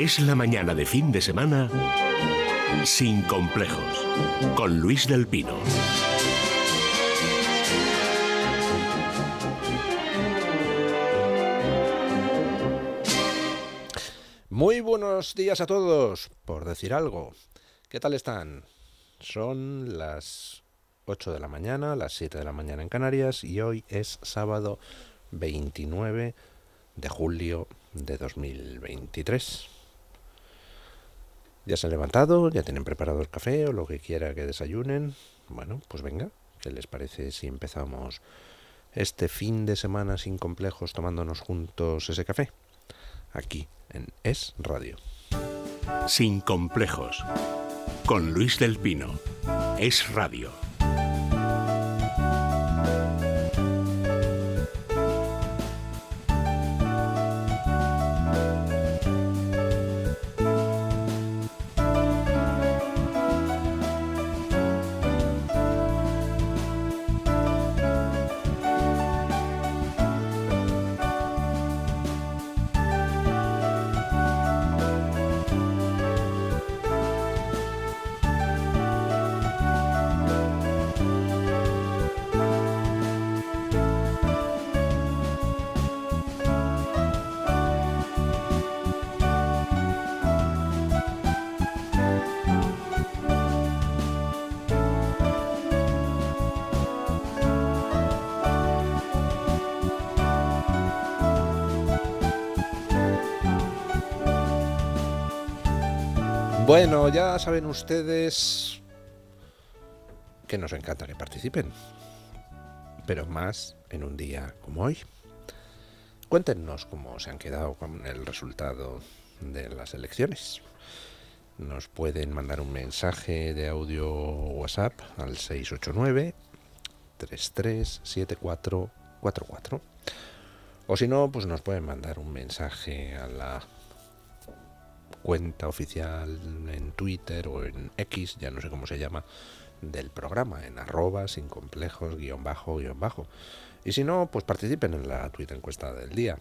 Es la mañana de fin de semana sin complejos, con Luis del Pino. Muy buenos días a todos, por decir algo. ¿Qué tal están? Son las 8 de la mañana, las 7 de la mañana en Canarias y hoy es sábado 29 de julio de 2023. ¿Ya se han levantado? ¿Ya tienen preparado el café o lo que quiera que desayunen? Bueno, pues venga, ¿qué les parece si empezamos este fin de semana sin complejos tomándonos juntos ese café? Aquí en Es Radio. Sin complejos. Con Luis del Pino. Es Radio. Bueno, ya saben ustedes que nos encanta que participen, pero más en un día como hoy. Cuéntenos cómo se han quedado con el resultado de las elecciones. Nos pueden mandar un mensaje de audio WhatsApp al 689 337444 o si no, pues nos pueden mandar un mensaje a la cuenta oficial en Twitter o en X, ya no sé cómo se llama, del programa, en arroba, sin complejos, guion bajo, guion bajo. Y si no, pues participen en la Twitter encuesta del día.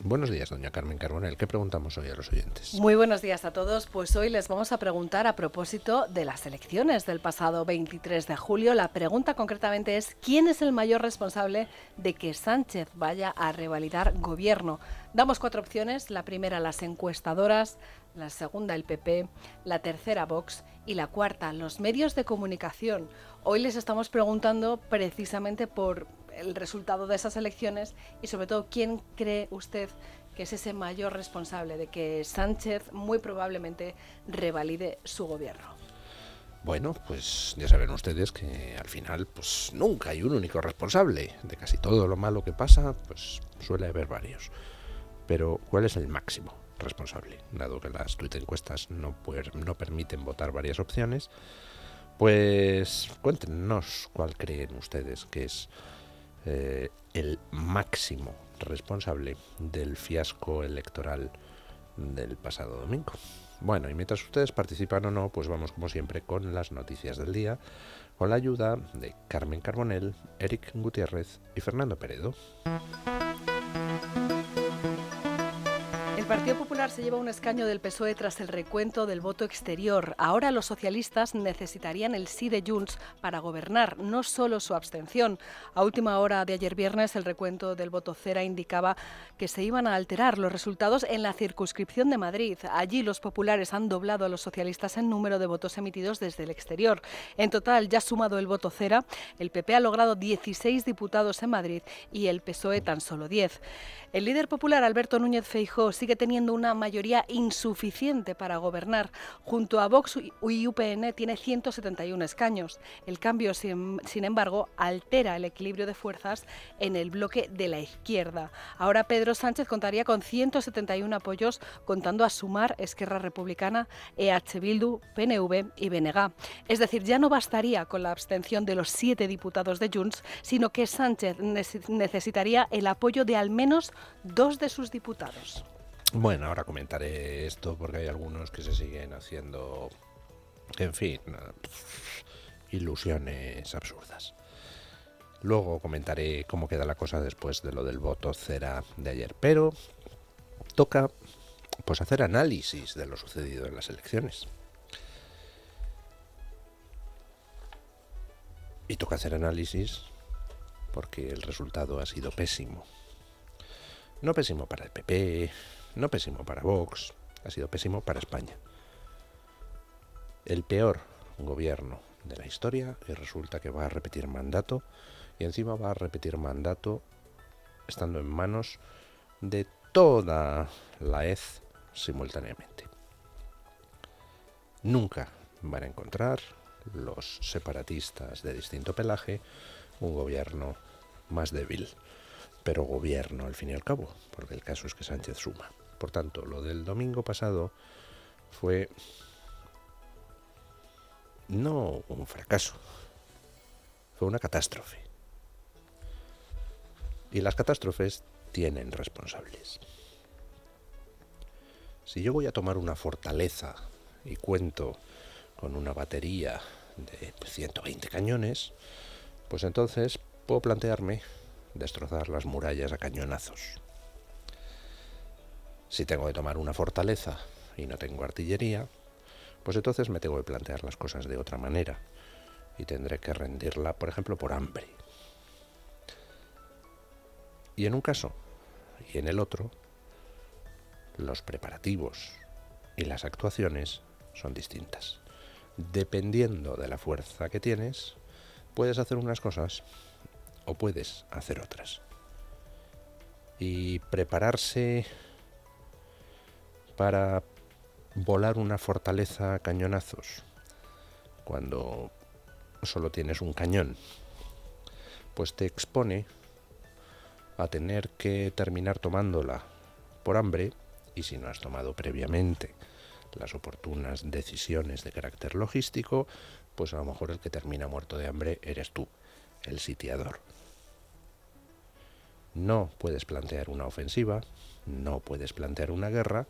Buenos días, doña Carmen Carbonel. ¿Qué preguntamos hoy a los oyentes? Muy buenos días a todos. Pues hoy les vamos a preguntar a propósito de las elecciones del pasado 23 de julio. La pregunta concretamente es, ¿quién es el mayor responsable de que Sánchez vaya a revalidar gobierno? Damos cuatro opciones. La primera, las encuestadoras. La segunda, el PP. La tercera, Vox. Y la cuarta, los medios de comunicación. Hoy les estamos preguntando precisamente por el resultado de esas elecciones y sobre todo quién cree usted que es ese mayor responsable de que Sánchez muy probablemente revalide su gobierno. Bueno, pues ya saben ustedes que al final pues nunca hay un único responsable de casi todo lo malo que pasa, pues suele haber varios. Pero ¿cuál es el máximo responsable? Dado que las Twitter encuestas no, no permiten votar varias opciones, pues cuéntenos cuál creen ustedes que es eh, el máximo responsable del fiasco electoral del pasado domingo. Bueno, y mientras ustedes participan o no, pues vamos como siempre con las noticias del día, con la ayuda de Carmen Carbonell, Eric Gutiérrez y Fernando Peredo. El Partido Popular se lleva un escaño del PSOE tras el recuento del voto exterior. Ahora los socialistas necesitarían el sí de Junts para gobernar, no solo su abstención. A última hora de ayer viernes, el recuento del voto cera indicaba que se iban a alterar los resultados en la circunscripción de Madrid. Allí los populares han doblado a los socialistas en número de votos emitidos desde el exterior. En total, ya sumado el voto cera, el PP ha logrado 16 diputados en Madrid y el PSOE tan solo 10. El líder popular Alberto Núñez Feijó sigue teniendo una mayoría insuficiente para gobernar. Junto a Vox y UPN tiene 171 escaños. El cambio, sin, sin embargo, altera el equilibrio de fuerzas en el bloque de la izquierda. Ahora Pedro Sánchez contaría con 171 apoyos, contando a Sumar, Esquerra Republicana, EH Bildu, PNV y BNG. Es decir, ya no bastaría con la abstención de los siete diputados de Junts, sino que Sánchez necesitaría el apoyo de al menos dos de sus diputados. Bueno, ahora comentaré esto porque hay algunos que se siguen haciendo, en fin, ilusiones absurdas. Luego comentaré cómo queda la cosa después de lo del voto cera de ayer. Pero toca pues hacer análisis de lo sucedido en las elecciones. Y toca hacer análisis porque el resultado ha sido pésimo. No pésimo para el PP, no pésimo para Vox, ha sido pésimo para España. El peor gobierno de la historia y resulta que va a repetir mandato y encima va a repetir mandato estando en manos de toda la EZ simultáneamente. Nunca van a encontrar los separatistas de distinto pelaje un gobierno más débil, pero gobierno al fin y al cabo, porque el caso es que Sánchez suma. Por tanto, lo del domingo pasado fue no un fracaso, fue una catástrofe. Y las catástrofes tienen responsables. Si yo voy a tomar una fortaleza y cuento con una batería de 120 cañones, pues entonces puedo plantearme destrozar las murallas a cañonazos. Si tengo que tomar una fortaleza y no tengo artillería, pues entonces me tengo que plantear las cosas de otra manera y tendré que rendirla, por ejemplo, por hambre. Y en un caso y en el otro, los preparativos y las actuaciones son distintas. Dependiendo de la fuerza que tienes, puedes hacer unas cosas o puedes hacer otras. Y prepararse para volar una fortaleza a cañonazos cuando solo tienes un cañón, pues te expone a tener que terminar tomándola por hambre y si no has tomado previamente las oportunas decisiones de carácter logístico, pues a lo mejor el que termina muerto de hambre eres tú, el sitiador. No puedes plantear una ofensiva, no puedes plantear una guerra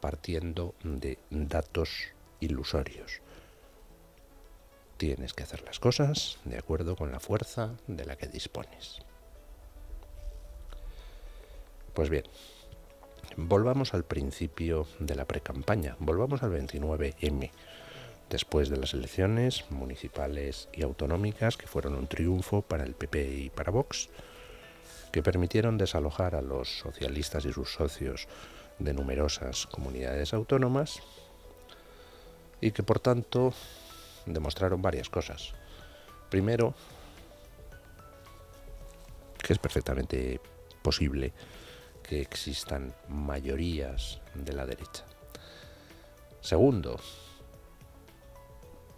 partiendo de datos ilusorios. Tienes que hacer las cosas de acuerdo con la fuerza de la que dispones. Pues bien, volvamos al principio de la precampaña, volvamos al 29M, después de las elecciones municipales y autonómicas que fueron un triunfo para el PP y para Vox, que permitieron desalojar a los socialistas y sus socios de numerosas comunidades autónomas y que por tanto demostraron varias cosas. Primero, que es perfectamente posible que existan mayorías de la derecha. Segundo,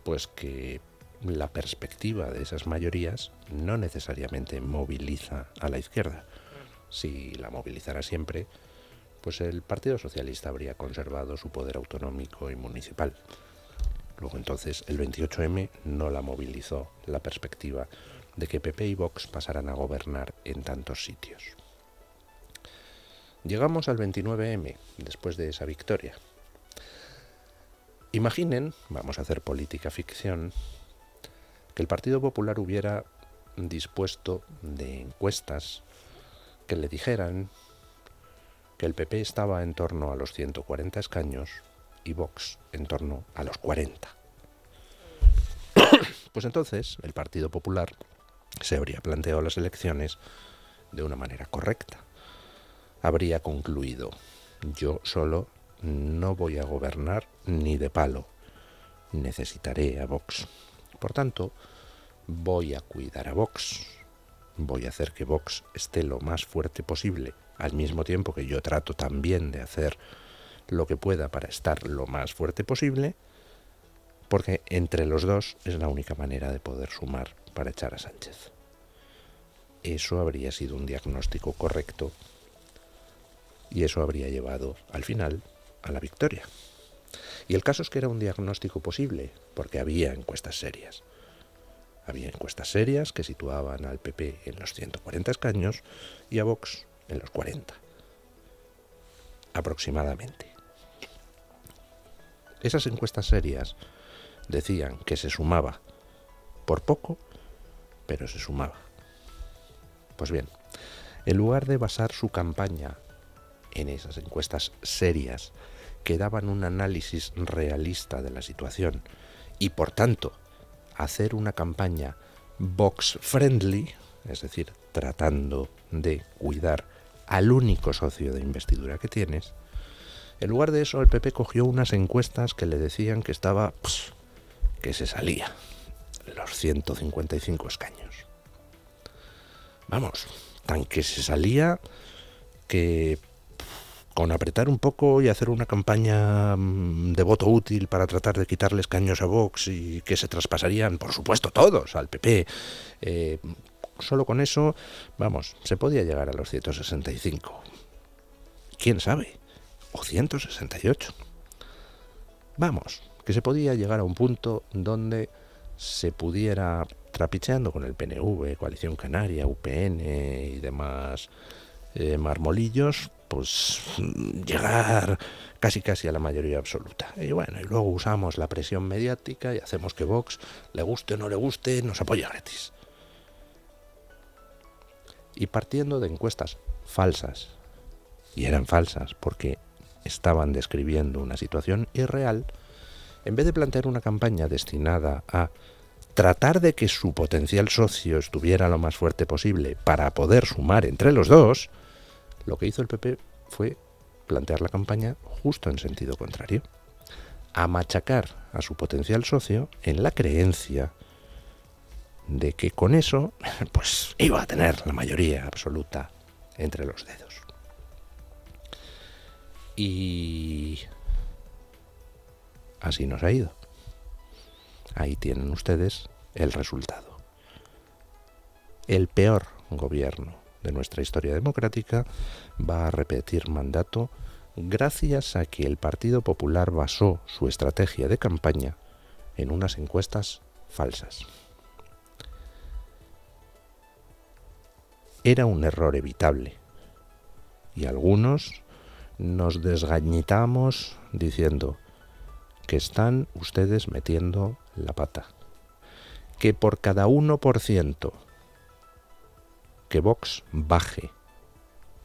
pues que la perspectiva de esas mayorías no necesariamente moviliza a la izquierda. Si la movilizara siempre, pues el Partido Socialista habría conservado su poder autonómico y municipal. Luego entonces el 28M no la movilizó la perspectiva de que PP y Vox pasaran a gobernar en tantos sitios. Llegamos al 29M, después de esa victoria. Imaginen, vamos a hacer política ficción, el Partido Popular hubiera dispuesto de encuestas que le dijeran que el PP estaba en torno a los 140 escaños y Vox en torno a los 40. Pues entonces el Partido Popular se habría planteado las elecciones de una manera correcta habría concluido, yo solo no voy a gobernar ni de palo, necesitaré a Vox. Por tanto, voy a cuidar a Vox, voy a hacer que Vox esté lo más fuerte posible, al mismo tiempo que yo trato también de hacer lo que pueda para estar lo más fuerte posible, porque entre los dos es la única manera de poder sumar para echar a Sánchez. Eso habría sido un diagnóstico correcto y eso habría llevado al final a la victoria. Y el caso es que era un diagnóstico posible, porque había encuestas serias. Había encuestas serias que situaban al PP en los 140 escaños y a Vox en los 40, aproximadamente. Esas encuestas serias decían que se sumaba por poco, pero se sumaba. Pues bien, en lugar de basar su campaña en esas encuestas serias que daban un análisis realista de la situación y por tanto hacer una campaña box friendly, es decir, tratando de cuidar al único socio de investidura que tienes, en lugar de eso el PP cogió unas encuestas que le decían que estaba que se salía los 155 escaños. Vamos, tan que se salía que con apretar un poco y hacer una campaña mm, de voto útil para tratar de quitarle escaños a Vox y que se traspasarían, por supuesto, todos al PP. Eh, solo con eso, vamos, se podía llegar a los 165. ¿Quién sabe? O 168. Vamos, que se podía llegar a un punto donde se pudiera, trapicheando con el PNV, Coalición Canaria, UPN y demás eh, marmolillos, pues llegar casi casi a la mayoría absoluta. Y bueno, y luego usamos la presión mediática y hacemos que Vox, le guste o no le guste, nos apoye gratis. Y partiendo de encuestas falsas, y eran falsas porque estaban describiendo una situación irreal, en vez de plantear una campaña destinada a tratar de que su potencial socio estuviera lo más fuerte posible para poder sumar entre los dos, lo que hizo el PP fue plantear la campaña justo en sentido contrario, a machacar a su potencial socio en la creencia de que con eso pues iba a tener la mayoría absoluta entre los dedos. Y así nos ha ido. Ahí tienen ustedes el resultado. El peor gobierno de nuestra historia democrática va a repetir mandato gracias a que el Partido Popular basó su estrategia de campaña en unas encuestas falsas. Era un error evitable y algunos nos desgañitamos diciendo que están ustedes metiendo la pata, que por cada 1% que Vox baje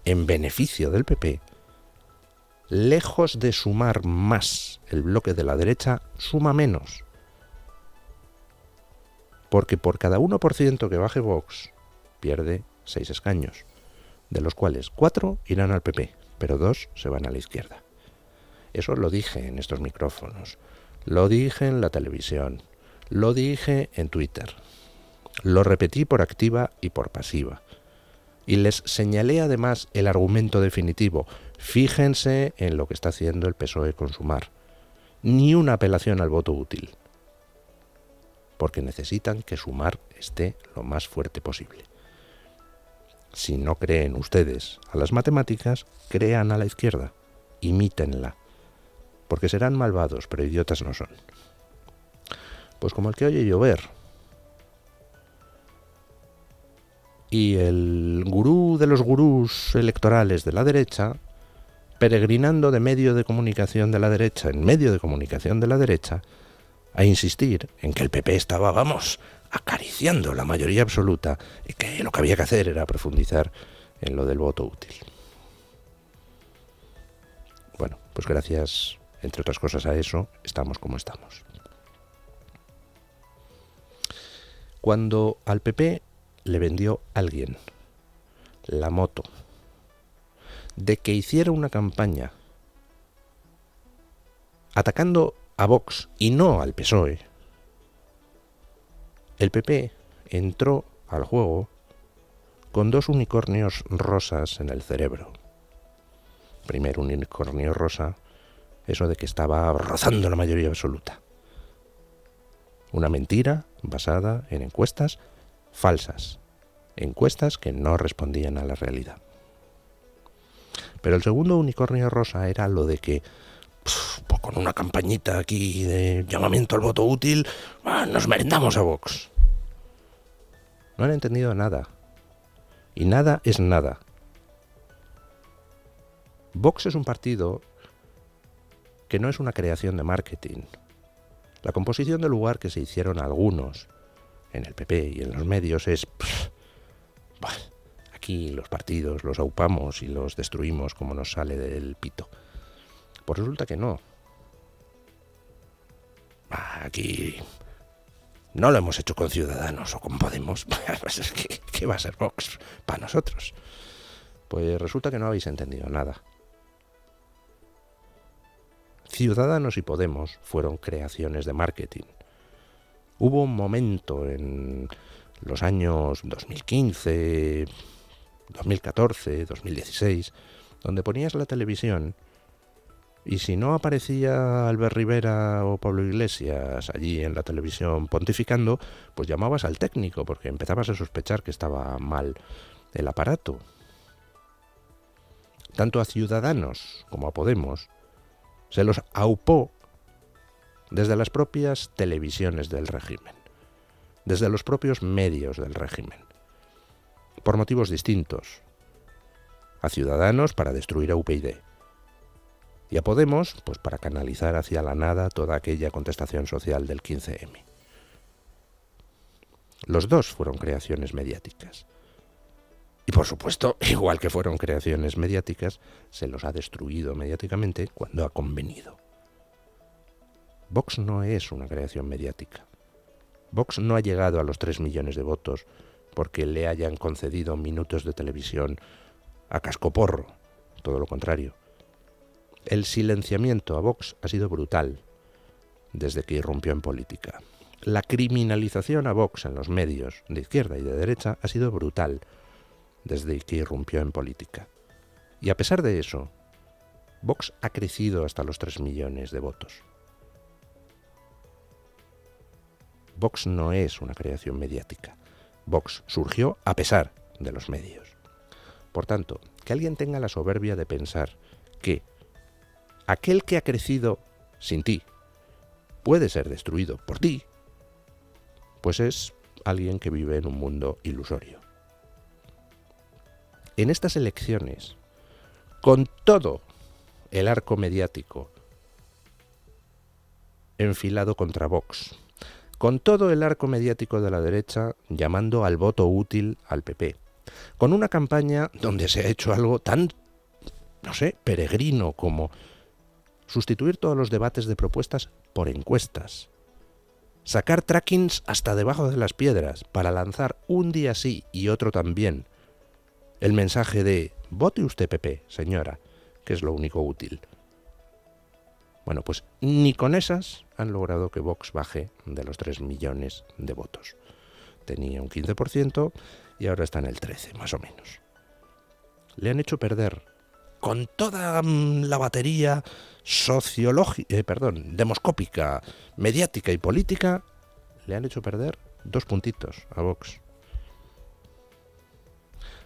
en beneficio del PP, lejos de sumar más el bloque de la derecha, suma menos. Porque por cada 1% que baje Vox, pierde 6 escaños, de los cuales 4 irán al PP, pero 2 se van a la izquierda. Eso lo dije en estos micrófonos, lo dije en la televisión, lo dije en Twitter, lo repetí por activa y por pasiva. Y les señalé además el argumento definitivo. Fíjense en lo que está haciendo el PSOE con Sumar. Ni una apelación al voto útil. Porque necesitan que Sumar esté lo más fuerte posible. Si no creen ustedes a las matemáticas, crean a la izquierda. Imítenla. Porque serán malvados, pero idiotas no son. Pues como el que oye llover, y el gurú de los gurús electorales de la derecha, peregrinando de medio de comunicación de la derecha en medio de comunicación de la derecha, a insistir en que el PP estaba, vamos, acariciando la mayoría absoluta y que lo que había que hacer era profundizar en lo del voto útil. Bueno, pues gracias, entre otras cosas, a eso, estamos como estamos. Cuando al PP le vendió alguien la moto de que hiciera una campaña atacando a Vox y no al PSOE, el PP entró al juego con dos unicornios rosas en el cerebro. Primer unicornio rosa, eso de que estaba rozando la mayoría absoluta. Una mentira basada en encuestas falsas, encuestas que no respondían a la realidad. Pero el segundo unicornio rosa era lo de que pues con una campañita aquí de llamamiento al voto útil, ah, nos merendamos a Vox. No han entendido nada. Y nada es nada. Vox es un partido que no es una creación de marketing. La composición del lugar que se hicieron algunos en el PP y en los medios es... aquí los partidos los aupamos y los destruimos como nos sale del pito. Pues resulta que no. Aquí no lo hemos hecho con Ciudadanos o con Podemos. Pues ¿Qué, ¿Qué va a ser Vox para nosotros? Pues resulta que no habéis entendido nada. Ciudadanos y Podemos fueron creaciones de marketing. Hubo un momento en los años 2015, 2014, 2016, donde ponías la televisión y si no aparecía Albert Rivera o Pablo Iglesias allí en la televisión pontificando, pues llamabas al técnico porque empezabas a sospechar que estaba mal el aparato. Tanto a Ciudadanos como a Podemos se los aupó desde las propias televisiones del régimen, desde los propios medios del régimen, por motivos distintos. A Ciudadanos para destruir a UPyD y a Podemos pues para canalizar hacia la nada toda aquella contestación social del 15M. Los dos fueron creaciones mediáticas. Y por supuesto, igual que fueron creaciones mediáticas, se los ha destruido mediáticamente cuando ha convenido. Vox no es una creación mediática. Vox no ha llegado a los 3 millones de votos porque le hayan concedido minutos de televisión a cascoporro, todo lo contrario. El silenciamiento a Vox ha sido brutal desde que irrumpió en política. La criminalización a Vox en los medios de izquierda y de derecha ha sido brutal desde que irrumpió en política. Y a pesar de eso, Vox ha crecido hasta los 3 millones de votos. Vox no es una creación mediática. Vox surgió a pesar de los medios. Por tanto, que alguien tenga la soberbia de pensar que aquel que ha crecido sin ti puede ser destruido por ti, pues es alguien que vive en un mundo ilusorio. En estas elecciones, con todo el arco mediático enfilado contra Vox, con todo el arco mediático de la derecha llamando al voto útil al PP, con una campaña donde se ha hecho algo tan, no sé, peregrino como sustituir todos los debates de propuestas por encuestas, sacar trackings hasta debajo de las piedras para lanzar un día sí y otro también. El mensaje de vote usted PP, señora, que es lo único útil. Bueno, pues ni con esas han logrado que Vox baje de los 3 millones de votos. Tenía un 15% y ahora está en el 13, más o menos. Le han hecho perder con toda mm, la batería sociológica, eh, perdón, demoscópica, mediática y política, le han hecho perder dos puntitos a Vox.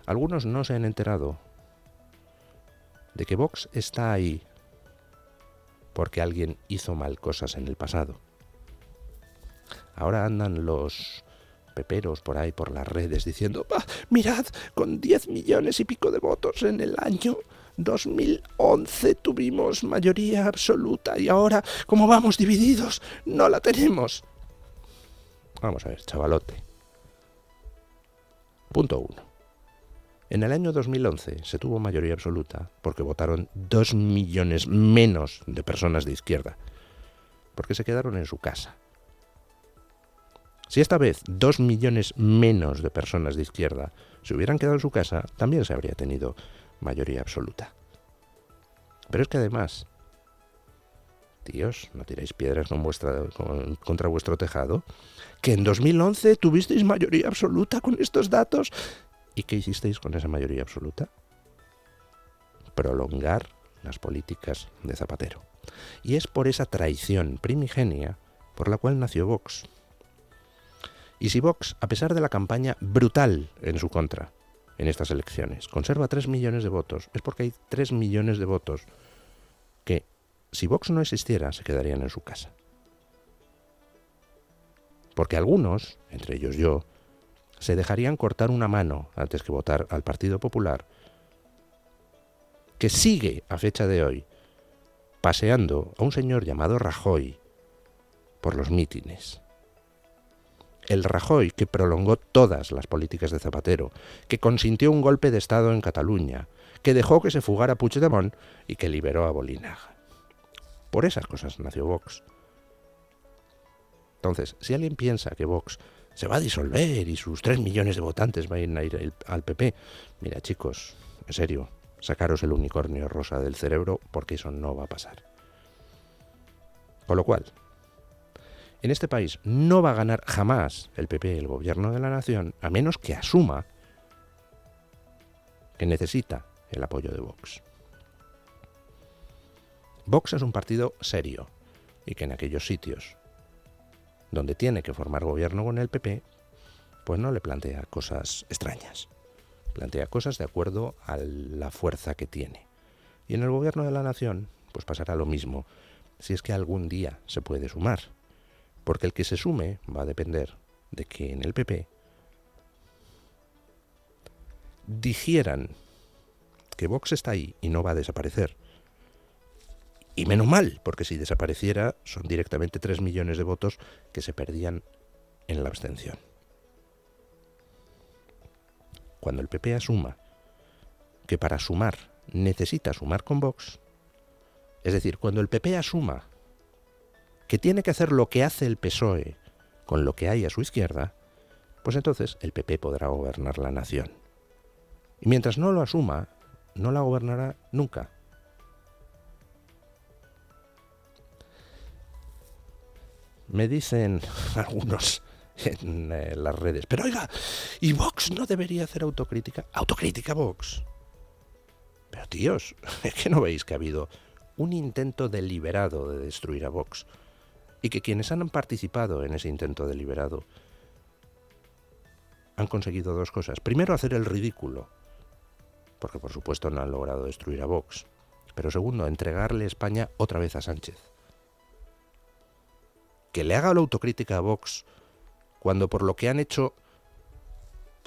Algunos no se han enterado de que Vox está ahí porque alguien hizo mal cosas en el pasado. Ahora andan los peperos por ahí por las redes diciendo, mirad, con 10 millones y pico de votos en el año 2011 tuvimos mayoría absoluta y ahora, como vamos divididos, no la tenemos. Vamos a ver, chavalote. Punto 1. En el año 2011 se tuvo mayoría absoluta porque votaron dos millones menos de personas de izquierda, porque se quedaron en su casa. Si esta vez dos millones menos de personas de izquierda se hubieran quedado en su casa, también se habría tenido mayoría absoluta. Pero es que además, tíos, no tiráis piedras contra vuestro tejado, que en 2011 tuvisteis mayoría absoluta con estos datos ¿Y qué hicisteis con esa mayoría absoluta? Prolongar las políticas de Zapatero. Y es por esa traición primigenia por la cual nació Vox. Y si Vox, a pesar de la campaña brutal en su contra en estas elecciones, conserva 3 millones de votos, es porque hay 3 millones de votos que, si Vox no existiera, se quedarían en su casa. Porque algunos, entre ellos yo, se dejarían cortar una mano antes que votar al Partido Popular, que sigue a fecha de hoy paseando a un señor llamado Rajoy por los mítines. El Rajoy que prolongó todas las políticas de Zapatero, que consintió un golpe de Estado en Cataluña, que dejó que se fugara Puigdemont y que liberó a Bolinaga. Por esas cosas nació Vox. Entonces, si alguien piensa que Vox se va a disolver y sus tres millones de votantes van a ir al PP, mira chicos, en serio, sacaros el unicornio rosa del cerebro porque eso no va a pasar. Con lo cual, en este país no va a ganar jamás el PP el gobierno de la nación a menos que asuma que necesita el apoyo de Vox. Vox es un partido serio y que en aquellos sitios donde tiene que formar gobierno con el PP, pues no le plantea cosas extrañas. Plantea cosas de acuerdo a la fuerza que tiene. Y en el gobierno de la nación, pues pasará lo mismo, si es que algún día se puede sumar. Porque el que se sume va a depender de que en el PP dijeran que Vox está ahí y no va a desaparecer. Y menos mal, porque si desapareciera son directamente 3 millones de votos que se perdían en la abstención cuando el PP asuma que para sumar necesita sumar con Vox, es decir, cuando el PP asuma que tiene que hacer lo que hace el PSOE con lo que hay a su izquierda, pues entonces el PP podrá gobernar la nación. Y mientras no lo asuma, no la gobernará nunca. Me dicen algunos en eh, las redes. Pero oiga, ¿y Vox no debería hacer autocrítica? ¿Autocrítica Vox? Pero tíos, ¿es que no veis que ha habido un intento deliberado de destruir a Vox? Y que quienes han participado en ese intento deliberado han conseguido dos cosas. Primero, hacer el ridículo, porque por supuesto no han logrado destruir a Vox. Pero segundo, entregarle España otra vez a Sánchez. Que le haga la autocrítica a Vox cuando por lo que han hecho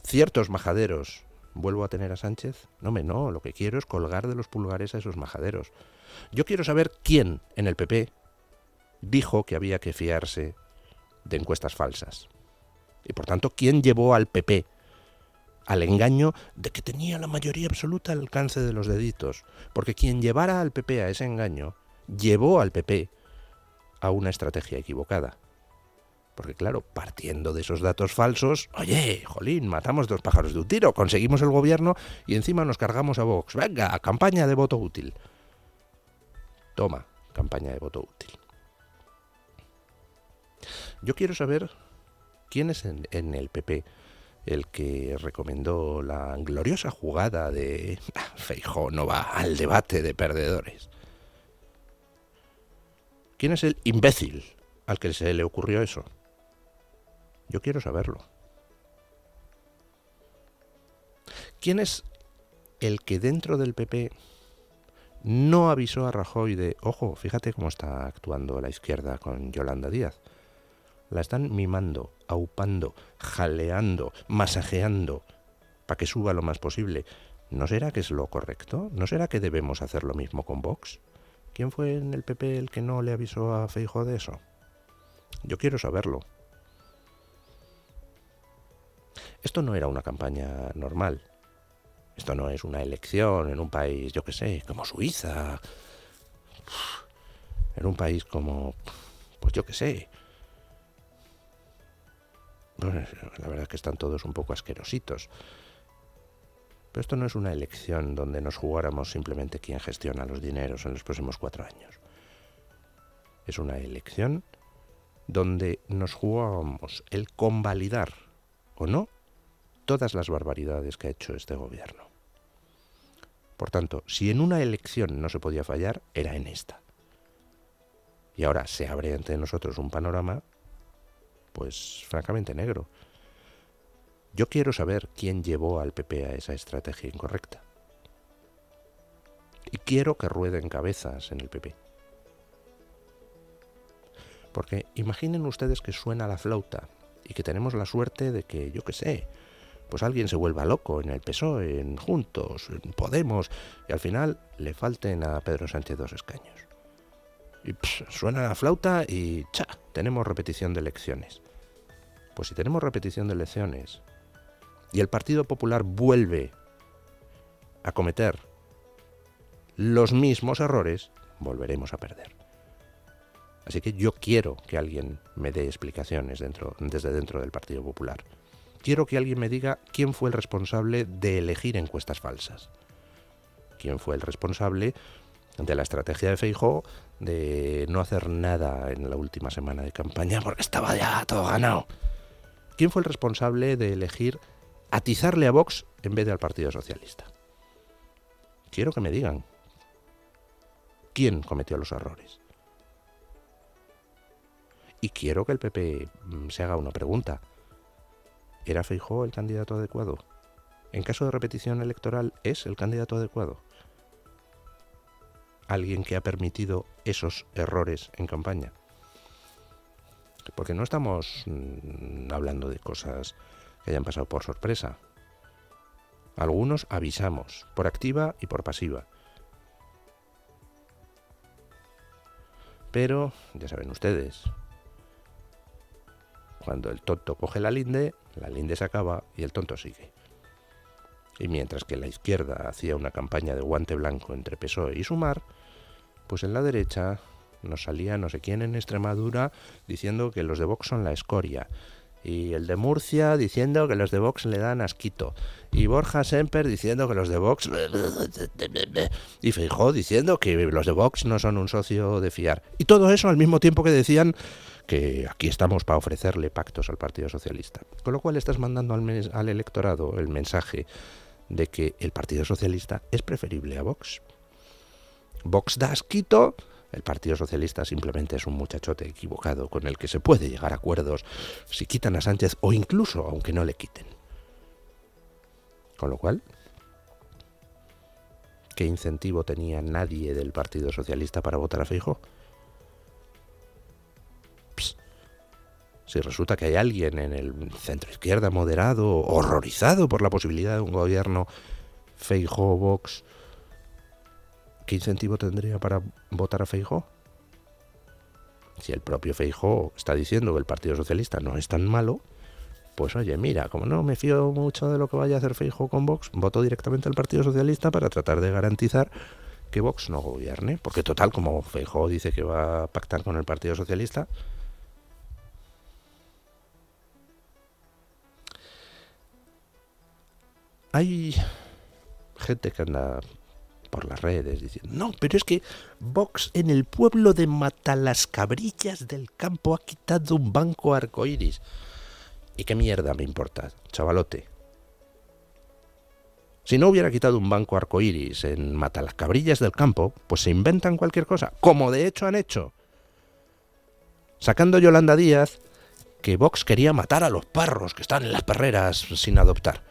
ciertos majaderos vuelvo a tener a Sánchez? No, me no, lo que quiero es colgar de los pulgares a esos majaderos. Yo quiero saber quién en el PP dijo que había que fiarse de encuestas falsas. Y por tanto, quién llevó al PP al engaño de que tenía la mayoría absoluta al alcance de los deditos. Porque quien llevara al PP a ese engaño, llevó al PP a una estrategia equivocada. Porque claro, partiendo de esos datos falsos, oye, jolín, matamos dos pájaros de un tiro, conseguimos el gobierno y encima nos cargamos a Vox. Venga, campaña de voto útil. Toma, campaña de voto útil. Yo quiero saber quién es en, el PP el que recomendó la gloriosa jugada de Feijó no va al debate de perdedores. ¿Quién es el imbécil al que se le ocurrió eso? Yo quiero saberlo. ¿Quién es el que dentro del PP no avisó a Rajoy de, ojo, fíjate cómo está actuando la izquierda con Yolanda Díaz? La están mimando, aupando, jaleando, masajeando, para que suba lo más posible. ¿No será que es lo correcto? ¿No será que debemos hacer lo mismo con Vox? ¿Quién fue en el PP el que no le avisó a Feijo de eso? Yo quiero saberlo. Esto no era una campaña normal. Esto no es una elección en un país, yo qué sé, como Suiza. En un país como, pues yo qué sé. la verdad es que están todos un poco asquerositos. Pero esto no es una elección donde nos jugáramos simplemente quién gestiona los dineros en los próximos cuatro años. Es una elección donde nos jugábamos el convalidar o no todas las barbaridades que ha hecho este gobierno. Por tanto, si en una elección no se podía fallar, era en esta. Y ahora se abre ante nosotros un panorama, pues francamente negro. Yo quiero saber quién llevó al PP a esa estrategia incorrecta. Y quiero que rueden cabezas en el PP. Porque imaginen ustedes que suena la flauta y que tenemos la suerte de que, yo qué sé, pues alguien se vuelva loco en el PSOE, en Juntos, en Podemos, y al final le falten a Pedro Sánchez dos escaños. Y suena la flauta y ¡cha! Tenemos repetición de elecciones. Pues si tenemos repetición de elecciones y el Partido Popular vuelve a cometer los mismos errores, volveremos a perder. Así que yo quiero que alguien me dé explicaciones dentro, desde dentro del Partido Popular. Quiero que alguien me diga quién fue el responsable de elegir encuestas falsas. ¿Quién fue el responsable de la estrategia de Feijóo de no hacer nada en la última semana de campaña porque estaba ya todo ganado? ¿Quién fue el responsable de elegir atizarle a Vox en vez de al Partido Socialista? Quiero que me digan quién cometió los errores. Y quiero que el PP mm, se haga una pregunta. ¿Era Feijó el candidato adecuado? En caso de repetición electoral, ¿es el candidato adecuado? ¿Alguien que ha permitido esos errores en campaña? Porque no estamos mm, hablando de cosas que hayan pasado por sorpresa. Algunos avisamos, por activa y por pasiva. Pero, ya saben ustedes, cuando el tonto coge la linde, la linde se acaba y el tonto sigue. Y mientras que la izquierda hacía una campaña de guante blanco entre PSOE y Sumar, pues en la derecha nos salía no sé quién en Extremadura diciendo que los de Vox son la escoria, y el de Murcia diciendo que los de Vox le dan asquito. Y Borja Semper diciendo que los de Vox... Y Feijó diciendo que los de Vox no son un socio de fiar. Y todo eso al mismo tiempo que decían que aquí estamos para ofrecerle pactos al Partido Socialista. Con lo cual estás mandando al, al electorado el mensaje de que el Partido Socialista es preferible a Vox. Vox da asquito el Partido Socialista simplemente es un muchachote equivocado con el que se puede llegar a acuerdos si quitan a Sánchez o incluso aunque no le quiten. Con lo cual, ¿qué incentivo tenía nadie del Partido Socialista para votar a Feijóo? Si resulta que hay alguien en el centro izquierda moderado, horrorizado por la posibilidad de un gobierno Feijóo-Vox, ¿qué incentivo tendría para votar a Feijó? Si el propio Feijó está diciendo que el Partido Socialista no es tan malo, pues oye, mira, como no me fío mucho de lo que vaya a hacer Feijó con Vox, voto directamente al Partido Socialista para tratar de garantizar que Vox no gobierne, porque total, como Feijó dice que va a pactar con el Partido Socialista, hay gente que anda por las redes diciendo, no, pero es que Vox en el pueblo de Matalascabrillas del campo ha quitado un banco arcoíris. ¿Y qué mierda me importa, chavalote? Si no hubiera quitado un banco arcoíris en Matalascabrillas del campo, pues se inventan cualquier cosa, como de hecho han hecho. Sacando Yolanda Díaz que Vox quería matar a los parros que están en las perreras sin adoptar.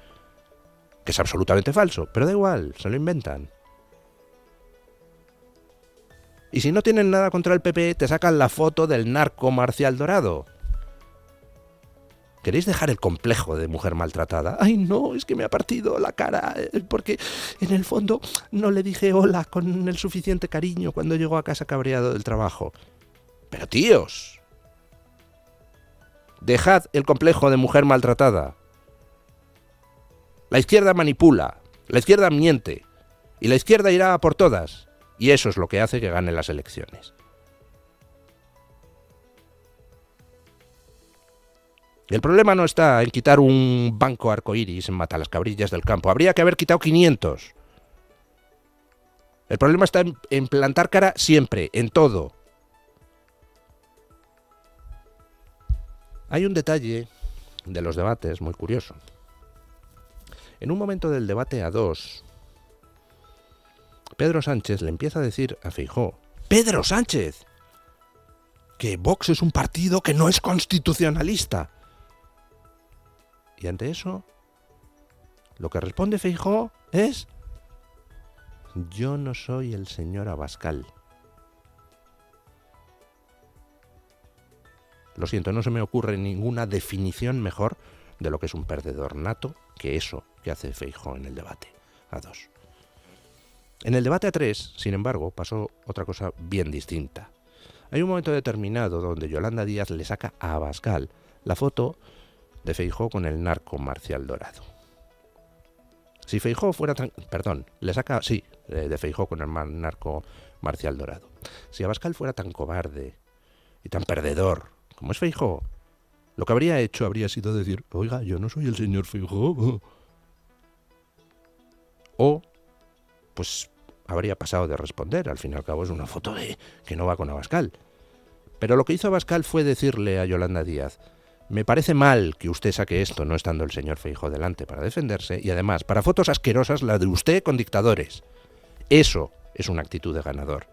Que es absolutamente falso, pero da igual, se lo inventan. Y si no tienen nada contra el PP, te sacan la foto del narco Marcial Dorado. ¿Queréis dejar el complejo de mujer maltratada? Ay, no, es que me ha partido la cara, eh, porque en el fondo no le dije hola con el suficiente cariño cuando llegó a casa cabreado del trabajo. Pero tíos, dejad el complejo de mujer maltratada. La izquierda manipula, la izquierda miente, y la izquierda irá por todas. Y eso es lo que hace que gane las elecciones. El problema no está en quitar un banco arcoíris en Mata las Cabrillas del Campo. Habría que haber quitado 500. El problema está en, plantar cara siempre, en todo. Hay un detalle de los debates muy curioso. En un momento del debate a dos, Pedro Sánchez le empieza a decir a Feijó, Pedro Sánchez, que Vox es un partido que no es constitucionalista. Y ante eso, lo que responde Feijó es, yo no soy el señor Abascal. Lo siento, no se me ocurre ninguna definición mejor de lo que es un perdedor nato que eso que hace Feijó en el debate a dos. En el debate a tres, sin embargo, pasó otra cosa bien distinta. Hay un momento determinado donde Yolanda Díaz le saca a Abascal la foto de Feijó con el narco Marcial Dorado. Si Feijó fuera tan... Perdón, le saca... Sí, de Feijó con el narco Marcial Dorado. Si Abascal fuera tan cobarde y tan perdedor como es Feijó, lo que habría hecho habría sido decir, oiga, yo no soy el señor Feijó. O, pues, habría pasado de responder. Al fin y al cabo es una foto de que no va con Abascal. Pero lo que hizo Abascal fue decirle a Yolanda Díaz, me parece mal que usted saque esto no estando el señor Feijó delante para defenderse y además para fotos asquerosas la de usted con dictadores. Eso es una actitud de ganador.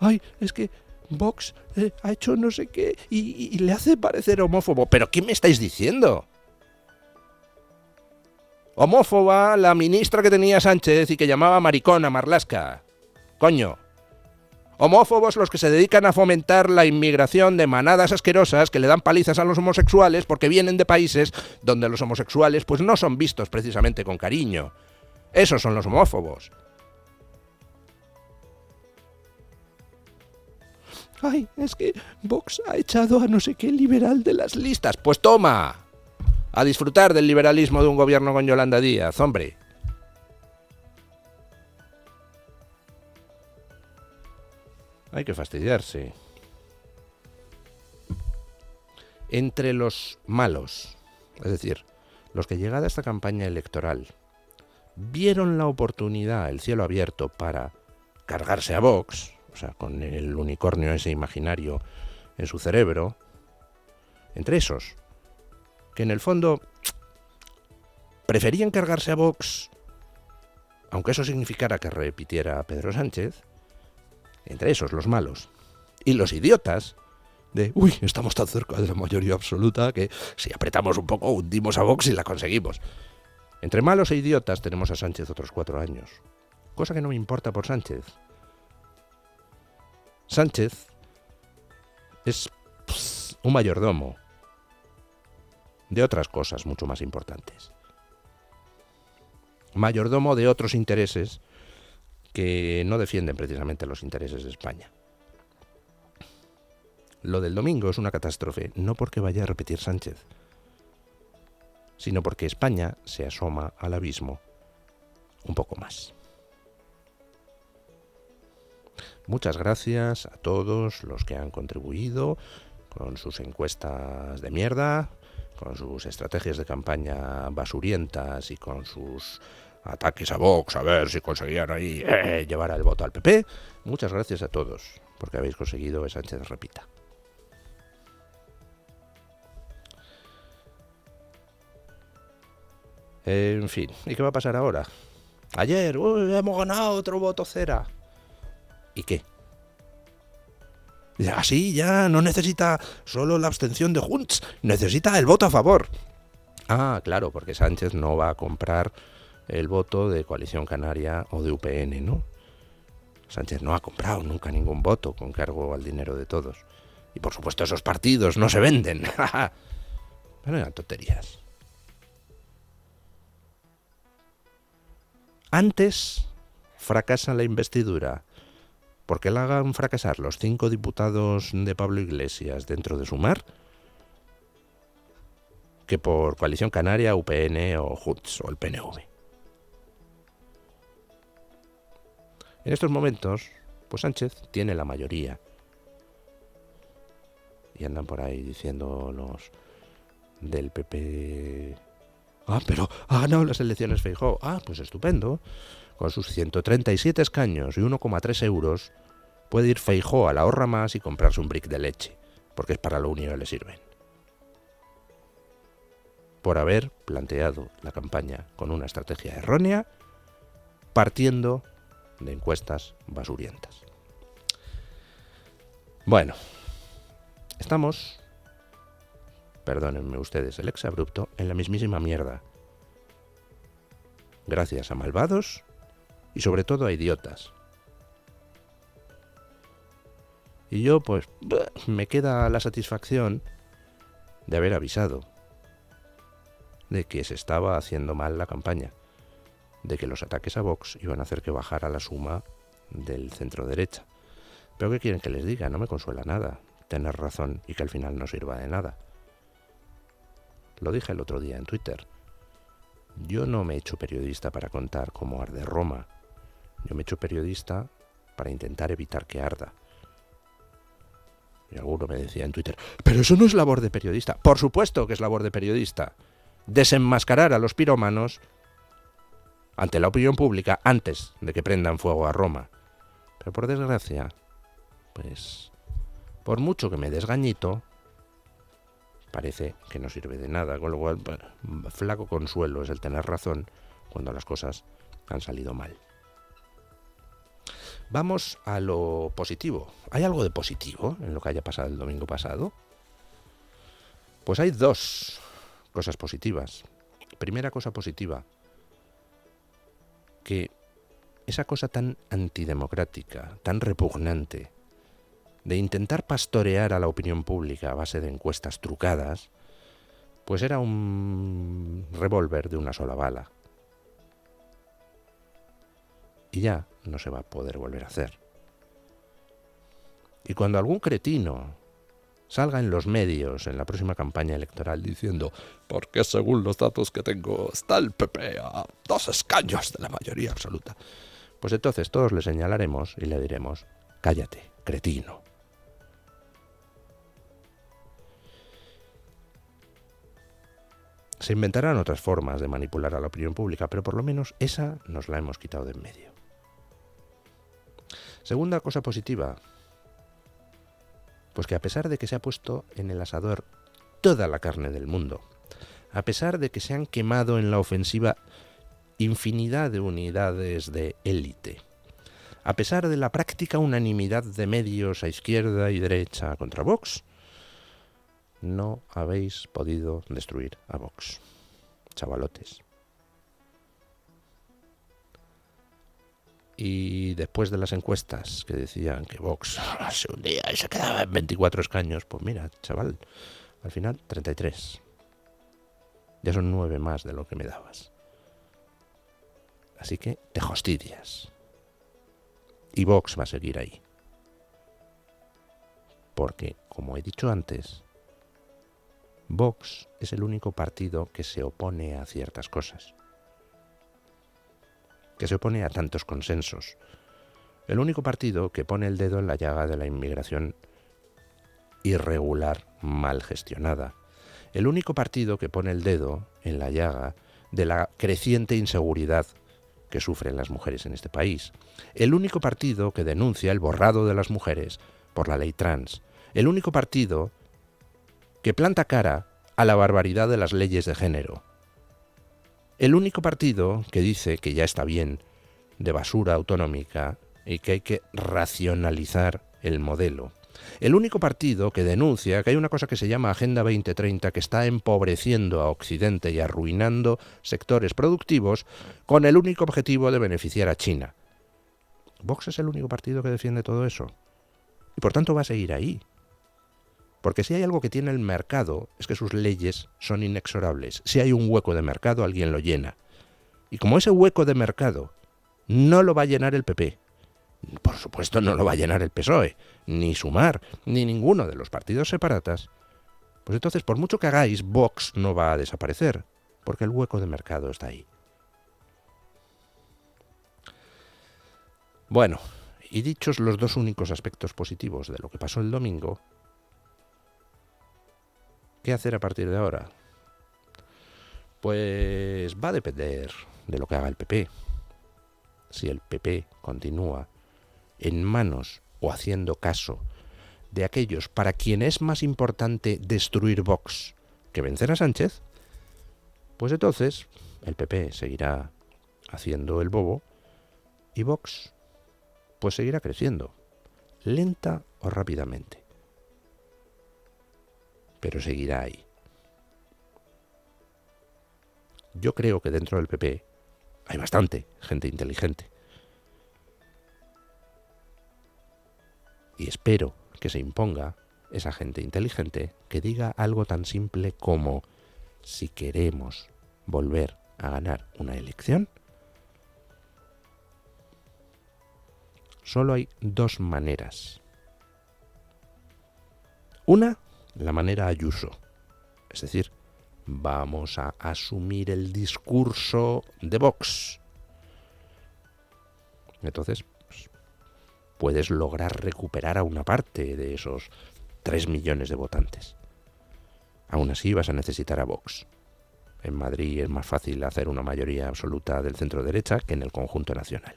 Ay, es que Vox eh, ha hecho no sé qué y, y le hace parecer homófobo. ¿Pero qué me estáis diciendo? Homófoba la ministra que tenía Sánchez y que llamaba maricona Marlasca. Coño, Homófobos los que se dedican a fomentar la inmigración de manadas asquerosas que le dan palizas a los homosexuales porque vienen de países donde los homosexuales pues no son vistos precisamente con cariño. Esos son los homófobos. Ay, es que Vox ha echado a no sé qué liberal de las listas. Pues toma, a disfrutar del liberalismo de un gobierno con Yolanda Díaz, hombre. Hay que fastidiarse. Entre los malos, es decir, los que llegada esta campaña electoral vieron la oportunidad, el cielo abierto, para cargarse a Vox, o sea, con el unicornio ese imaginario en su cerebro, entre esos, que en el fondo preferían cargarse a Vox, aunque eso significara que repitiera a Pedro Sánchez, entre esos los malos, y los idiotas, de, uy, estamos tan cerca de la mayoría absoluta que si apretamos un poco hundimos a Vox y la conseguimos. Entre malos e idiotas tenemos a Sánchez otros cuatro años, cosa que no me importa por Sánchez. Sánchez es un mayordomo de otras cosas mucho más importantes. Mayordomo de otros intereses que no defienden precisamente los intereses de España. Lo del domingo es una catástrofe, no porque vaya a repetir Sánchez, sino porque España se asoma al abismo un poco más. Muchas gracias a todos los que han contribuido con sus encuestas de mierda, con sus estrategias de campaña basurientas y con sus ataques a Vox, a ver si conseguían ahí eh, llevar el voto al PP. Muchas gracias a todos, porque habéis conseguido que Sánchez repita. En fin, ¿y qué va a pasar ahora? Ayer, hemos ganado otro voto cera. ¿Y qué? Así ya no necesita solo la abstención de Junts, necesita el voto a favor. Ah, claro, porque Sánchez no va a comprar el voto de Coalición Canaria o de UPN, ¿no? Sánchez no ha comprado nunca ningún voto con cargo al dinero de todos. Y por supuesto esos partidos no se venden. Pero eran tonterías. Antes fracasa la investidura porque la hagan fracasar los cinco diputados de Pablo Iglesias dentro de su mar que por Coalición Canaria, UPN o Junts o el PNV. En estos momentos, pues Sánchez tiene la mayoría. Y andan por ahí diciendo los del PP. Ah, pero ha ganado las elecciones Feijó. Ah, pues estupendo. Con sus 137 escaños y 1,3 euros, puede ir Feijó a la ahorra más y comprarse un brick de leche, porque es para lo único que le sirven. por haber planteado la campaña con una estrategia errónea, partiendo de encuestas basurientas. Bueno, estamos, perdónenme ustedes el exabrupto, en la mismísima mierda. Gracias a malvados y sobre todo a idiotas. Y yo pues me queda la satisfacción de haber avisado de que se estaba haciendo mal la campaña, de que los ataques a Vox iban a hacer que bajara la suma del centro derecha. Pero ¿qué quieren que les diga? No me consuela nada tener razón y que al final no sirva de nada. Lo dije el otro día en Twitter. Yo no me he hecho periodista para contar cómo arde Roma. Yo me he hecho periodista para intentar evitar que arda. Y alguno me decía en Twitter, pero eso no es labor de periodista. Por supuesto que es labor de periodista. Desenmascarar a los pirómanos ante la opinión pública antes de que prendan fuego a Roma. Pero por desgracia, pues, por mucho que me desgañito, parece que no sirve de nada. Con lo cual, flaco consuelo es el tener razón cuando las cosas han salido mal. Vamos a lo positivo. ¿Hay algo de positivo en lo que haya pasado el domingo pasado? Pues hay dos cosas positivas. Primera cosa positiva, que esa cosa tan antidemocrática, tan repugnante, de intentar pastorear a la opinión pública a base de encuestas trucadas, pues era un revólver de una sola bala. Y ya no se va a poder volver a hacer. Y cuando algún cretino salga en los medios en la próxima campaña electoral diciendo, porque según los datos que tengo está el PP a dos escaños de la mayoría absoluta, pues entonces todos le señalaremos y le diremos, cállate, cretino. Se inventarán otras formas de manipular a la opinión pública, pero por lo menos esa nos la hemos quitado de en medio. Segunda cosa positiva, pues que a pesar de que se ha puesto en el asador toda la carne del mundo, a pesar de que se han quemado en la ofensiva infinidad de unidades de élite, a pesar de la práctica unanimidad de medios a izquierda y derecha contra Vox, no habéis podido destruir a Vox, chavalotes. Y después de las encuestas que decían que Vox se hundía y se quedaba en 24 escaños, pues mira, chaval, al final 33. Ya son nueve más de lo que me dabas. Así que te hostidias. Y Vox va a seguir ahí. Porque, como he dicho antes, Vox es el único partido que se opone a ciertas cosas que se opone a tantos consensos. El único partido que pone el dedo en la llaga de la inmigración irregular, mal gestionada. El único partido que pone el dedo en la llaga de la creciente inseguridad que sufren las mujeres en este país. El único partido que denuncia el borrado de las mujeres por la ley trans. El único partido que planta cara a la barbaridad de las leyes de género el único partido que dice que ya está bien de basura autonómica y que hay que racionalizar el modelo. El único partido que denuncia que hay una cosa que se llama Agenda 2030 que está empobreciendo a Occidente y arruinando sectores productivos con el único objetivo de beneficiar a China. Vox es el único partido que defiende todo eso. Y por tanto va a seguir ahí. Porque si hay algo que tiene el mercado es que sus leyes son inexorables. Si hay un hueco de mercado, alguien lo llena. Y como ese hueco de mercado no lo va a llenar el PP, por supuesto no lo va a llenar el PSOE, ni Sumar, ni ninguno de los partidos separatas, pues entonces por mucho que hagáis, Vox no va a desaparecer, porque el hueco de mercado está ahí. Bueno, y dichos los dos únicos aspectos positivos de lo que pasó el domingo, ¿Qué hacer a partir de ahora? Pues va a depender de lo que haga el PP. Si el PP continúa en manos o haciendo caso de aquellos para quien es más importante destruir Vox que vencer a Sánchez, Pues entonces el PP seguirá haciendo el bobo y Vox pues seguirá creciendo, lenta o rápidamente. Pero seguirá ahí. Yo creo que dentro del PP hay bastante gente inteligente. Y espero que se imponga esa gente inteligente que diga algo tan simple como si queremos volver a ganar una elección, solo hay dos maneras. Una, la manera Ayuso, es decir, vamos a asumir el discurso de Vox. Entonces, pues, puedes lograr recuperar a una parte de esos 3 millones de votantes. Aún así vas a necesitar a Vox. En Madrid es más fácil hacer una mayoría absoluta del centro derecha que en el conjunto nacional.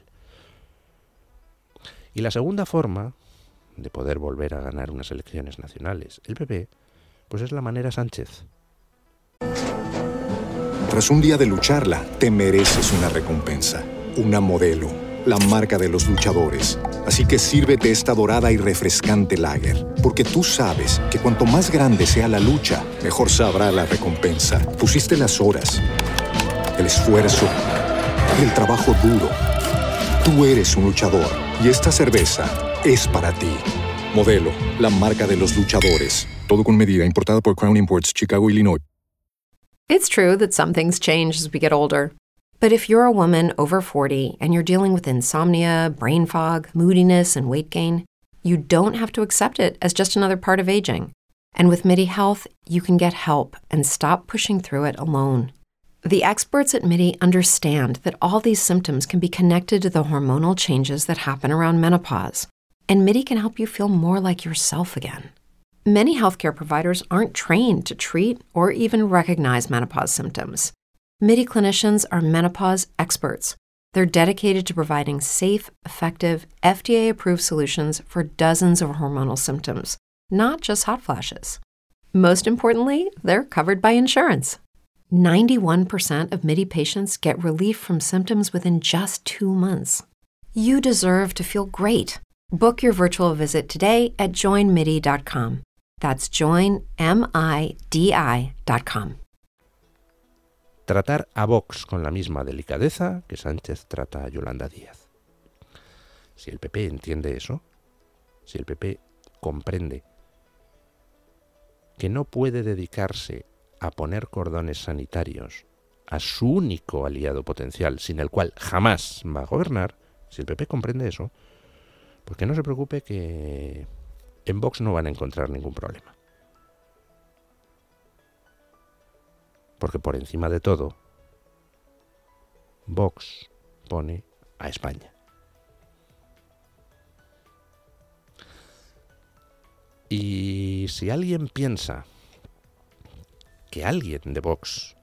Y la segunda forma de poder volver a ganar unas elecciones nacionales, el PP, pues es la manera Sánchez. Tras un día de lucharla, te mereces una recompensa, una modelo, la marca de los luchadores. Así que sírvete esta dorada y refrescante lager, porque tú sabes que cuanto más grande sea la lucha, mejor sabrá la recompensa. Pusiste las horas, el esfuerzo, el trabajo duro. Tú eres un luchador y esta cerveza es para ti. Modelo, la marca de los luchadores. Todo con medida, importada por Crown Imports, Chicago, Illinois. It's true that some things change as we get older. But if you're a woman over 40 and you're dealing with insomnia, brain fog, moodiness, and weight gain, you don't have to accept it as just another part of aging. And with MIDI Health, you can get help and stop pushing through it alone. The experts at MIDI understand that all these symptoms can be connected to the hormonal changes that happen around menopause, and MIDI can help you feel more like yourself again. Many healthcare providers aren't trained to treat or even recognize menopause symptoms. MIDI clinicians are menopause experts. They're dedicated to providing safe, effective, FDA approved solutions for dozens of hormonal symptoms, not just hot flashes. Most importantly, they're covered by insurance. 91% of MIDI patients get relief from symptoms within just two months. You deserve to feel great. Book your virtual visit today at joinmidi.com. That's joinmidi.com. Tratar a Vox con la misma delicadeza que Sánchez trata a Yolanda Díaz. Si el PP entiende eso, si el PP comprende que no puede dedicarse a poner cordones sanitarios a su único aliado potencial, sin el cual jamás va a gobernar, si el PP comprende eso, pues que no se preocupe que en Vox no van a encontrar ningún problema. Porque por encima de todo, Vox pone a España. Y si alguien piensa que alguien de Vox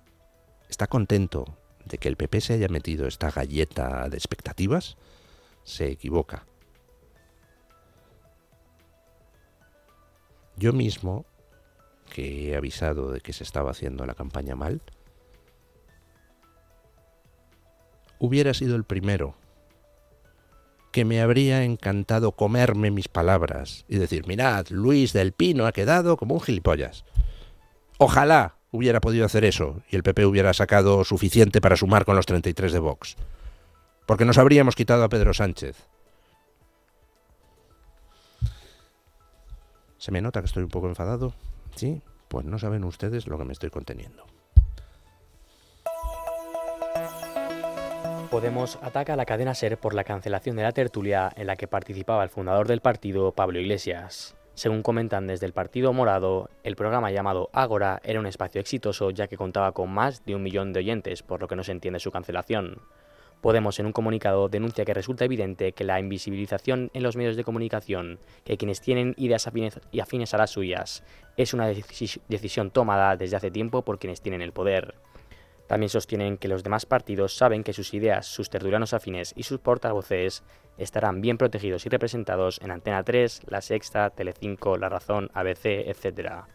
está contento de que el PP se haya metido esta galleta de expectativas, se equivoca. Yo mismo, que he avisado de que se estaba haciendo la campaña mal, hubiera sido el primero que me habría encantado comerme mis palabras y decir, mirad, Luis del Pino ha quedado como un gilipollas. Ojalá hubiera podido hacer eso y el PP hubiera sacado suficiente para sumar con los 33 de Vox. Porque nos habríamos quitado a Pedro Sánchez. ¿Se me nota que estoy un poco enfadado? ¿Sí? Pues no saben ustedes lo que me estoy conteniendo. Podemos ataca a la cadena SER por la cancelación de la tertulia en la que participaba el fundador del partido, Pablo Iglesias. Según comentan desde el Partido Morado, el programa llamado Ágora era un espacio exitoso ya que contaba con más de un millón de oyentes, por lo que no se entiende su cancelación. Podemos en un comunicado denuncia que resulta evidente que la invisibilización en los medios de comunicación, que quienes tienen ideas afines, y afines a las suyas, es una decisión tomada desde hace tiempo por quienes tienen el poder. También sostienen que los demás partidos saben que sus ideas, sus tertulianos afines y sus portavoces estarán bien protegidos y representados en Antena 3, La Sexta, Telecinco, La Razón, ABC, etc.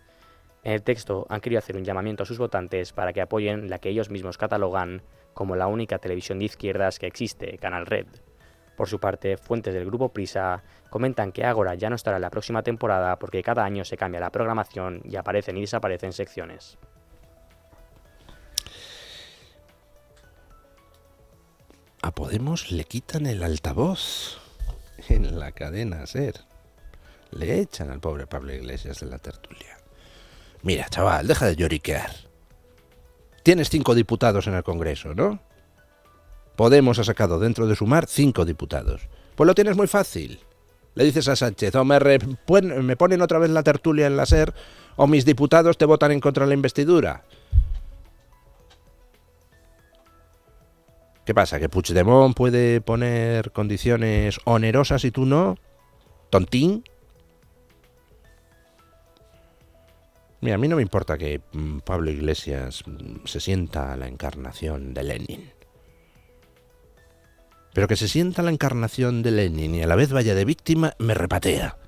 En el texto han querido hacer un llamamiento a sus votantes para que apoyen la que ellos mismos catalogan como la única televisión de izquierdas que existe, Canal Red. Por su parte, fuentes del grupo Prisa comentan que Ágora ya no estará en la próxima temporada porque cada año se cambia la programación y aparecen y desaparecen secciones. A Podemos le quitan el altavoz en la cadena SER. Le echan al pobre Pablo Iglesias de la tertulia. Mira, chaval, deja de lloriquear. Tienes cinco diputados en el Congreso, ¿no? Podemos ha sacado dentro de sumar cinco diputados. Pues lo tienes muy fácil. Le dices a Sánchez, o me, me ponen otra vez la tertulia en la SER, o mis diputados te votan en contra de la investidura. ¿Qué pasa? ¿Que Puigdemont puede poner condiciones onerosas y tú no? ¿Tontín? Mira, a mí no me importa que mm, Pablo Iglesias mm, se sienta la encarnación de Lenin. Pero que se sienta la encarnación de Lenin y a la vez vaya de víctima, me repatea.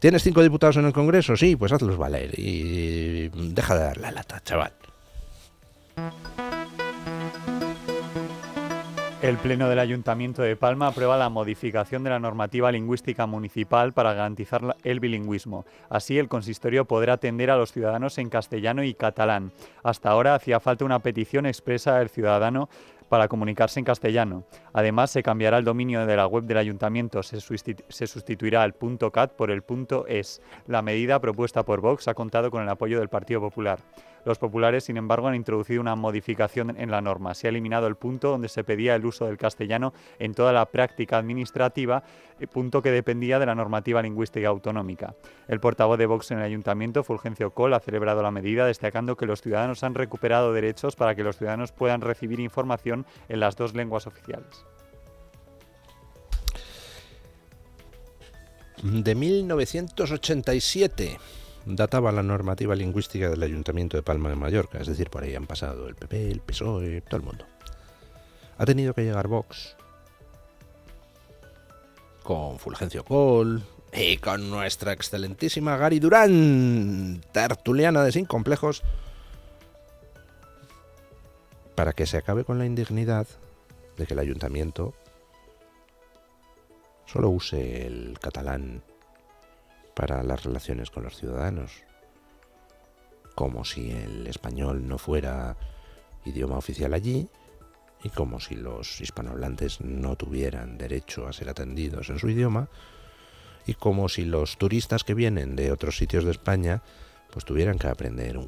¿Tienes cinco diputados en el Congreso? Sí, pues hazlos valer y deja de dar la lata, chaval. El Pleno del Ayuntamiento de Palma aprueba la modificación de la normativa lingüística municipal para garantizar el bilingüismo. Así, el consistorio podrá atender a los ciudadanos en castellano y catalán. Hasta ahora hacía falta una petición expresa del ciudadano para comunicarse en castellano. Además, se cambiará el dominio de la web del ayuntamiento, se, sustituirá el punto .cat por el punto .es. La medida propuesta por Vox ha contado con el apoyo del Partido Popular. Los populares, sin embargo, han introducido una modificación en la norma. Se ha eliminado el punto donde se pedía el uso del castellano en toda la práctica administrativa, eh, punto que dependía de la normativa lingüística autonómica. El portavoz de Vox en el ayuntamiento, Fulgencio Col, ha celebrado la medida, destacando que los ciudadanos han recuperado derechos para que los ciudadanos puedan recibir información en las dos lenguas oficiales. De 1987 databa la normativa lingüística del Ayuntamiento de Palma de Mallorca, es decir, por ahí han pasado el PP, el PSOE, todo el mundo. Ha tenido que llegar Vox con Fulgencio Col y con nuestra excelentísima Gary Durán, tertuliana de Sin Complejos, para que se acabe con la indignidad de que el ayuntamiento solo use el catalán para las relaciones con los ciudadanos, como si el español no fuera idioma oficial allí y como si los hispanohablantes no tuvieran derecho a ser atendidos en su idioma y como si los turistas que vienen de otros sitios de España pues tuvieran que aprender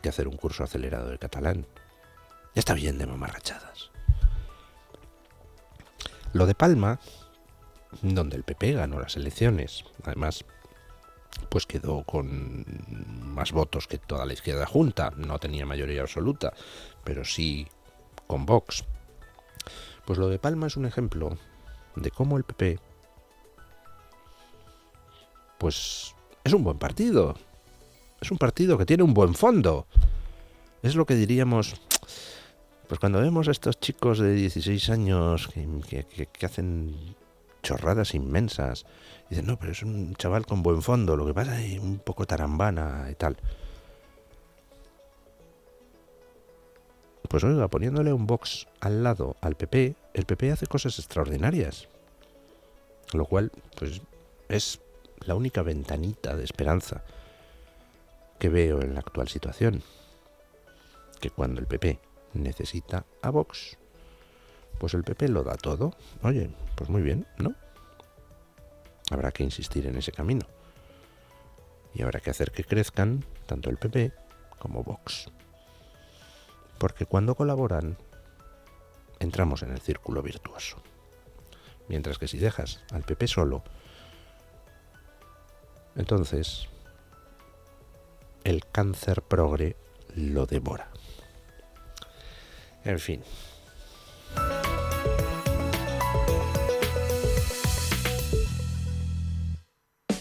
que hacer un curso acelerado de catalán. Está bien de mamarrachadas. Lo de Palma, donde el PP ganó las elecciones, además pues quedó con más votos que toda la izquierda junta. No tenía mayoría absoluta, pero sí con Vox. Pues lo de Palma es un ejemplo de cómo el PP, pues es un buen partido. Es un partido que tiene un buen fondo. Es lo que diríamos, pues cuando vemos a estos chicos de 16 años que, que hacen chorradas inmensas. Y dicen, no, pero es un chaval con buen fondo, lo que pasa es un poco tarambana y tal. Pues oiga, poniéndole un box al lado al PP, el PP hace cosas extraordinarias. Lo cual, pues, es la única ventanita de esperanza que veo en la actual situación. Que cuando el PP necesita a Vox, pues el PP lo da todo. Oye, pues muy bien, ¿no? Habrá que insistir en ese camino. Y habrá que hacer que crezcan tanto el PP como Vox. Porque cuando colaboran, entramos en el círculo virtuoso. Mientras que si dejas al PP solo, entonces el cáncer progre lo devora. En fin,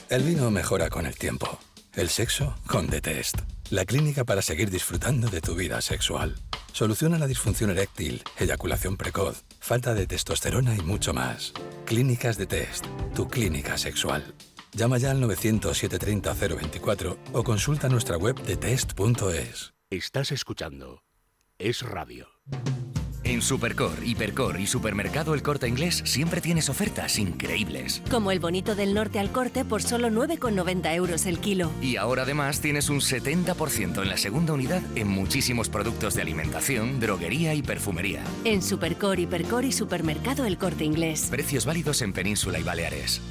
El vino mejora con el tiempo. El sexo con The Test. La clínica para seguir disfrutando de tu vida sexual. Soluciona la disfunción eréctil, eyaculación precoz, falta de testosterona y mucho más. Clínicas de Test. Tu clínica sexual. Llama ya al 900-730-024 o consulta nuestra web de test.es. Estás escuchando Es Radio. En Supercor, Hipercor y Supermercado El Corte Inglés siempre tienes ofertas increíbles. Como el bonito del norte al corte por solo 9,90 euros el kilo. Y ahora además tienes un 70% en la segunda unidad en muchísimos productos de alimentación, droguería y perfumería. En Supercor, Hipercor y Supermercado El Corte Inglés. Precios válidos en Península y Baleares.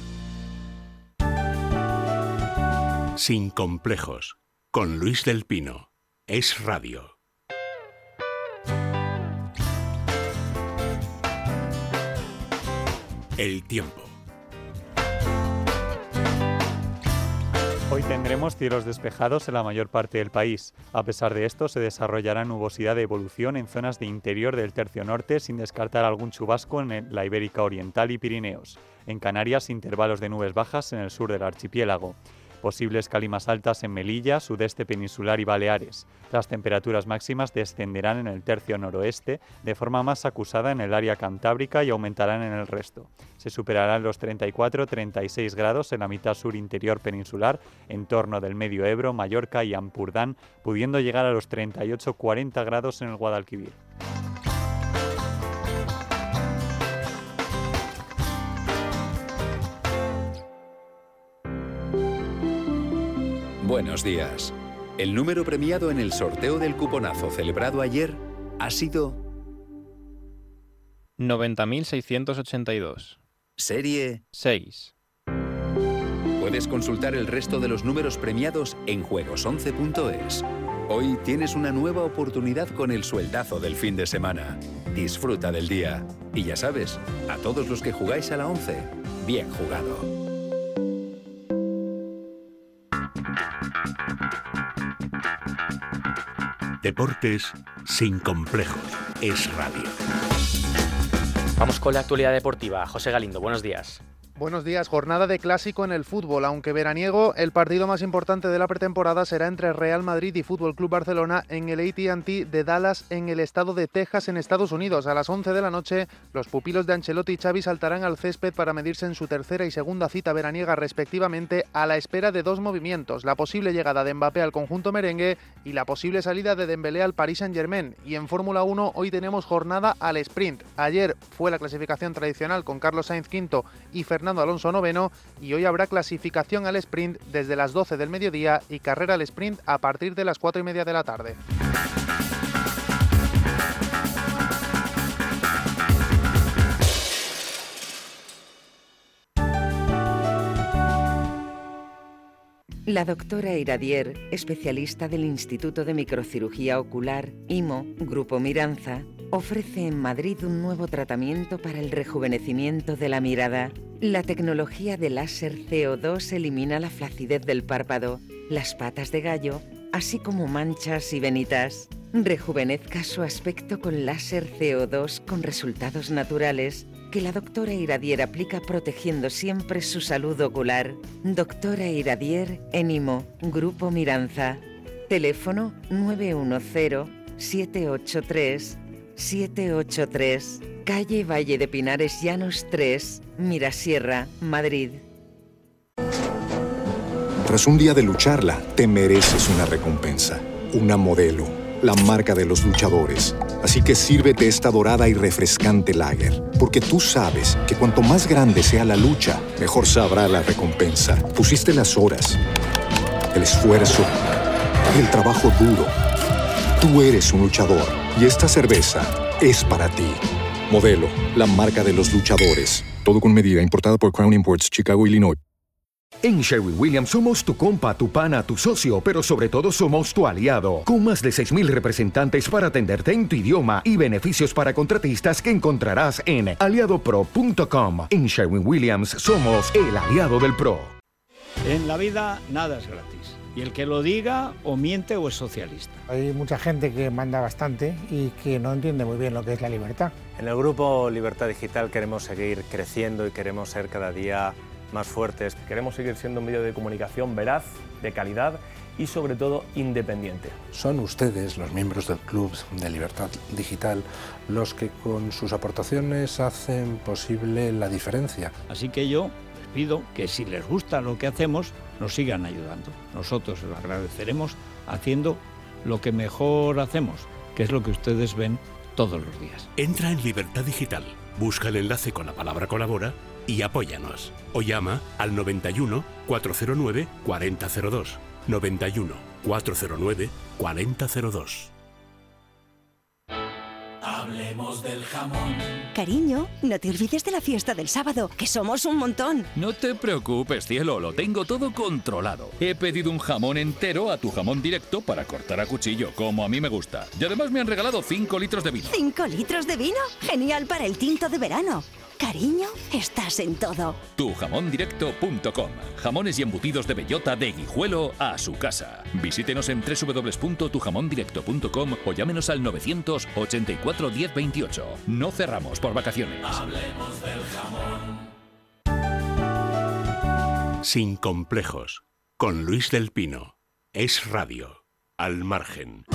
Sin complejos. Con Luis del Pino. Es Radio. El tiempo. Hoy tendremos cielos despejados en la mayor parte del país. A pesar de esto, se desarrollará nubosidad de evolución en zonas de interior del tercio norte, sin descartar algún chubasco en la Ibérica Oriental y Pirineos. En Canarias, intervalos de nubes bajas en el sur del archipiélago. Posibles calimas altas en Melilla, sudeste peninsular y Baleares. Las temperaturas máximas descenderán en el tercio noroeste de forma más acusada en el área cantábrica y aumentarán en el resto. Se superarán los 34-36 grados en la mitad sur interior peninsular, en torno del medio Ebro, Mallorca y Ampurdán, pudiendo llegar a los 38-40 grados en el Guadalquivir. Buenos días. El número premiado en el sorteo del cuponazo celebrado ayer ha sido 90.682. Serie 6. Puedes consultar el resto de los números premiados en juegos11.es. Hoy tienes una nueva oportunidad con el sueldazo del fin de semana. Disfruta del día. Y ya sabes, a todos los que jugáis a la 11, bien jugado. Deportes sin complejos. Es radio. Vamos con la actualidad deportiva. José Galindo, buenos días. Buenos días. Jornada de clásico en el fútbol. Aunque veraniego, el partido más importante de la pretemporada será entre Real Madrid y Fútbol Club Barcelona en el AT&T de Dallas en el estado de Texas en Estados Unidos. A las 11 de la noche, los pupilos de Ancelotti y Xavi saltarán al césped para medirse en su tercera y segunda cita veraniega respectivamente a la espera de dos movimientos: la posible llegada de Mbappé al conjunto merengue y la posible salida de Dembélé al Paris Saint-Germain. Y en Fórmula 1 hoy tenemos jornada al sprint. Ayer fue la clasificación tradicional con Carlos Sainz quinto y Fernando Alonso noveno y hoy habrá clasificación al sprint desde las 12 del mediodía y carrera al sprint a partir de las 4 y media de la tarde. La doctora Iradier, especialista del Instituto de Microcirugía Ocular, IMO, Grupo Miranza, ofrece en Madrid un nuevo tratamiento para el rejuvenecimiento de la mirada. La tecnología de láser CO2 elimina la flacidez del párpado, las patas de gallo, así como manchas y venitas. Rejuvenezca su aspecto con láser CO2 con resultados naturales que la doctora Iradier aplica protegiendo siempre su salud ocular. Doctora Iradier, Enimo, Grupo Miranza. Teléfono 910 783 783, calle Valle de Pinares Llanos 3, Mirasierra, Madrid. Tras un día de lucharla, te mereces una recompensa, una modelo, la marca de los luchadores. Así que sírvete esta dorada y refrescante lager, porque tú sabes que cuanto más grande sea la lucha, mejor sabrá la recompensa. Pusiste las horas, el esfuerzo, el trabajo duro. Tú eres un luchador y esta cerveza es para ti. Modelo, la marca de los luchadores. Todo con medida, importada por Crown Imports, Chicago, Illinois. En Sherwin Williams somos tu compa, tu pana, tu socio, pero sobre todo somos tu aliado, con más de 6.000 representantes para atenderte en tu idioma y beneficios para contratistas que encontrarás en aliadopro.com. En Sherwin Williams somos el aliado del PRO. En la vida nada es gratis y el que lo diga o miente o es socialista. Hay mucha gente que manda bastante y que no entiende muy bien lo que es la libertad. En el grupo Libertad Digital queremos seguir creciendo y queremos ser cada día más fuertes. Queremos seguir siendo un medio de comunicación veraz, de calidad y sobre todo independiente. Son ustedes, los miembros del Club de Libertad Digital, los que con sus aportaciones hacen posible la diferencia. Así que yo pido que si les gusta lo que hacemos, nos sigan ayudando. Nosotros lo agradeceremos haciendo lo que mejor hacemos, que es lo que ustedes ven todos los días. Entra en Libertad Digital, busca el enlace con la palabra colabora y apóyanos. O llama al 91 409 4002. 91 409 4002. Hablemos del jamón. Cariño, no te olvides de la fiesta del sábado, que somos un montón. No te preocupes, cielo, lo tengo todo controlado. He pedido un jamón entero a tu jamón directo para cortar a cuchillo, como a mí me gusta. Y además me han regalado 5 litros de vino. ¿Cinco litros de vino? Genial para el tinto de verano. Cariño, estás en todo. Tujamondirecto.com. Jamones y embutidos de bellota de guijuelo a su casa. Visítenos en www.tujamondirecto.com o llámenos al 984 1028. No cerramos por vacaciones. Hablemos del jamón. Sin complejos. Con Luis del Pino. Es radio. Al margen.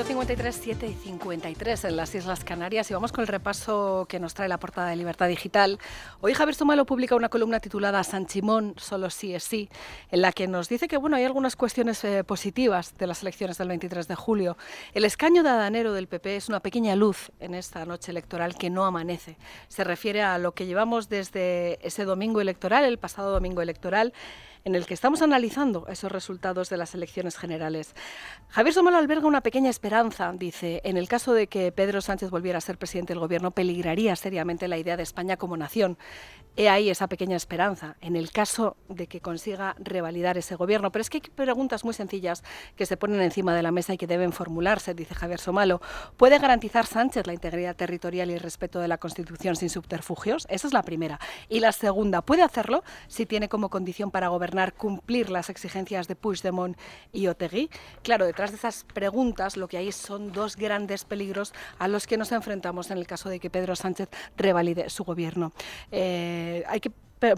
Ocho 53, 7 y 53 en las Islas Canarias y vamos con el repaso que nos trae la portada de Libertad Digital. Hoy Javier Sumalo publica una columna titulada San Chimón, solo sí es sí, en la que nos dice que bueno, hay algunas cuestiones eh, positivas de las elecciones del 23 de julio. El escaño de Adanero del PP es una pequeña luz en esta noche electoral que no amanece. Se refiere a lo que llevamos desde ese domingo electoral, el pasado domingo electoral, en el que estamos analizando esos resultados de las elecciones generales. Javier Somalo alberga una pequeña esperanza, dice, en el caso de que Pedro Sánchez volviera a ser presidente del gobierno, peligraría seriamente la idea de España como nación. He ahí esa pequeña esperanza, en el caso de que consiga revalidar ese gobierno. Pero es que hay preguntas muy sencillas que se ponen encima de la mesa y que deben formularse, dice Javier Somalo. ¿Puede garantizar Sánchez la integridad territorial y el respeto de la Constitución sin subterfugios? Esa es la primera. Y la segunda, ¿puede hacerlo si tiene como condición para gobernar cumplir las exigencias de Puigdemont y Otegui? Claro, detrás de esas preguntas lo que hay son dos grandes peligros a los que nos enfrentamos en el caso de que Pedro Sánchez revalide su gobierno. Eh, hay que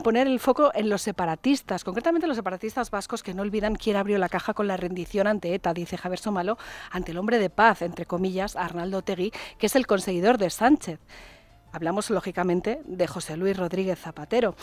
poner el foco en los separatistas, concretamente los separatistas vascos que no olvidan quién abrió la caja con la rendición ante ETA, dice Javier Somalo, ante el hombre de paz, entre comillas, Arnaldo Otegui, que es el conseguidor de Sánchez. Hablamos, lógicamente, de José Luis Rodríguez Zapatero.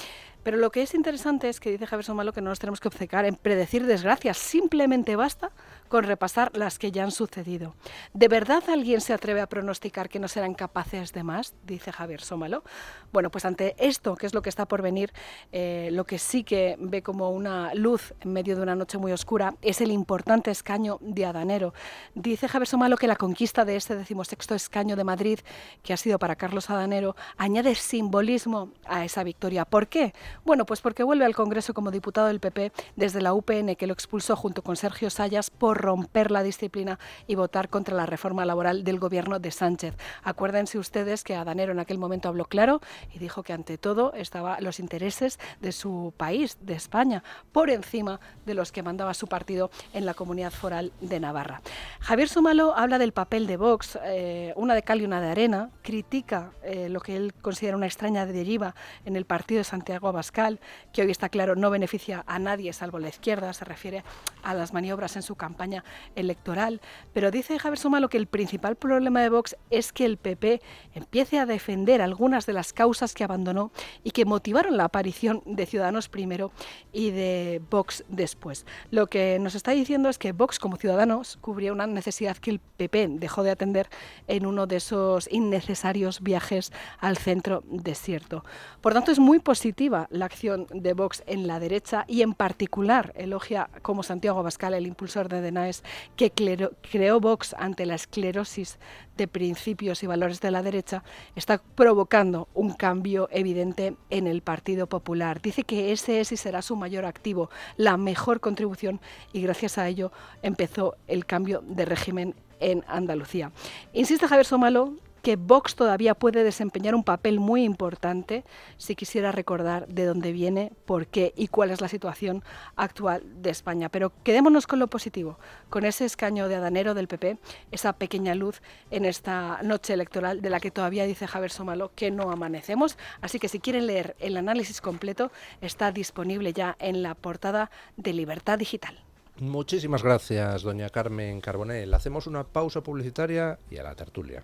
Pero lo que es interesante es que dice Javier Somalo que no nos tenemos que obcecar en predecir desgracias. Simplemente basta con repasar las que ya han sucedido. ¿De verdad alguien se atreve a pronosticar que no serán capaces de más? Dice Javier Somalo. Bueno, pues ante esto, que es lo que está por venir, eh, lo que sí que ve como una luz en medio de una noche muy oscura es el importante escaño de Adanero. Dice Javier Somalo que la conquista de este decimosexto escaño de Madrid, que ha sido para Carlos Adanero, añade simbolismo a esa victoria. ¿Por qué? Bueno, pues porque vuelve al Congreso como diputado del PP desde la UPN que lo expulsó junto con Sergio Sayas por romper la disciplina y votar contra la reforma laboral del gobierno de Sánchez. Acuérdense ustedes que Adanero en aquel momento habló claro y dijo que ante todo estaban los intereses de su país, de España, por encima de los que mandaba su partido en la comunidad foral de Navarra. Javier Sumalo habla del papel de Vox, eh, una de cal y una de arena, critica eh, lo que él considera una extraña deriva en el partido de Santiago Abascal, que hoy está claro no beneficia a nadie salvo la izquierda, se refiere a las maniobras en su campaña electoral. Pero dice Javier Somalo que el principal problema de Vox es que el PP empiece a defender algunas de las causas que abandonó y que motivaron la aparición de Ciudadanos primero y de Vox después. Lo que nos está diciendo es que Vox como Ciudadanos cubría una necesidad que el PP dejó de atender en uno de esos innecesarios viajes al centro desierto. Por tanto, es muy positiva la acción de Vox en la derecha y en particular elogia como Santiago El impulsor de Denaes, que creó Vox ante la esclerosis de principios y valores de la derecha, está provocando un cambio evidente en el Partido Popular. Dice que ese es y será su mayor activo, la mejor contribución y gracias a ello empezó el cambio de régimen en Andalucía. Insiste Javier Somalo que Vox todavía puede desempeñar un papel muy importante si quisiera recordar de dónde viene, por qué y cuál es la situación actual de España. Pero quedémonos con lo positivo, con ese escaño de adanero del PP, esa pequeña luz en esta noche electoral de la que todavía dice Javier Somalo que no amanecemos. Así que si quieren leer el análisis completo, está disponible ya en la portada de Libertad Digital. Muchísimas gracias, doña Carmen Carbonell. Hacemos una pausa publicitaria y a la tertulia.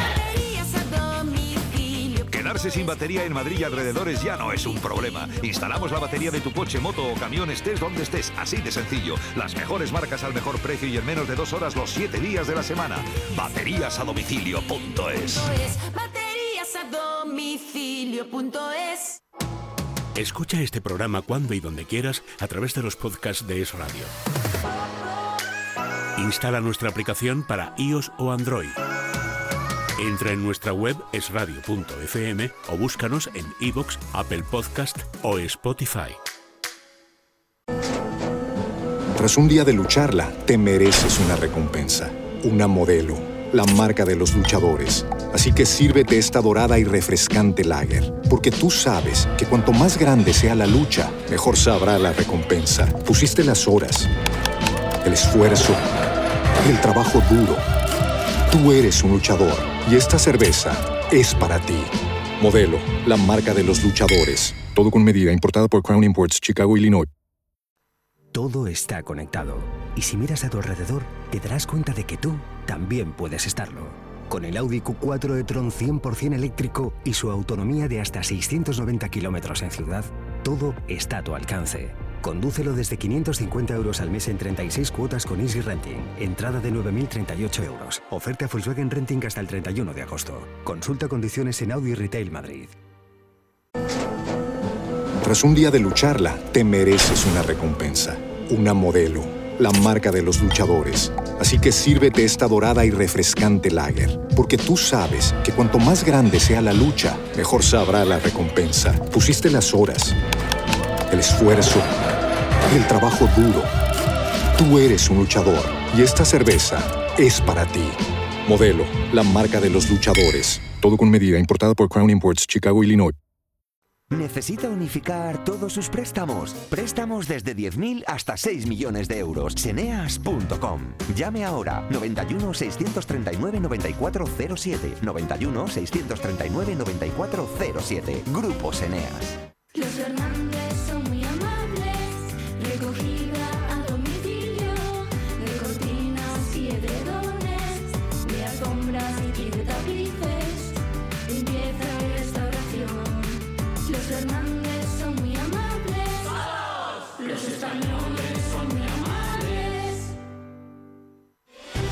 Quedarse sin batería en Madrid y alrededores ya no es un problema. Instalamos la batería de tu coche, moto o camión estés donde estés, así de sencillo. Las mejores marcas al mejor precio y en menos de dos horas los siete días de la semana. Bateríasadomicilio.es Baterías a domicilio.es Escucha este programa cuando y donde quieras a través de los podcasts de Es Radio. Instala nuestra aplicación para iOS o Android. Entra en nuestra web esradio.fm o búscanos en iVoox, Apple Podcast o Spotify. Tras un día de lucharla, te mereces una recompensa, una modelo, la marca de los luchadores. Así que sírvete esta dorada y refrescante lager, porque tú sabes que cuanto más grande sea la lucha, mejor sabrá la recompensa. Pusiste las horas, el esfuerzo, el trabajo duro. Tú eres un luchador y esta cerveza es para ti. Modelo, la marca de los luchadores. Todo con medida, importada por Crown Imports, Chicago, Illinois. Todo está conectado. Y si miras a tu alrededor, te darás cuenta de que tú también puedes estarlo. Con el Audi Q4 e-tron 100% eléctrico y su autonomía de hasta 690 kilómetros en ciudad, todo está a tu alcance. Condúcelo desde 550 euros al mes en 36 cuotas con Easy Renting. Entrada de 9.038 euros. Oferta Volkswagen Renting hasta el 31 de agosto. Consulta condiciones en Audi Retail Madrid. Tras un día de lucharla, te mereces una recompensa, una modelo, la marca de los luchadores. Así que sírvete esta dorada y refrescante lager, porque tú sabes que cuanto más grande sea la lucha, mejor sabrá la recompensa. Pusiste las horas, el esfuerzo, el trabajo duro. Tú eres un luchador y esta cerveza es para ti. Modelo, la marca de los luchadores. Todo con medida, importada por Crown Imports, Chicago, Illinois. ¿Necesita unificar todos sus préstamos? Préstamos desde 10.000 hasta 6 millones de euros. Ceneas.com. Llame ahora 91 639 9407. 91 639 9407. Grupo Ceneas. Los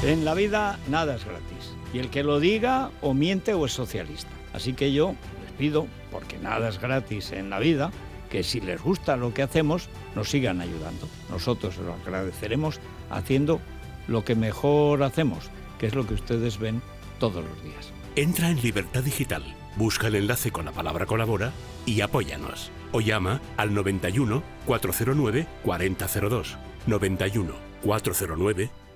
En la vida nada es gratis. Y el que lo diga o miente o es socialista. Así que yo les pido, porque nada es gratis en la vida, que si les gusta lo que hacemos, nos sigan ayudando. Nosotros lo agradeceremos haciendo lo que mejor hacemos, que es lo que ustedes ven todos los días. Entra en Libertad Digital, busca el enlace con la palabra colabora y apóyanos. O llama al 91 409 4002. 91 409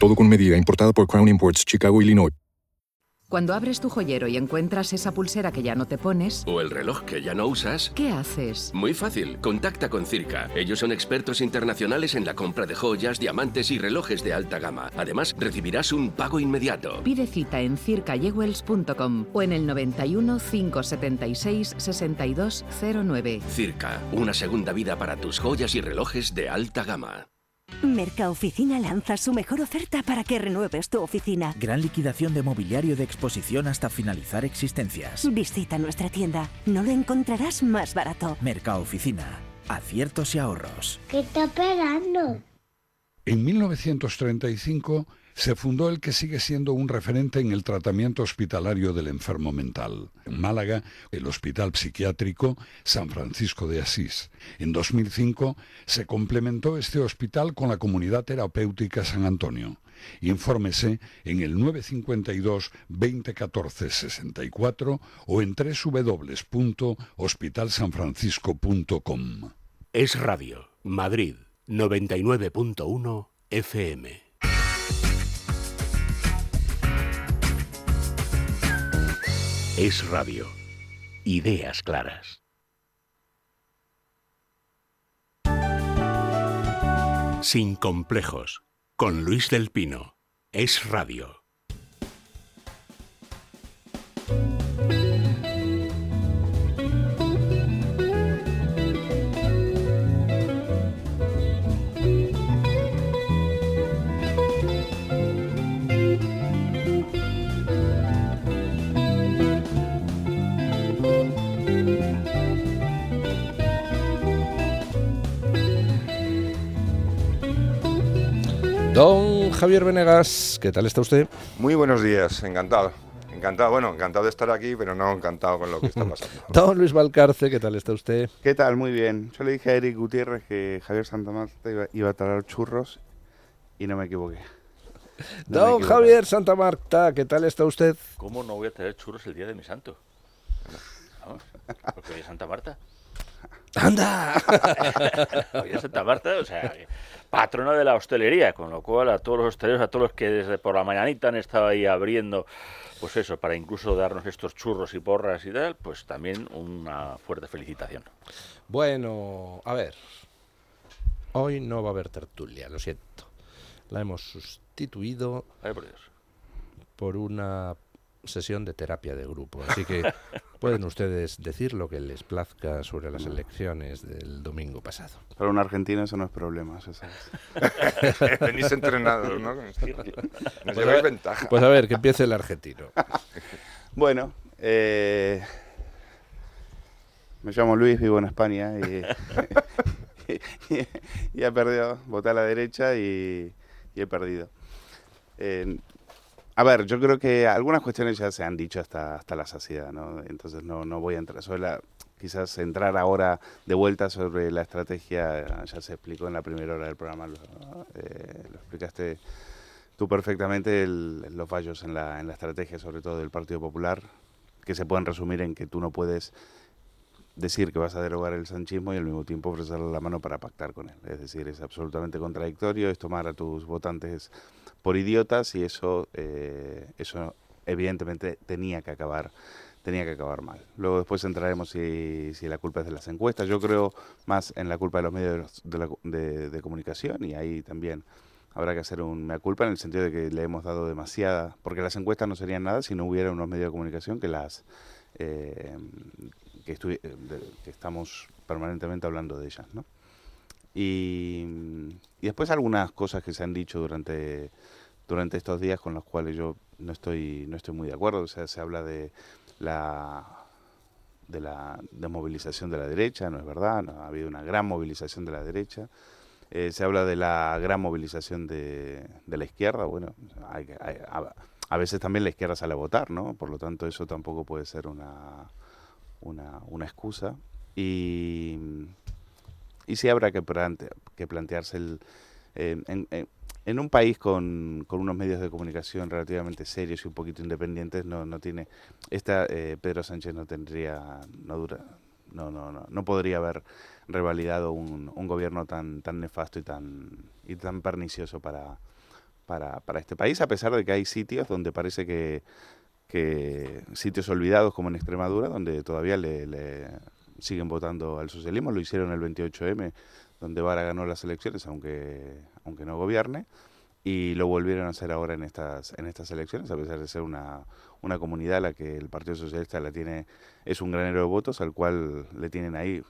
Todo con medida, importada por Crown Imports, Chicago, Illinois. Cuando abres tu joyero y encuentras esa pulsera que ya no te pones, ¿O el reloj que ya no usas? ¿qué haces? Muy fácil, contacta con Circa. Ellos son expertos internacionales en la compra de joyas, diamantes y relojes de alta gama. Además, recibirás un pago inmediato. Pide cita en circayewells.com o en el 91 576 6209. Circa, una segunda vida para tus joyas y relojes de alta gama. Mercaoficina lanza su mejor oferta para que renueves tu oficina. Gran liquidación de mobiliario de exposición hasta finalizar existencias. Visita nuestra tienda. No lo encontrarás más barato. Mercaoficina. Aciertos y ahorros. ¿Qué está esperando? En 1935 se fundó el que sigue siendo un referente en el tratamiento hospitalario del enfermo mental. En Málaga, el Hospital Psiquiátrico San Francisco de Asís. En 2005 se complementó este hospital con la Comunidad Terapéutica San Antonio. Infórmese en el 952 2014 64 o en www.hospitalsanfrancisco.com. Es Radio, Madrid, 99.1 FM. Es Radio. Ideas claras. Sin complejos. Con Luis del Pino. Es Radio. Don Javier Venegas, ¿qué tal está usted? Muy buenos días, encantado. Encantado, bueno, encantado de estar aquí, pero no encantado con lo que está pasando. Don Luis Valcarce, ¿qué tal está usted? ¿Qué tal? Muy bien. Yo le dije a Eric Gutiérrez que Javier Santamarta iba, iba a traer churros y no me equivoqué. No me Don equivoqué. Javier Santa Marta, ¿qué tal está usted? ¿Cómo no voy a traer churros el día de mi santo? Vamos, porque hoy es Santa Marta. ¡Anda! Hoy es Santa Marta, o sea, patrona de la hostelería, con lo cual a todos los hosteleros, a todos los que desde por la mañanita han estado ahí abriendo, pues eso, para incluso darnos estos churros y porras y tal, pues también una fuerte felicitación. Bueno, a ver. Hoy no va a haber tertulia, lo siento. La hemos sustituido Ay, por Dios. por una sesión de terapia de grupo. Así que pueden ustedes decir lo que les plazca sobre las elecciones del domingo pasado. Para un argentino eso no es problema, sabes. Venís entrenados, ¿no? Nos Pues lleváis a- ventaja. Pues a ver, que empiece el argentino. Bueno, eh, me llamo Luis, vivo en España y, y, y he perdido, voté a la derecha y, y he perdido. Eh, a ver, yo creo que algunas cuestiones ya se han dicho hasta, hasta la saciedad, ¿no? Entonces no, no voy a entrar, quizás entrar ahora de vuelta sobre la estrategia, ya se explicó en la primera hora del programa, lo, eh, lo explicaste tú perfectamente, el- los fallos en la, en la estrategia, sobre todo del Partido Popular, que se pueden resumir en que tú no puedes decir que vas a derogar el sanchismo y al mismo tiempo ofrecerle la mano para pactar con él. Es decir, es absolutamente contradictorio, es tomar a tus votantes por idiotas y eso, eh, eso evidentemente tenía que acabar tenía que acabar mal. Luego después entraremos si, si la culpa es de las encuestas. Yo creo más en la culpa de los medios de, la- de- de comunicación y ahí también habrá que hacer un mea culpa en el sentido de que le hemos dado demasiada, porque las encuestas no serían nada si no hubiera unos medios de comunicación que las eh, que estamos permanentemente hablando de ellas, ¿no? Y, y después algunas cosas que se han dicho durante, durante estos días con las cuales yo no estoy, no estoy muy de acuerdo. O sea, se habla de la de la desmovilización de la derecha, no es verdad, no, ha habido una gran movilización de la derecha. Eh, se habla de la gran movilización de, de la izquierda, bueno, hay hay- a, a veces también la izquierda sale a votar, ¿no? Por lo tanto, eso tampoco puede ser una, una, una excusa. Y, y sí habrá que, plante- que plantearse el, eh, en, un país con, unos medios de comunicación relativamente serios y un poquito independientes, no, no tiene, esta eh, Pedro Sánchez no tendría, no dura, no, no, no, no podría haber revalidado un, un gobierno tan, tan nefasto y tan, y tan pernicioso para, para, para este país, a pesar de que hay sitios donde parece que, que sitios olvidados como en Extremadura, donde todavía le, le siguen votando al socialismo, lo hicieron el 28M, donde Vara ganó las elecciones, aunque, aunque no gobierne, y lo volvieron a hacer ahora en estas, en estas elecciones, a pesar de ser una, una comunidad a la que el Partido Socialista la tiene, es un granero de votos, al cual le tienen ahí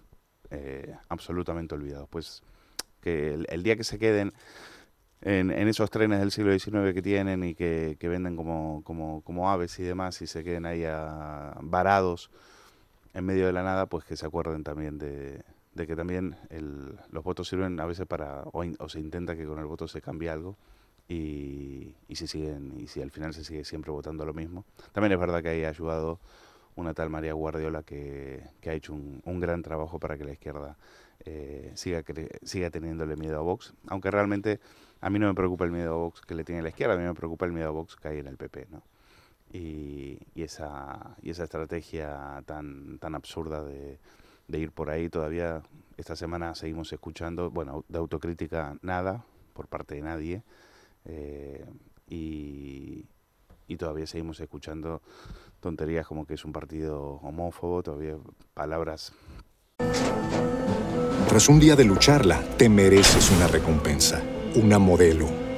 eh, absolutamente olvidados. Pues que el, el día que se queden en, en, esos trenes del siglo XIX que tienen y que, que venden como, como, como, aves y demás y se queden ahí a, varados en medio de la nada, pues que se acuerden también de, que también el, los votos sirven a veces para, o, se intenta que con el voto se cambie algo y, y, si siguen, y si al final se sigue siempre votando lo mismo. También es verdad que ahí ha ayudado una tal María Guardiola que, ha hecho un, un, gran trabajo para que la izquierda eh, siga, siga teniéndole miedo a Vox, aunque realmente a mí no me preocupa el miedo a Vox que le tiene la izquierda, a mí me preocupa el miedo a Vox que hay en el PP, ¿no? Y, esa, y esa estrategia tan, tan absurda de, de, ir por ahí. Todavía, esta semana seguimos escuchando, bueno, de autocrítica nada, por parte de nadie, eh, y, y todavía seguimos escuchando tonterías como que es un partido homófobo, todavía palabras... Tras un día de lucharla, te mereces una recompensa una modelo,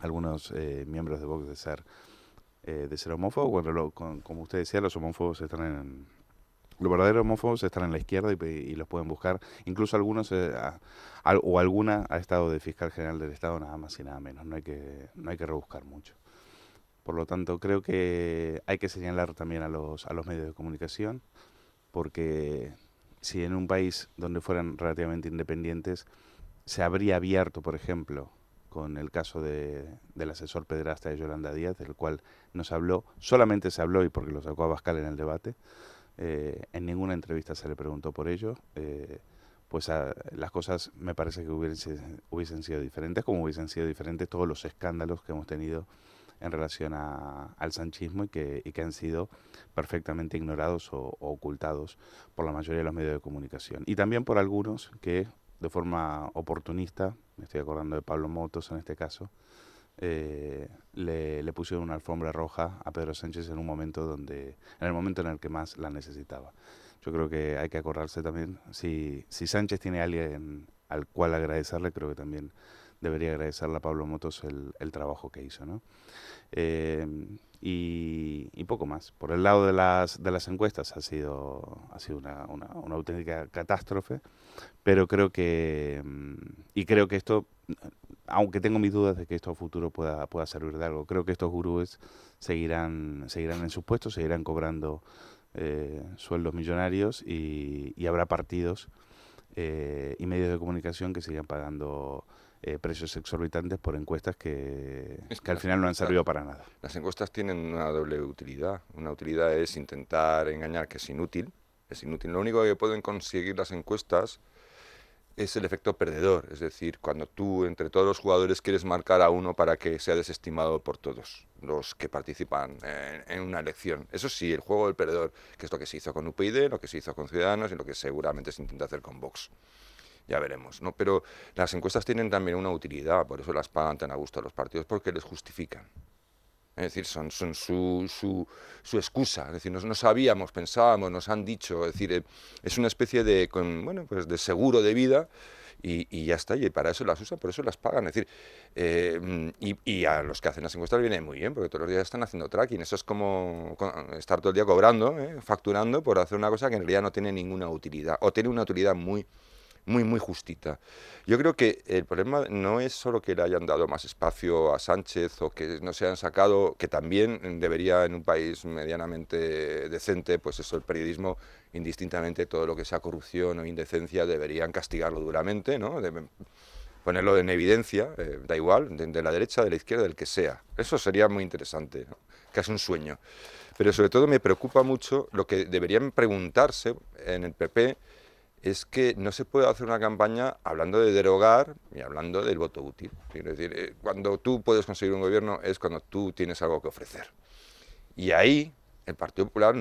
algunos eh, miembros de Vox de ser eh, de ser homófobos. Bueno, con, como usted decía, los homófobos están en los verdaderos homófobos están en la izquierda y, los pueden buscar. Incluso algunos eh, o alguna ha estado de fiscal general del Estado nada más y nada menos. No hay que no hay que rebuscar mucho. Por lo tanto, creo que hay que señalar también a los a los medios de comunicación porque si en un país donde fueran relativamente independientes se habría abierto, por ejemplo, con el caso de, del asesor pederasta de Yolanda Díaz, del cual nos habló, solamente se habló y porque lo sacó a Bascal en el debate, eh, en ninguna entrevista se le preguntó por ello, eh, pues a, las cosas me parece que hubiesen, hubiesen sido diferentes, como hubiesen sido diferentes todos los escándalos que hemos tenido en relación a, al sanchismo y que, y que han sido perfectamente ignorados o ocultados por la mayoría de los medios de comunicación. Y también por algunos que de forma oportunista, me estoy acordando de Pablo Motos en este caso, eh, le, le, pusieron una alfombra roja a Pedro Sánchez en un momento donde, en el momento en el que más la necesitaba. Yo creo que hay que acordarse también, si, si Sánchez tiene alguien al cual agradecerle, creo que también debería agradecerle a Pablo Motos el, el trabajo que hizo, ¿no? Eh, y, y, poco más. Por el lado de las, de las encuestas ha sido, ha sido una, una, auténtica catástrofe, pero creo que, mm, y creo que esto, aunque tengo mis dudas de que esto a futuro pueda, pueda servir de algo, creo que estos gurúes seguirán, seguirán en sus puestos, seguirán cobrando eh, sueldos millonarios y, y, habrá partidos eh, y medios de comunicación que sigan pagando eh, precios exorbitantes por encuestas que, que al final no han servido para nada. Las encuestas tienen una doble utilidad. Una utilidad es intentar engañar, que es inútil. Es inútil. Lo único que pueden conseguir las encuestas es el efecto perdedor. Es decir, cuando tú entre todos los jugadores quieres marcar a uno para que sea desestimado por todos los que participan en, en una elección. Eso sí, el juego del perdedor, que es lo que se hizo con UPyD, lo que se hizo con Ciudadanos y lo que seguramente se intenta hacer con Vox ya veremos, ¿no? Pero las encuestas tienen también una utilidad, por eso las pagan tan a gusto los partidos, porque les justifican. Es decir, son, son su, su, su, excusa. Es decir, no, no, sabíamos, pensábamos, nos han dicho. Es decir, es una especie de, con, bueno, pues de seguro de vida y, y, ya está. Y para eso las usan, por eso las pagan. Es decir, eh, y, y, a los que hacen las encuestas viene muy bien, porque todos los días están haciendo tracking. Eso es como estar todo el día cobrando, ¿eh? facturando por hacer una cosa que en realidad no tiene ninguna utilidad o tiene una utilidad muy muy, muy justita. Yo creo que el problema no es solo que le hayan dado más espacio a Sánchez o que no se hayan sacado, que también debería en un país medianamente decente, pues eso, el periodismo, indistintamente todo lo que sea corrupción o indecencia, deberían castigarlo duramente, ¿no? Ponerlo en evidencia, eh, da igual, de, de la derecha, de la izquierda, del que sea. Eso sería muy interesante, ¿no? casi un sueño. Pero sobre todo me preocupa mucho lo que deberían preguntarse en el PP es que no se puede hacer una campaña hablando de derogar y hablando del voto útil. Quiero decir, eh, cuando tú puedes conseguir un gobierno es cuando tú tienes algo que ofrecer. Y ahí el Partido Popular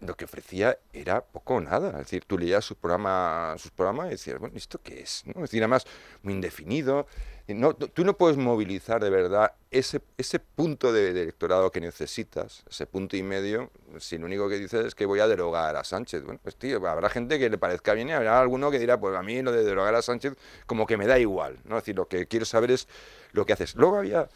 lo que ofrecía era poco o nada. Es decir, tú leías sus programas, sus programas y decías, bueno, ¿esto qué es? ¿No? Es decir, además, muy indefinido. No- tú no puedes movilizar de verdad ese, ese punto de, de electorado que necesitas, ese punto y medio, si lo único que dices es que voy a derogar a Sánchez. Bueno, pues tío, habrá gente que le parezca bien y habrá alguno que dirá, pues a mí lo de derogar a Sánchez como que me da igual. ¿no? Es decir, lo que quiero saber es lo que haces. Luego había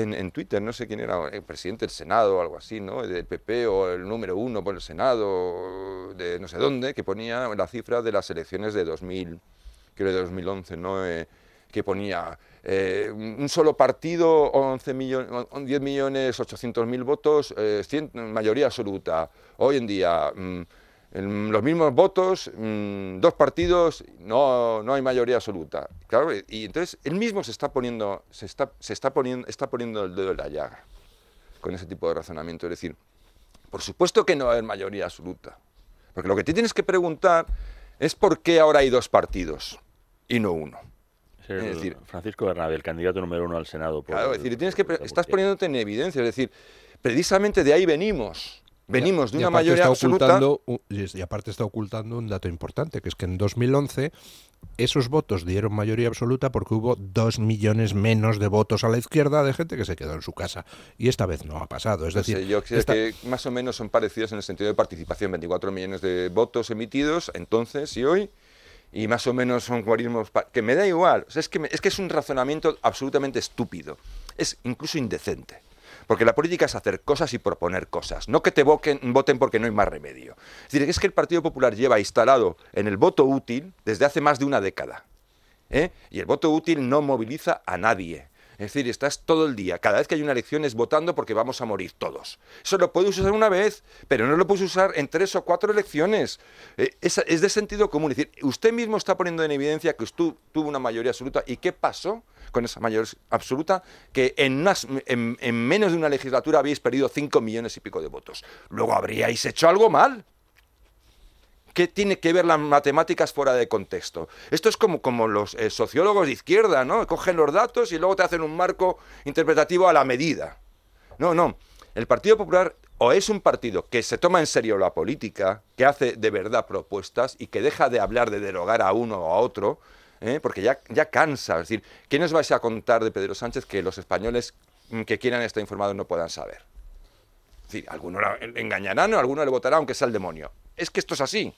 en, Twitter, no sé quién era, el presidente del Senado o algo así, ¿no? Del PP o el número uno por el Senado de no sé dónde, que ponía la cifra de las elecciones de 2000, creo de 2011, ¿no? Eh, que ponía eh, un solo partido, 11 millones, 10 millones 800 mil votos, eh, 100 mayoría absoluta. Hoy en día, mm, en los mismos votos, mm, dos partidos, no, no hay mayoría absoluta. Claro, y- entonces él mismo se está poniendo, se está, se está poniendo, está poniendo el dedo en la llaga con ese tipo de razonamiento. Es decir, por supuesto que no va a haber mayoría absoluta. Porque lo que te tienes que preguntar es por qué ahora hay dos partidos y no uno. Es el Es decir, Francisco Bernabé, el candidato número uno al Senado. por- Claro, es decir, tienes que estás poniéndote en evidencia, es decir, precisamente de ahí venimos. Venimos de una mayoría está absoluta. y aparte está ocultando un dato importante, que es que en 2011 esos votos dieron mayoría absoluta porque hubo dos millones menos de votos a la izquierda de gente que se quedó en su casa. Y esta vez no ha pasado. Es decir, yo creo esta- que más o menos son parecidos en el sentido de participación, 24 millones de votos emitidos entonces y hoy, y más o menos son guarismos que me da igual, O sea, es, que me- es que es un razonamiento absolutamente estúpido, es incluso indecente. Porque la política es hacer cosas y proponer cosas, no que te voten porque no hay más remedio. Es decir, es que el Partido Popular lleva instalado en el voto útil desde hace más de una década. ¿eh? Y el voto útil no moviliza a nadie. Es decir, estás todo el día, cada vez que hay una elección es votando porque vamos a morir todos. Eso lo puedes usar una vez, pero no lo puedes usar en tres o cuatro elecciones. Eh, es, es de sentido común. Es decir, usted mismo está poniendo en evidencia que usted tuvo una mayoría absoluta. ¿Y qué pasó con esa mayoría absoluta? Que en, menos de una legislatura habéis perdido cinco millones y pico de votos. Luego habríais hecho algo mal. ¿Qué tiene que ver las matemáticas fuera de contexto? Esto es como, como los eh, sociólogos de izquierda, ¿no? Cogen los datos y luego te hacen un marco interpretativo a la medida. No, no. El Partido Popular o es un partido que se toma en serio la política, que hace de verdad propuestas y que deja de hablar de derogar a uno o a otro, ¿eh? porque ya, ya cansa. Es decir, ¿qué nos vais a contar de Pedro Sánchez que los españoles mm, que quieran estar informados no puedan saber? Es decir, algunos engañarán o alguno le votará aunque sea el demonio. Es que esto es así.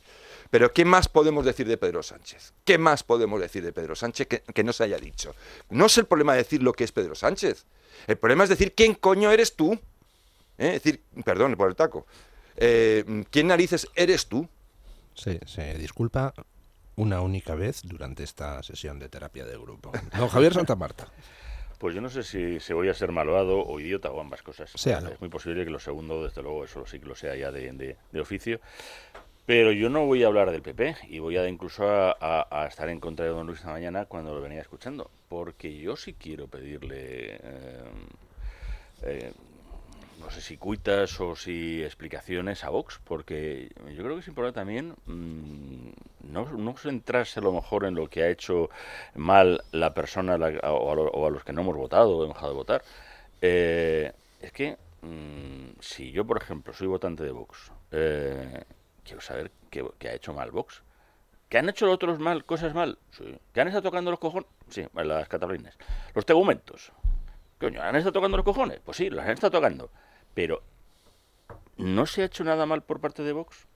Pero ¿qué más podemos decir de Pedro Sánchez? ¿Qué más podemos decir de Pedro Sánchez que, que no se haya dicho? No es el problema decir lo que es Pedro Sánchez. El problema es decir quién coño eres tú. ¿Eh? Es decir, perdón por el taco. Eh, ¿Quién narices eres tú? se disculpa una única vez durante esta sesión de terapia de grupo. Don Javier Santa Marta. Pues yo no sé si, si voy a ser malvado o idiota o ambas cosas. Séalo. Es muy posible que lo segundo, desde luego, eso sí que lo sea ya de, de- de oficio. Pero yo no voy a hablar del PP y voy a incluso a, a- a estar en contra de don Luis esta mañana cuando lo venía escuchando. Porque yo sí quiero pedirle, eh, eh, no sé si cuitas o si explicaciones a Vox, porque yo creo que es importante también mm, no, no centrarse a lo mejor en lo que ha hecho mal la persona o, a, lo- los que no hemos votado o hemos dejado de votar. Eh, es que mm, si yo, por ejemplo, soy votante de Vox, eh, quiero saber qué, qué ha hecho mal Vox. ¿Que han hecho los otros mal, cosas mal? Sí. ¿Que han estado tocando los cojones? Sí, las catalines. Los tegumentos. Coño, ¿han estado tocando los cojones? Pues sí, los han estado tocando. Pero, ¿no se ha hecho nada mal por parte de Vox?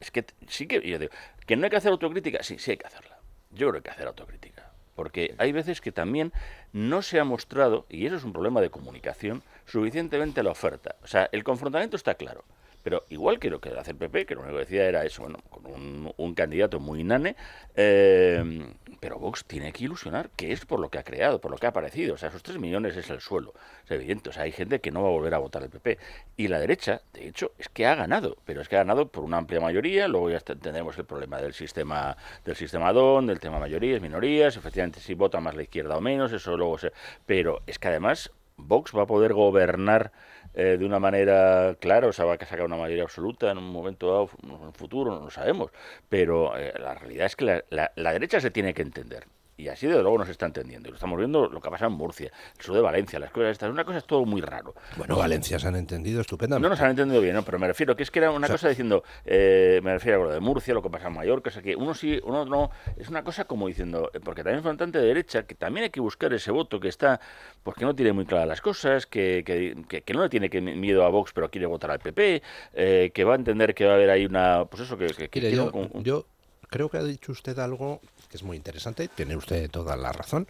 Es que sí que, yo digo, que no hay que hacer autocrítica, sí, sí hay que hacerla. Yo creo que hay que hacer autocrítica. Porque hay veces que también no se ha mostrado, y eso es un problema de comunicación, suficientemente la oferta. O sea, el confrontamiento está claro. Pero igual que lo que hace el PP, que lo único que decía era eso, bueno, con un, candidato muy nane, eh, pero Vox tiene que ilusionar, que es por lo que ha creado, por lo que ha aparecido. O sea, esos 3 millones es el suelo, es evidente. O sea, hay gente que no va a volver a votar al PP. Y la derecha, de hecho, es que ha ganado, pero es que ha ganado por una amplia mayoría. Luego ya tendremos el problema del sistema del sistema DON, del tema mayorías, minorías. Efectivamente, si vota más la izquierda o menos, eso luego se... Pero es que además Vox va a poder gobernar eh, de una manera clara, o sea, va a sacar una mayoría absoluta en un momento dado, en un futuro, no lo sabemos. Pero eh, la realidad es que la, la- la derecha se tiene que entender. Y así de luego no se está entendiendo. Y lo estamos viendo lo que ha pasado en Murcia, el sur de Valencia, las cosas estas. Una cosa es todo muy raro. Bueno, Valencia se han entendido estupendamente. No nos han entendido bien, ¿no? pero me refiero que es que era una O sea- cosa diciendo, eh, me refiero a lo de Murcia, lo que pasa en Mallorca, o sea que uno sí, uno no, es una cosa como diciendo, eh, porque también es votante de derecha, que también hay que buscar ese voto que está, pues que no tiene muy claras las cosas, que, que, que- que no le tiene que miedo a Vox, pero quiere votar al PP, eh, que va a entender que va a haber ahí una, pues eso, que, que- Mire, yo, un- un- yo creo que ha dicho usted algo que es muy interesante, tiene usted toda la razón.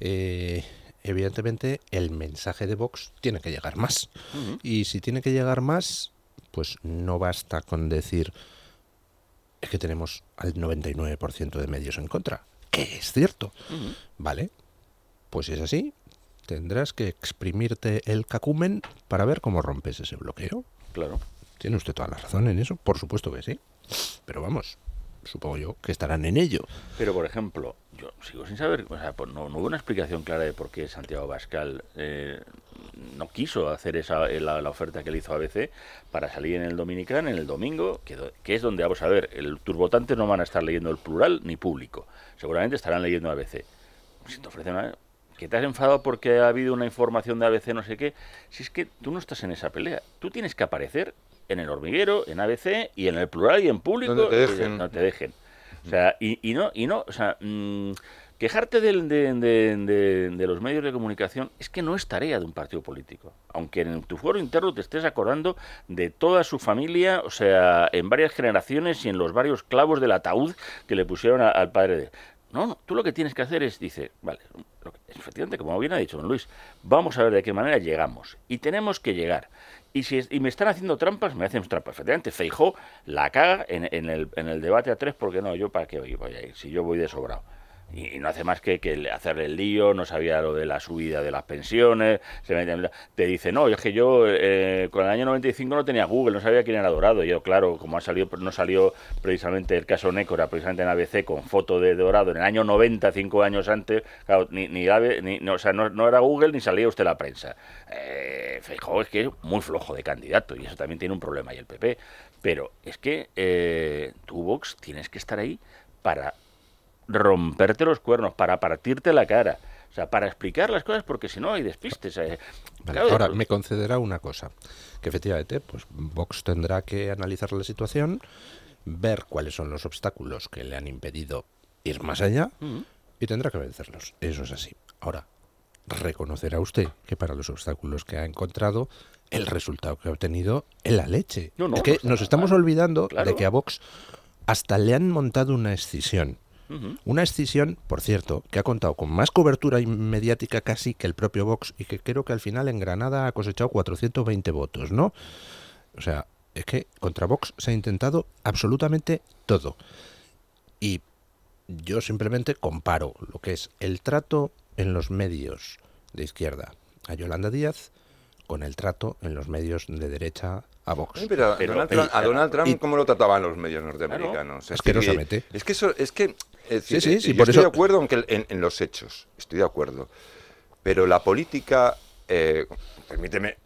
Eh, evidentemente, el mensaje de Vox tiene que llegar más. Y si tiene que llegar más, pues no basta con decir es que tenemos al 99% de medios en contra, que es cierto. Vale, pues si es así, tendrás que exprimirte el cacumen para ver cómo rompes ese bloqueo. Claro. Tiene usted toda la razón en eso, por supuesto que sí. Pero vamos, supongo yo que estarán en ello. Pero, por ejemplo, yo sigo sin saber, o sea, pues no, hubo una explicación clara de por qué Santiago Bascal eh, no quiso hacer esa eh, la, oferta que le hizo ABC para salir en el Dominicán en el domingo, que, que es donde, vamos a ver, el, tus votantes no van a estar leyendo el plural ni público, seguramente estarán leyendo ABC. Si te ofrecen una- que te has enfadado porque ha habido una información de ABC no sé qué, si es que tú no estás en esa pelea, tú tienes que aparecer en el hormiguero, en ABC y en el plural y en público, Donde te y dejen. no te dejen. O sea, y, y no, y no, o sea, mm, quejarte de, de- de- de los medios de comunicación es que no es tarea de un partido político. Aunque en tu foro interno te estés acordando de toda su familia, o sea, en varias generaciones y en los varios clavos del ataúd que le pusieron a- al padre de... No, no, tú lo que tienes que hacer es, dice, vale, lo que- efectivamente, como bien ha dicho don Luis, vamos a ver de qué manera llegamos. Y tenemos que llegar. Y si y me están haciendo trampas, me hacen trampas. Efectivamente, Feijó la caga en, en el, en el debate a tres, porque no, yo para qué voy a ir, si yo voy de sobrado. Y, no hace más que, que le- hacerle el lío, no sabía lo de la subida de las pensiones, se mete te dice, no, es que yo eh, con el año 95 no tenía Google, no sabía quién era Dorado. Y yo, claro, como ha salido, no salió precisamente el caso Nécora, precisamente en ABC, con foto de Dorado en el año 90, cinco años antes, claro, ni, ni, ni- no, o sea, no, no era Google ni salía usted la prensa. Eh, es que es muy flojo de candidato y eso también tiene un problema y el PP. Pero es que eh, tú, Vox, tienes que estar ahí para romperte los cuernos, para partirte la cara. O sea, para explicar las cosas, porque si no hay despistes. eh. Vale, Claro, ahora, me concederá una cosa, que efectivamente, pues Vox tendrá que analizar la situación, ver cuáles son los obstáculos que le han impedido ir más allá Ujú. y tendrá que vencerlos. Eso es así. Ahora, reconocerá usted que para los obstáculos que ha encontrado, el resultado que ha obtenido es la leche. No, no, es que no nos estamos olvidando Claro. de que a Vox hasta le han montado una escisión. Una escisión, por cierto, que ha contado con más cobertura mediática casi que el propio Vox y que creo que al final en Granada ha cosechado 420 votos, ¿no? O sea, es que contra Vox se ha intentado absolutamente todo. Y yo simplemente comparo lo que es el trato en los medios de izquierda a Yolanda Díaz con el trato en los medios de derecha a Vox. Sí, pero, a Donald Trump, a Donald Trump, y- ¿cómo lo trataban los medios norteamericanos? Es que- Asquerosamente. Es que eso, es que, es Sí, decir, sí, sí, yo por estoy eso- de acuerdo en, que el- en, en los hechos, estoy de acuerdo. Pero la política, eh, permíteme,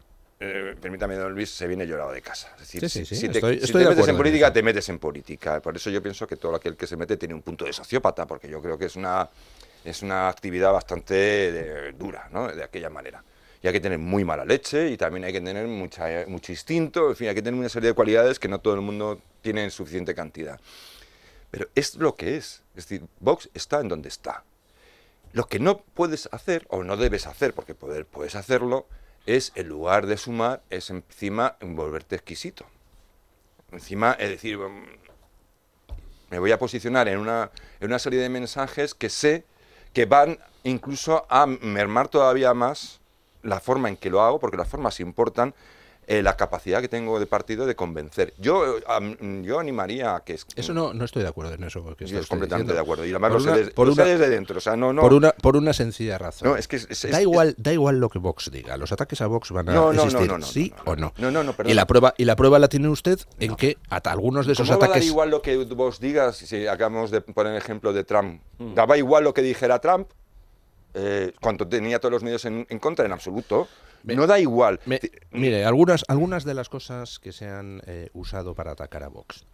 eh, permítame, don Luis, se viene llorado de casa. Es decir, si- te, estoy- si estoy te de metes en política, te metes en política. Por eso yo pienso que todo aquel que se mete tiene un punto de sociópata, porque yo creo que es una, es una actividad bastante eh, dura, ¿no? De aquella manera. Y hay que tener muy mala leche y también hay que tener mucha, mucho instinto, en fin, hay que tener una serie de cualidades que no todo el mundo tiene en suficiente cantidad. Pero es lo que es. Es decir, Vox está en donde está. Lo que no puedes hacer, o no debes hacer, porque poder, puedes hacerlo, es en lugar de sumar, es encima volverte exquisito. Encima, es decir, mm, me voy a posicionar en una, en una serie de mensajes que sé que van incluso a mermar todavía más la forma en que lo hago, porque las formas importan, eh, la capacidad que tengo de partido de convencer. Yo, am- yo animaría a que... es- Eso no, no estoy de acuerdo en eso. Que Yo estoy completamente diciendo. de acuerdo. Y además Por lo sé una- desde- por lo sé una- desde dentro. O sea, no, no... Por una, por una sencilla razón. No, es que es- es- da, es- igual, da igual lo que Vox diga. Los ataques a Vox van a No, no, no, existir, no, no, sí o no. No, no, no, y, la prueba, y la prueba la tiene usted en que hasta algunos de esos ¿Cómo ataques... igual lo que vos digas? Si acabamos de poner el ejemplo de Trump. ¿Daba igual lo que dijera Trump? Eh, cuando tenía todos los medios en, en contra, en absoluto. no da igual. Me- mire, algunas, algunas de las cosas que se han eh, usado para atacar a Vox.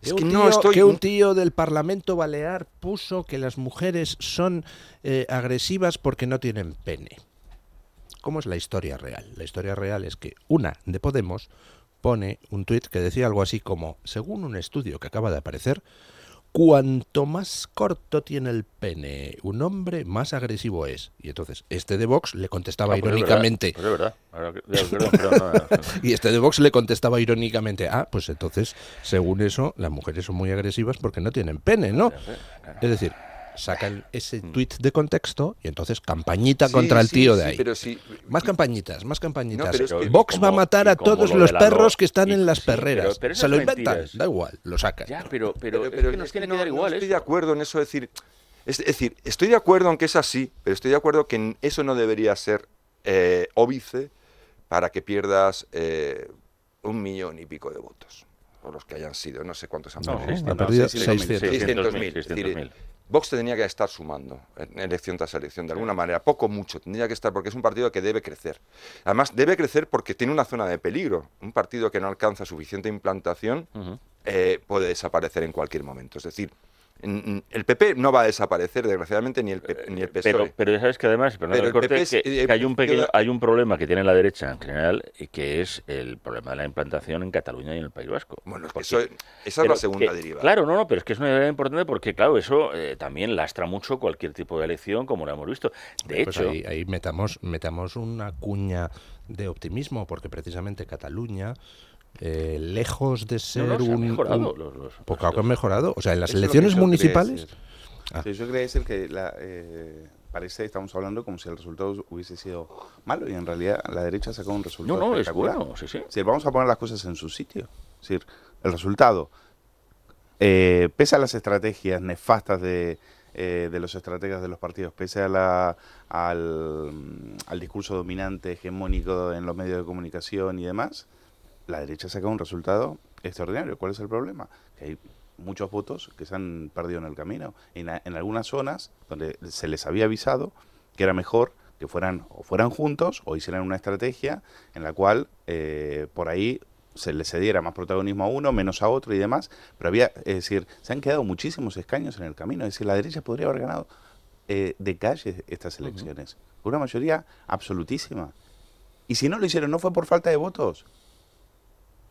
Es que, un no tío, estoy- que un tío del Parlamento Balear puso que las mujeres son eh, agresivas porque no tienen pene. ¿Cómo es la historia real? La historia real es que una de Podemos pone un tuit que decía algo así como, según un estudio que acaba de aparecer, cuanto más corto tiene el pene un hombre, más agresivo es. Y entonces, este de Vox le contestaba Ah, pues irónicamente, no. y este de Vox le contestaba irónicamente, ah, pues entonces, según eso, las mujeres son muy agresivas porque no tienen pene, ¿no? Es decir, sacan ese tuit de contexto y entonces campañita Sí, contra el sí, tío sí, de ahí. pero sí- Más campañitas, más campañitas. No, pero es que- Vox va a matar a todos lo los perros que están y- en las pero- perreras. pero Se lo inventan, mentiras. da igual, lo sacan. Ya, pero, pero, Pero- es que nos es tiene que que no- dar no igual estoy eso. de acuerdo en eso, decir, es decir, estoy de acuerdo en que es así, pero estoy de acuerdo que eso no debería ser eh, óbice para que pierdas eh, un millón y pico de votos, o los que hayan sido, no sé cuántos han No, perdido. han perdido 600.000. 600.000. 600.000. Es decir, Vox tendría que estar sumando elección tras elección, de alguna manera, poco mucho, tendría que estar, porque es un partido que debe crecer. Además, debe crecer porque tiene una zona de peligro. Un partido que no alcanza suficiente implantación eh, puede desaparecer en cualquier momento. Es decir, el PP no va a desaparecer, desgraciadamente, ni el, P- ni el PSOE. Pero, pero ya sabes que además, perdón, Pero el corte, PP es- que, eh, que hay un pequeño, hay un problema que tiene la derecha en general, y que es el problema de la implantación en Cataluña y en el País Vasco. Bueno, es que Porque- eso- esa es la segunda deriva. Claro, no, no, pero es que es una idea importante porque, claro, eso eh, también lastra mucho cualquier tipo de elección, como lo hemos visto. De Pues hecho, ahí, ahí metamos, metamos una cuña de optimismo, porque precisamente Cataluña, eh, lejos de ser no, se ha un... mejorado un- los- los- han mejorado. O sea, en las elecciones municipales... Ah. Sí, yo quería decir que la, eh, parece, estamos hablando como si el resultado hubiese sido malo y en realidad la derecha sacó un resultado No, no, es espectacular. bueno, sí, sí. Es decir, vamos a poner las cosas en su sitio. Es decir, el resultado, eh, pese a las estrategias nefastas de, eh, de los estrategas de los partidos, pese a la, al, al discurso dominante, hegemónico en los medios de comunicación y demás, la derecha saca un resultado extraordinario. ¿Cuál es el problema? Que hay muchos votos que se han perdido en el camino. En, a- en algunas zonas donde se les había avisado que era mejor que fueran o fueran juntos o hicieran una estrategia en la cual eh, por ahí se le cediera más protagonismo a uno, menos a otro y demás, pero había, es decir, se han quedado muchísimos escaños en el camino, es decir, la derecha podría haber ganado eh, de calle estas elecciones, con una mayoría absolutísima. Y si no lo hicieron, no fue por falta de votos,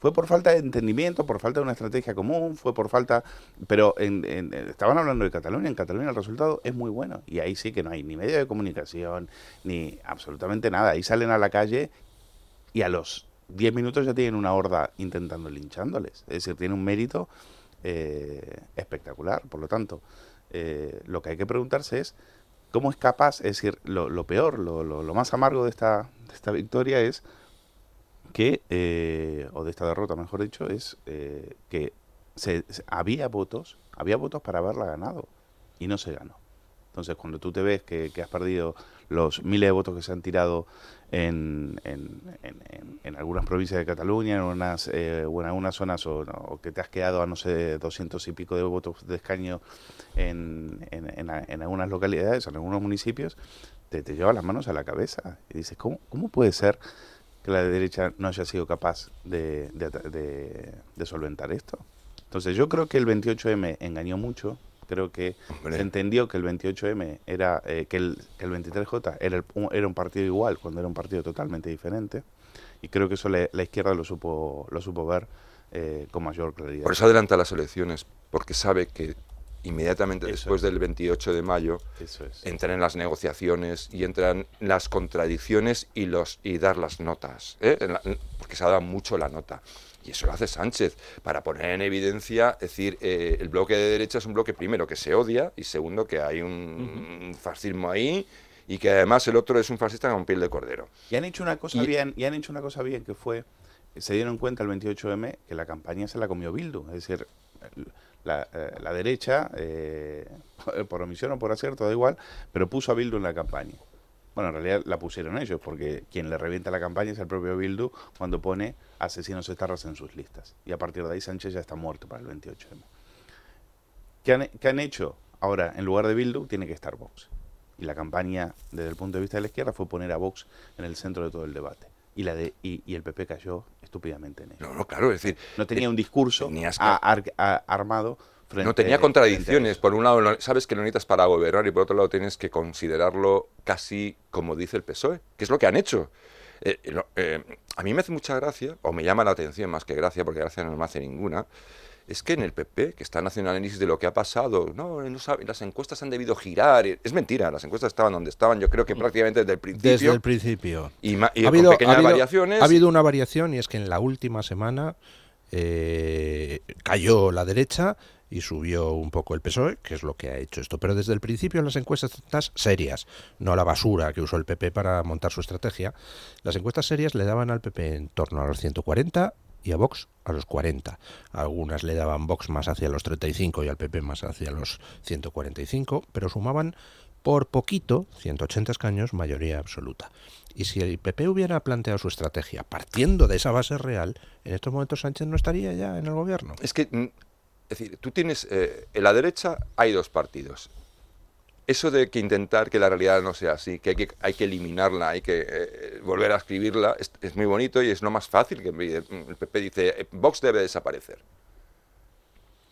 fue por falta de entendimiento, por falta de una estrategia común, fue por falta... Pero en- en- estaban hablando de Cataluña, en Cataluña el resultado es muy bueno. Y ahí sí que no hay ni medio de comunicación, ni absolutamente nada. Ahí salen a la calle y a los 10 minutos ya tienen una horda intentando linchándoles. Es decir, tiene un mérito eh, espectacular. Por lo tanto, eh, lo que hay que preguntarse es cómo es capaz, es decir, lo, lo peor, lo, lo- lo más amargo de esta, de esta victoria es que, eh, o de esta derrota mejor dicho, es eh, que se, había votos, había votos para haberla ganado y no se ganó. Entonces, cuando tú te ves que, que has perdido los miles de votos que se han tirado en, en, en- algunas provincias de Cataluña, en unas, eh, o en algunas zonas, o, que te has quedado a, no sé, 200 y pico de votos de escaño en algunas localidades, en algunos municipios, te, te lleva las manos a la cabeza y dices, ¿cómo, cómo puede ser que la derecha no haya sido capaz de, de, de- de solventar esto? Entonces yo creo que el 28M engañó mucho, creo que se entendió que el 28M era, eh, que, el, que el 23J era, el- un, era un partido igual cuando era un partido totalmente diferente y creo que eso le- la izquierda lo supo, lo supo ver eh, con mayor claridad. Por eso adelanta las elecciones, porque sabe que inmediatamente después del 28 de mayo Eso es. entran en las negociaciones y entran las contradicciones y los y dar las notas, ¿eh? La- porque se ha dado mucho la nota. Y eso lo hace Sánchez, para poner en evidencia, es decir, eh, el bloque de derecha es un bloque primero que se odia y segundo que hay un, un fascismo ahí y que además el otro es un fascista con piel de cordero. Y han hecho una cosa Y- bien, y han hecho una cosa bien que fue, se dieron cuenta el 28M que la campaña se la comió Bildu, es decir, la, eh, la derecha, eh, por omisión o por acierto, da igual, pero puso a Bildu en la campaña. Bueno, en realidad la pusieron ellos, porque quien le revienta la campaña es el propio Bildu cuando pone asesinos estarras en sus listas. Y a partir de ahí Sánchez ya está muerto para el 28M. ¿Qué han, qué han hecho? Ahora, en lugar de Bildu, tiene que estar Vox. Y la campaña, desde el punto de vista de la izquierda, fue poner a Vox en el centro de todo el debate. Y, la de, y el PP cayó estúpidamente en ello. No, no, claro, es decir, No tenía eh, un discurso que- ar- armado frente no tenía contradicciones. Por un lado, sabes que lo necesitas para gobernar y por otro lado tienes que considerarlo casi como dice el PSOE, que es lo que han hecho. Eh, eh, a mí me hace mucha gracia, o me llama la atención más que gracia, porque gracia no me hace ninguna, es que en el PP, que están haciendo análisis de lo que ha pasado, no, no sabe- las encuestas han debido girar. Es mentira, las encuestas estaban donde estaban, yo creo que prácticamente desde el principio. Desde el principio. Y, Ha con habido- pequeñas ha habido- variaciones. Ha habido una variación y es que en la última semana eh, cayó la derecha y subió un poco el PSOE, que es lo que ha hecho esto. Pero desde el principio las encuestas serias, no la basura que usó el PP para montar su estrategia, las encuestas serias le daban al PP en torno a los 140 y a Vox a los 40. Algunas le daban Vox más hacia los 35 y al PP más hacia los 145, pero sumaban por poquito, 180 escaños, mayoría absoluta. Y si el PP hubiera planteado su estrategia partiendo de esa base real, en estos momentos Sánchez no estaría ya en el gobierno. Es que, mm, es decir, tú tienes, eh, en la derecha hay dos partidos. Eso de que intentar que la realidad no sea así, que hay que, hay que eliminarla, hay que eh, volver a escribirla, es, muy bonito y es lo más fácil. que El PP dice, eh, Vox debe desaparecer.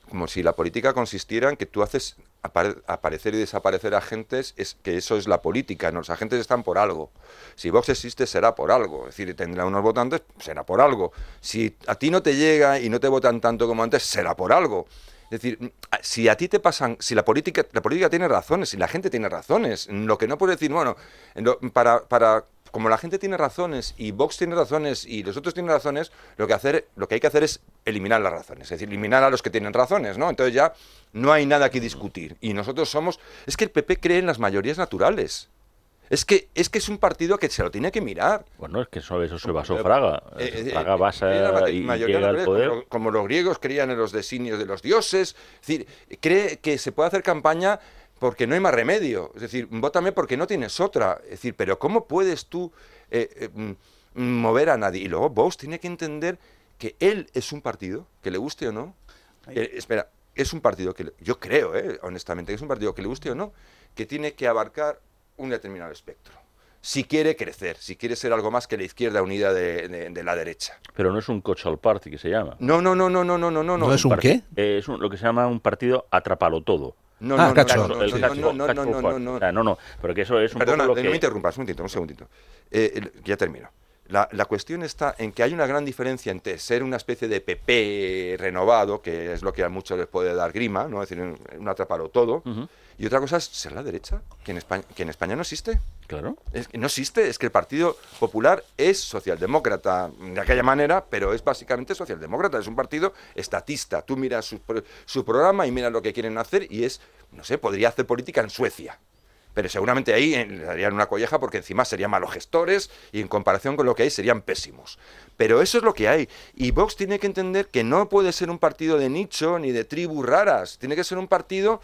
Como si la política consistiera en que tú haces apare- aparecer y desaparecer agentes, es que eso es la política, ¿no? los agentes están por algo. Si Vox existe será por algo, es decir, tendrá unos votantes, será por algo. Si a ti no te llega y no te votan tanto como antes, será por algo. Es decir, si a ti te pasan, si la política, la política tiene razones, si la gente tiene razones, lo que no puedes decir, bueno, para, para, como la gente tiene razones y Vox tiene razones y los otros tienen razones, lo que hacer, lo que hay que hacer es eliminar las razones, es decir, eliminar a los que tienen razones, ¿no? Entonces ya no hay nada que discutir. Y nosotros somos, es que el PP cree en las mayorías naturales. Es que, es que es un partido que se lo tiene que mirar. Bueno, es que eso, eso se basó Fraga. Eh, eh, Fraga basa cree en la y mayoría llega al poder. Como, como los griegos creían en los designios de los dioses. Es decir, cree que se puede hacer campaña porque no hay más remedio. Es decir, vótame porque no tienes otra. Es decir, pero ¿cómo puedes tú eh, eh, mm, mover a nadie? Y luego Vox tiene que entender que él es un partido, que le guste o no. Eh, espera, es un partido que le- yo creo, eh, honestamente, que es un partido que le guste o no, que tiene que abarcar un determinado espectro. Si quiere crecer, si quiere ser algo más que la izquierda unida de- de- de la derecha. Pero no es un coach al party que se llama. No, no, no, no, no, no, no, no. ¿No es un par- qué? Eh, es un- lo que se llama un partido atrapalo todo. No, Ah, no, catch no, all, no, no, no, no, no, no, no, no, O sea, no, no, pero que eso es un Perdona, poco lo no me interrumpas, un momentito, un segundito. Eh, ya termino. La, la cuestión está en que hay una gran diferencia entre ser una especie de PP renovado, que es lo que a muchos les puede dar grima, ¿no? es decir, un, un atrapalo todo, y otra cosa es ser la derecha, que en España, que en España no existe. Claro. Es que no existe, es que el Partido Popular es socialdemócrata de aquella manera, pero es básicamente socialdemócrata, es un partido estatista. Tú miras su, pro- su programa y miras lo que quieren hacer y es, no sé, podría hacer política en Suecia. Pero seguramente ahí le darían una colleja porque encima serían malos gestores y en comparación con lo que hay serían pésimos. Pero eso es lo que hay. Y Vox tiene que entender que no puede ser un partido de nicho ni de tribus raras. Tiene que ser un partido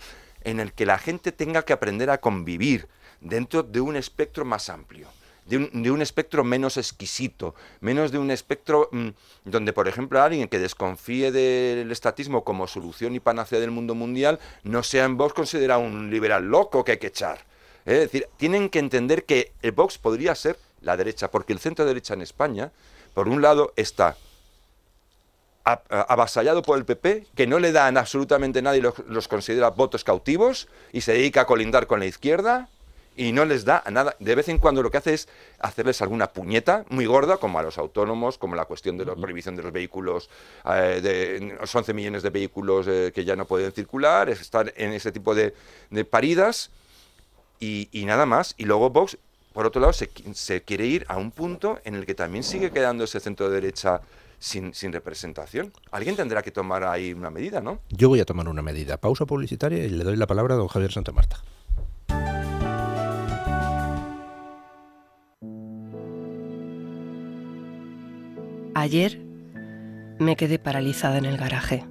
en el que la gente tenga que aprender a convivir dentro de un espectro más amplio. De un, de un espectro menos exquisito, menos de un espectro mm, donde, por ejemplo, alguien que desconfíe del estatismo como solución y panacea del mundo mundial no sea en Vox considerado un liberal loco que hay que echar. Es decir, tienen que entender que el Vox podría ser la derecha, porque el centro derecha en España, por un lado, está avasallado por el PP, que no le dan absolutamente nadie los, los considera votos cautivos y se dedica a colindar con la izquierda y no les da nada. De vez en cuando lo que hace es hacerles alguna puñeta muy gorda, como a los autónomos, como la cuestión de la prohibición de los vehículos, eh, de los 11 millones de vehículos eh, que ya no pueden circular, es estar en ese tipo de, de paridas y, y nada más. Y luego Vox, por otro lado, se quiere ir a un punto en el que también sigue quedando ese centro derecha sin, representación. Alguien tendrá que tomar ahí una medida, ¿no? Yo voy a tomar una medida. Pausa publicitaria y le doy la palabra a don Javier Santa Marta. Ayer me quedé paralizada en el garaje,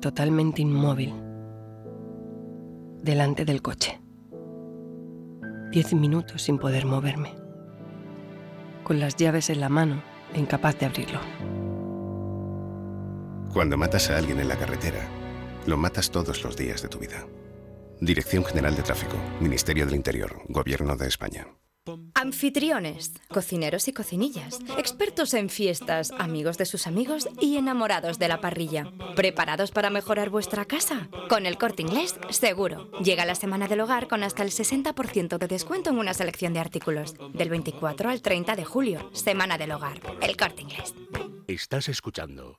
totalmente inmóvil, delante del coche. Diez minutos sin poder moverme, con las llaves en la mano incapaz de abrirlo. Cuando matas a alguien en la carretera, lo matas todos los días de tu vida. Dirección General de Tráfico, Ministerio del Interior, Gobierno de España. Anfitriones, cocineros y cocinillas, expertos en fiestas, amigos de sus amigos y enamorados de la parrilla. ¿Preparados para mejorar vuestra casa? Con el corte inglés, seguro. Llega la semana del hogar con hasta el 60% de descuento en una selección de artículos. Del 24 al 30 de julio, Semana del Hogar. El corte inglés. Estás escuchando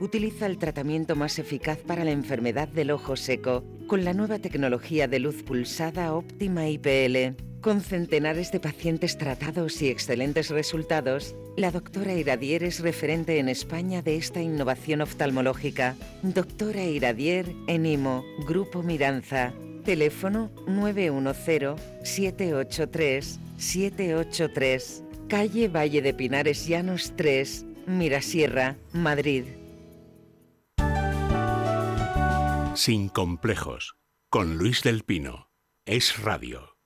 utiliza el tratamiento más eficaz para la enfermedad del ojo seco con la nueva tecnología de luz pulsada óptima IPL. Con centenares de pacientes tratados y excelentes resultados, la doctora Iradier es referente en España de esta innovación oftalmológica. Doctora Iradier en IMO, Grupo Miranza. Teléfono 910-783-783. Calle Valle de Pinares Llanos 3, Mirasierra, Madrid. Sin complejos. Con Luis del Pino. Es Radio.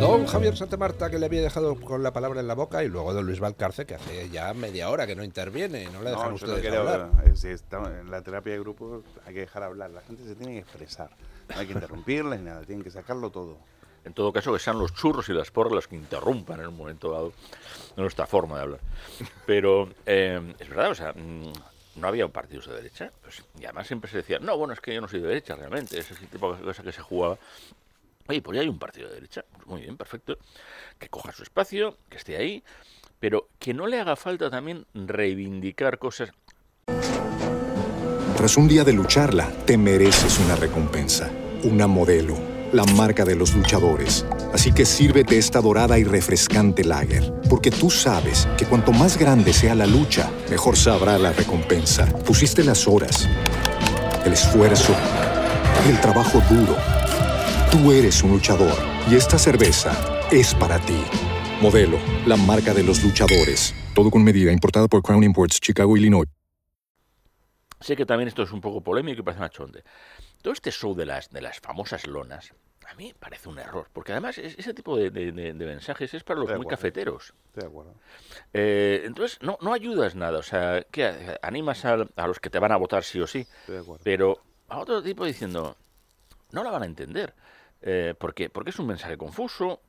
Don Javier Santamarta, que le había dejado con la palabra en la boca, y luego don Luis Valcarce, que hace ya media hora que no interviene, no le dejan No, ustedes no quiero- hablar. si está- en la terapia de grupo hay que dejar hablar. La gente se tiene que expresar. No hay que interrumpirla ni nada. Tienen que sacarlo todo. En todo caso, que sean los churros y las porras los que interrumpan en un momento dado nuestra forma de hablar. Pero eh, es verdad, o sea, mm, no había partidos de derecha. Pues, y además siempre se decía, no, bueno, es que yo no soy de derecha realmente. Ese tipo de cosa que se jugaba. Oye, pues ya hay un partido de derecha. Pues muy bien, perfecto. Que coja su espacio, que esté ahí. Pero que no le haga falta también reivindicar cosas. Tras un día de lucharla, te mereces una recompensa, una modelo, la marca de los luchadores. Así que sírvete esta dorada y refrescante lager, porque tú sabes que cuanto más grande sea la lucha, mejor sabrá la recompensa. Pusiste las horas, el esfuerzo, el trabajo duro. Tú eres un luchador y esta cerveza es para ti. Modelo, la marca de los luchadores. Todo con medida, importada por Crown Imports, Chicago, Illinois. Sé que también esto es un poco polémico y parece una chonde. Todo este show de las, de las famosas lonas, a mí parece un error, porque además es- ese tipo de, de- de- de mensajes es para los de muy acuerdo. cafeteros. De acuerdo. Eh, entonces, no, no ayudas nada, o sea, ¿qué? animas a, los que te van a votar sí o sí, Estoy de acuerdo. pero a otro tipo diciendo, no la van a entender, eh, porque, porque es un mensaje confuso,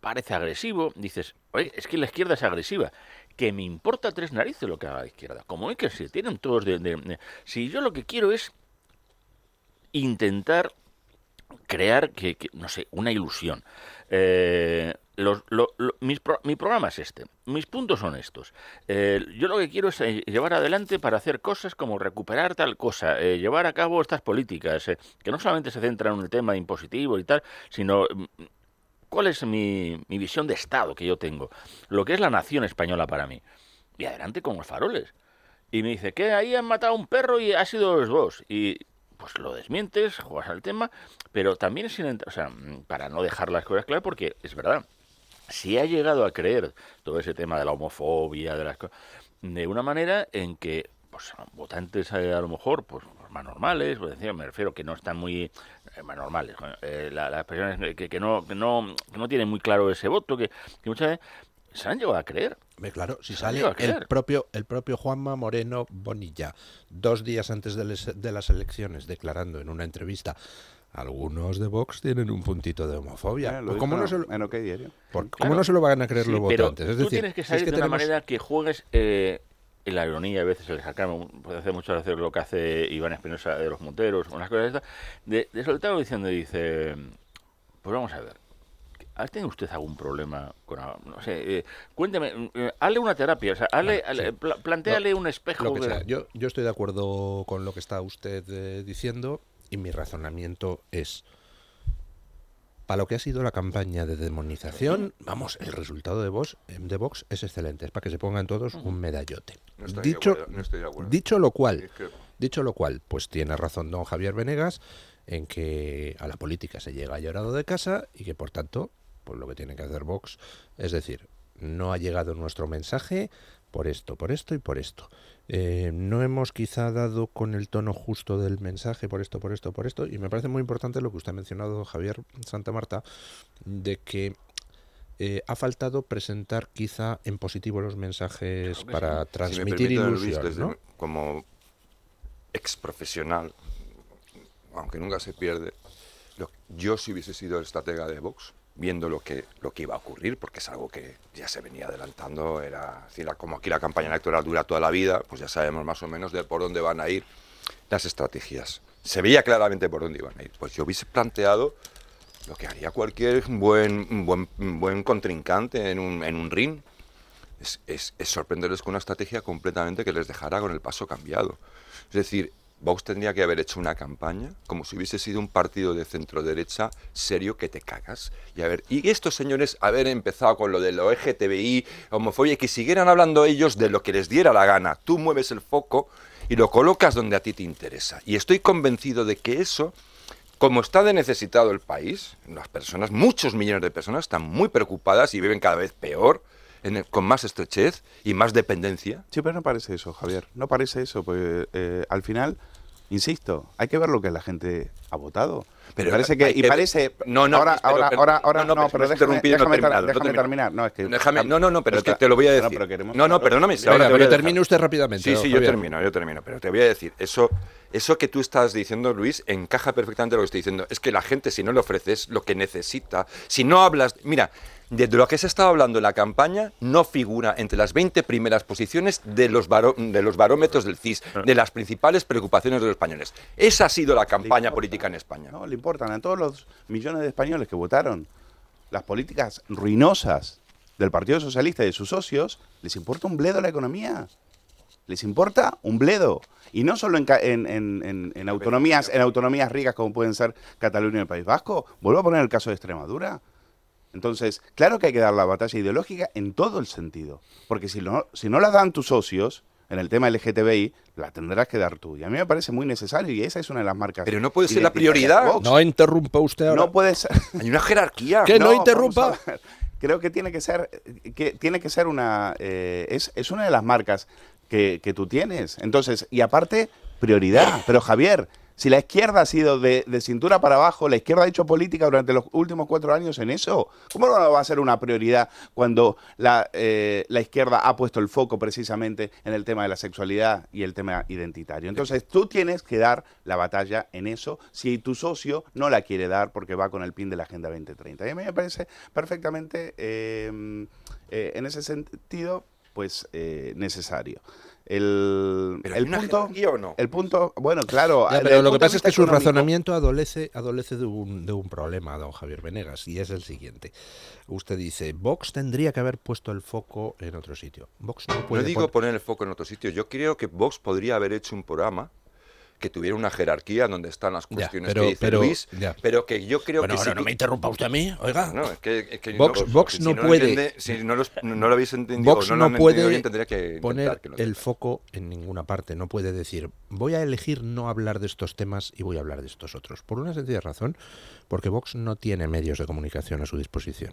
parece agresivo, dices, oye, es que la izquierda es agresiva, que me importa tres narices lo que haga la izquierda, como es que se tienen todos de- Si yo lo que quiero es intentar crear, que, no sé, una ilusión. Eh, mi programa es este. Mis puntos son estos. Eh, yo lo que quiero es eh, llevar adelante para hacer cosas como recuperar tal cosa, llevar a cabo estas políticas, que no solamente se centran en el tema impositivo y tal, sino mm, cuál es mi, mi visión de Estado que yo tengo, lo que es la nación española para mí. Y adelante con los faroles. Y me dice, que ahí han matado a un perro y ha sido los dos. Y pues lo desmientes, juegas al tema, pero también sin entrar, o sea, para no dejar las cosas claras, porque es verdad, si ha llegado a creer todo ese tema de la homofobia, de las cosas, de una manera en que pues votantes eh, a lo mejor pues más normales, pues, me refiero que no están muy eh, más normales, eh, la- las personas que, no, no no tienen muy claro ese voto, que, que muchas veces se han llegado a creer. Claro, si sale el propio, el propio Juanma Moreno Bonilla, dos días antes de, les- de las elecciones, declarando en una entrevista, algunos de Vox tienen un puntito de homofobia. Eh, Pues ¿cómo, no se lo, en OK Diario. por- Claro. ¿Cómo no se lo van a creer Sí, los votantes? Es tú decir, tienes que es salir que de una tenemos- manera que juegues eh, en la ironía, a veces el sacarme, puede hacer muchas veces lo que hace Iván Espinosa de los Monteros, unas cosas de estas, de, de soltarlo diciendo, dice, pues vamos a ver, ¿Ha tenido usted algún problema con no sé, eh, cuénteme, eh, hazle una terapia, o sea, hazle, hazle- un espejo lo que de- sea. Yo, yo estoy de acuerdo con lo que está usted eh, diciendo y mi razonamiento es, para lo que ha sido la campaña de demonización, vamos, el resultado de Vox, eh, de Vox es excelente, es para que se pongan todos un medallote. No estoy de dicho, acuerdo, no estoy de acuerdo. dicho lo cual, dicho lo cual, pues tiene razón don Javier Venegas en que a la política se llega llorado de casa y que por tanto, pues lo que tiene que hacer Vox es decir, no ha llegado nuestro mensaje por esto, por esto y por esto. Eh, no hemos quizá dado con el tono justo del mensaje por esto, por esto, por esto. Y me parece muy importante lo que usted ha mencionado, Javier Santa Marta, de que eh, ha faltado presentar quizá en positivo los mensajes Claro para sí. Si transmitir Luis, ilusión. desde- ¿no? como ex profesional, aunque nunca se pierde, yo si hubiese sido el estratega de Vox, viendo lo que, lo que iba a ocurrir, porque es algo que ya se venía adelantando, era decir, la- como aquí la campaña electoral dura toda la vida, pues ya sabemos más o menos de por dónde van a ir las estrategias. Se veía claramente por dónde iban a ir. Pues yo hubiese planteado lo que haría cualquier buen, buen, buen contrincante en un, en un ring. Es, es- es sorprenderles con una estrategia completamente que les dejara con el paso cambiado. Es decir, Vox tendría que haber hecho una campaña como si hubiese sido un partido de centro derecha serio que te cagas. Y, a ver, y estos señores haber empezado con lo de lo LGTBI, homofobia, que siguieran hablando ellos de lo que les diera la gana. Tú mueves el foco y lo colocas donde a ti te interesa. Y estoy convencido de que eso como está de necesitado el país, las personas, muchos millones de personas están muy preocupadas y viven cada vez peor, con más estrechez y más dependencia. Sí, pero no parece eso, Javier. No parece eso, porque eh, al final, insisto, hay que ver lo que la gente ha votado. Pero Pero parece que, y que- parece No, no, ahora, espero ahora, que- ahora, ahora, no, no, no, pero pero déjame, no déjame, terminado, ter- no déjame termino. terminar. No, es que Déjame- no, no, no, pero es que te lo voy a decir. pero queremos- No, no, perdóname. si ahora pero termine usted rápidamente, Sí, sí, yo termino, yo termino. Pero te voy a decir, eso, eso que tú estás diciendo, Luis, encaja perfectamente lo que estoy diciendo. Es que la gente, si no le ofreces lo que necesita, si no hablas. Mira, de lo que se ha estado hablando en la campaña, no figura entre las 20 primeras posiciones de los, de los barómetros del CIS, de las principales preocupaciones de los españoles. Esa ha sido la campaña política en España. No, le importan a todos los millones de españoles que votaron las políticas ruinosas del Partido Socialista y de sus socios, les importa un bledo la economía. Les importa un bledo. Y no solo en- en- en- en autonomías, en autonomías ricas como pueden ser Cataluña y el País Vasco. Vuelvo a poner el caso de Extremadura. Entonces, claro que hay que dar la batalla ideológica en todo el sentido. Porque si no, si no la dan tus socios en el tema LGTBI, la tendrás que dar tú. Y a mí me parece muy necesario y esa es una de las marcas. Pero no puede ser la prioridad. No interrumpa usted ahora. No puede ser. Hay una jerarquía. Que no, interrumpa. Creo que tiene que ser, que tiene que ser una, eh, es, es una de las marcas que, que tú tienes. Entonces, y aparte, prioridad. Pero Javier, si la izquierda ha sido de, de cintura para abajo, la izquierda ha hecho política durante los últimos cuatro años en eso, ¿cómo no va a ser una prioridad cuando la, eh, la izquierda ha puesto el foco precisamente en el tema de la sexualidad y el tema identitario? Entonces, tú tienes que dar la batalla en eso si tu socio no la quiere dar porque va con el pin de la Agenda 2030. Y a mí me parece perfectamente, eh, eh, en ese sentido, pues eh, necesario. El, ¿Pero hay el una punto, jerarquía o no? el punto, bueno, claro. Ya, pero el lo que pasa es que su económico- razonamiento adolece, adolece de, un, de un problema, don Javier Venegas, y es el siguiente. Usted dice, Vox tendría que haber puesto el foco en otro sitio. Vox no No puede digo pon- poner el foco en otro sitio. Yo creo que Vox podría haber hecho un programa que tuviera una jerarquía donde están las Ya, cuestiones pero- que dice pero- Luis, ya. pero que yo creo Bueno, que ahora no me interrumpa usted a mí, oiga. No, es que, es que Vox- no, Vox si no lo puede- entiende- si no, los- no lo habéis entendido, Vox o no, no, lo han entendido puede bien, tendría que poner que lo el foco en ninguna parte. No puede decir, voy a elegir no hablar de estos temas y voy a hablar de estos otros. Por una sencilla razón, porque Vox no tiene medios de comunicación a su disposición.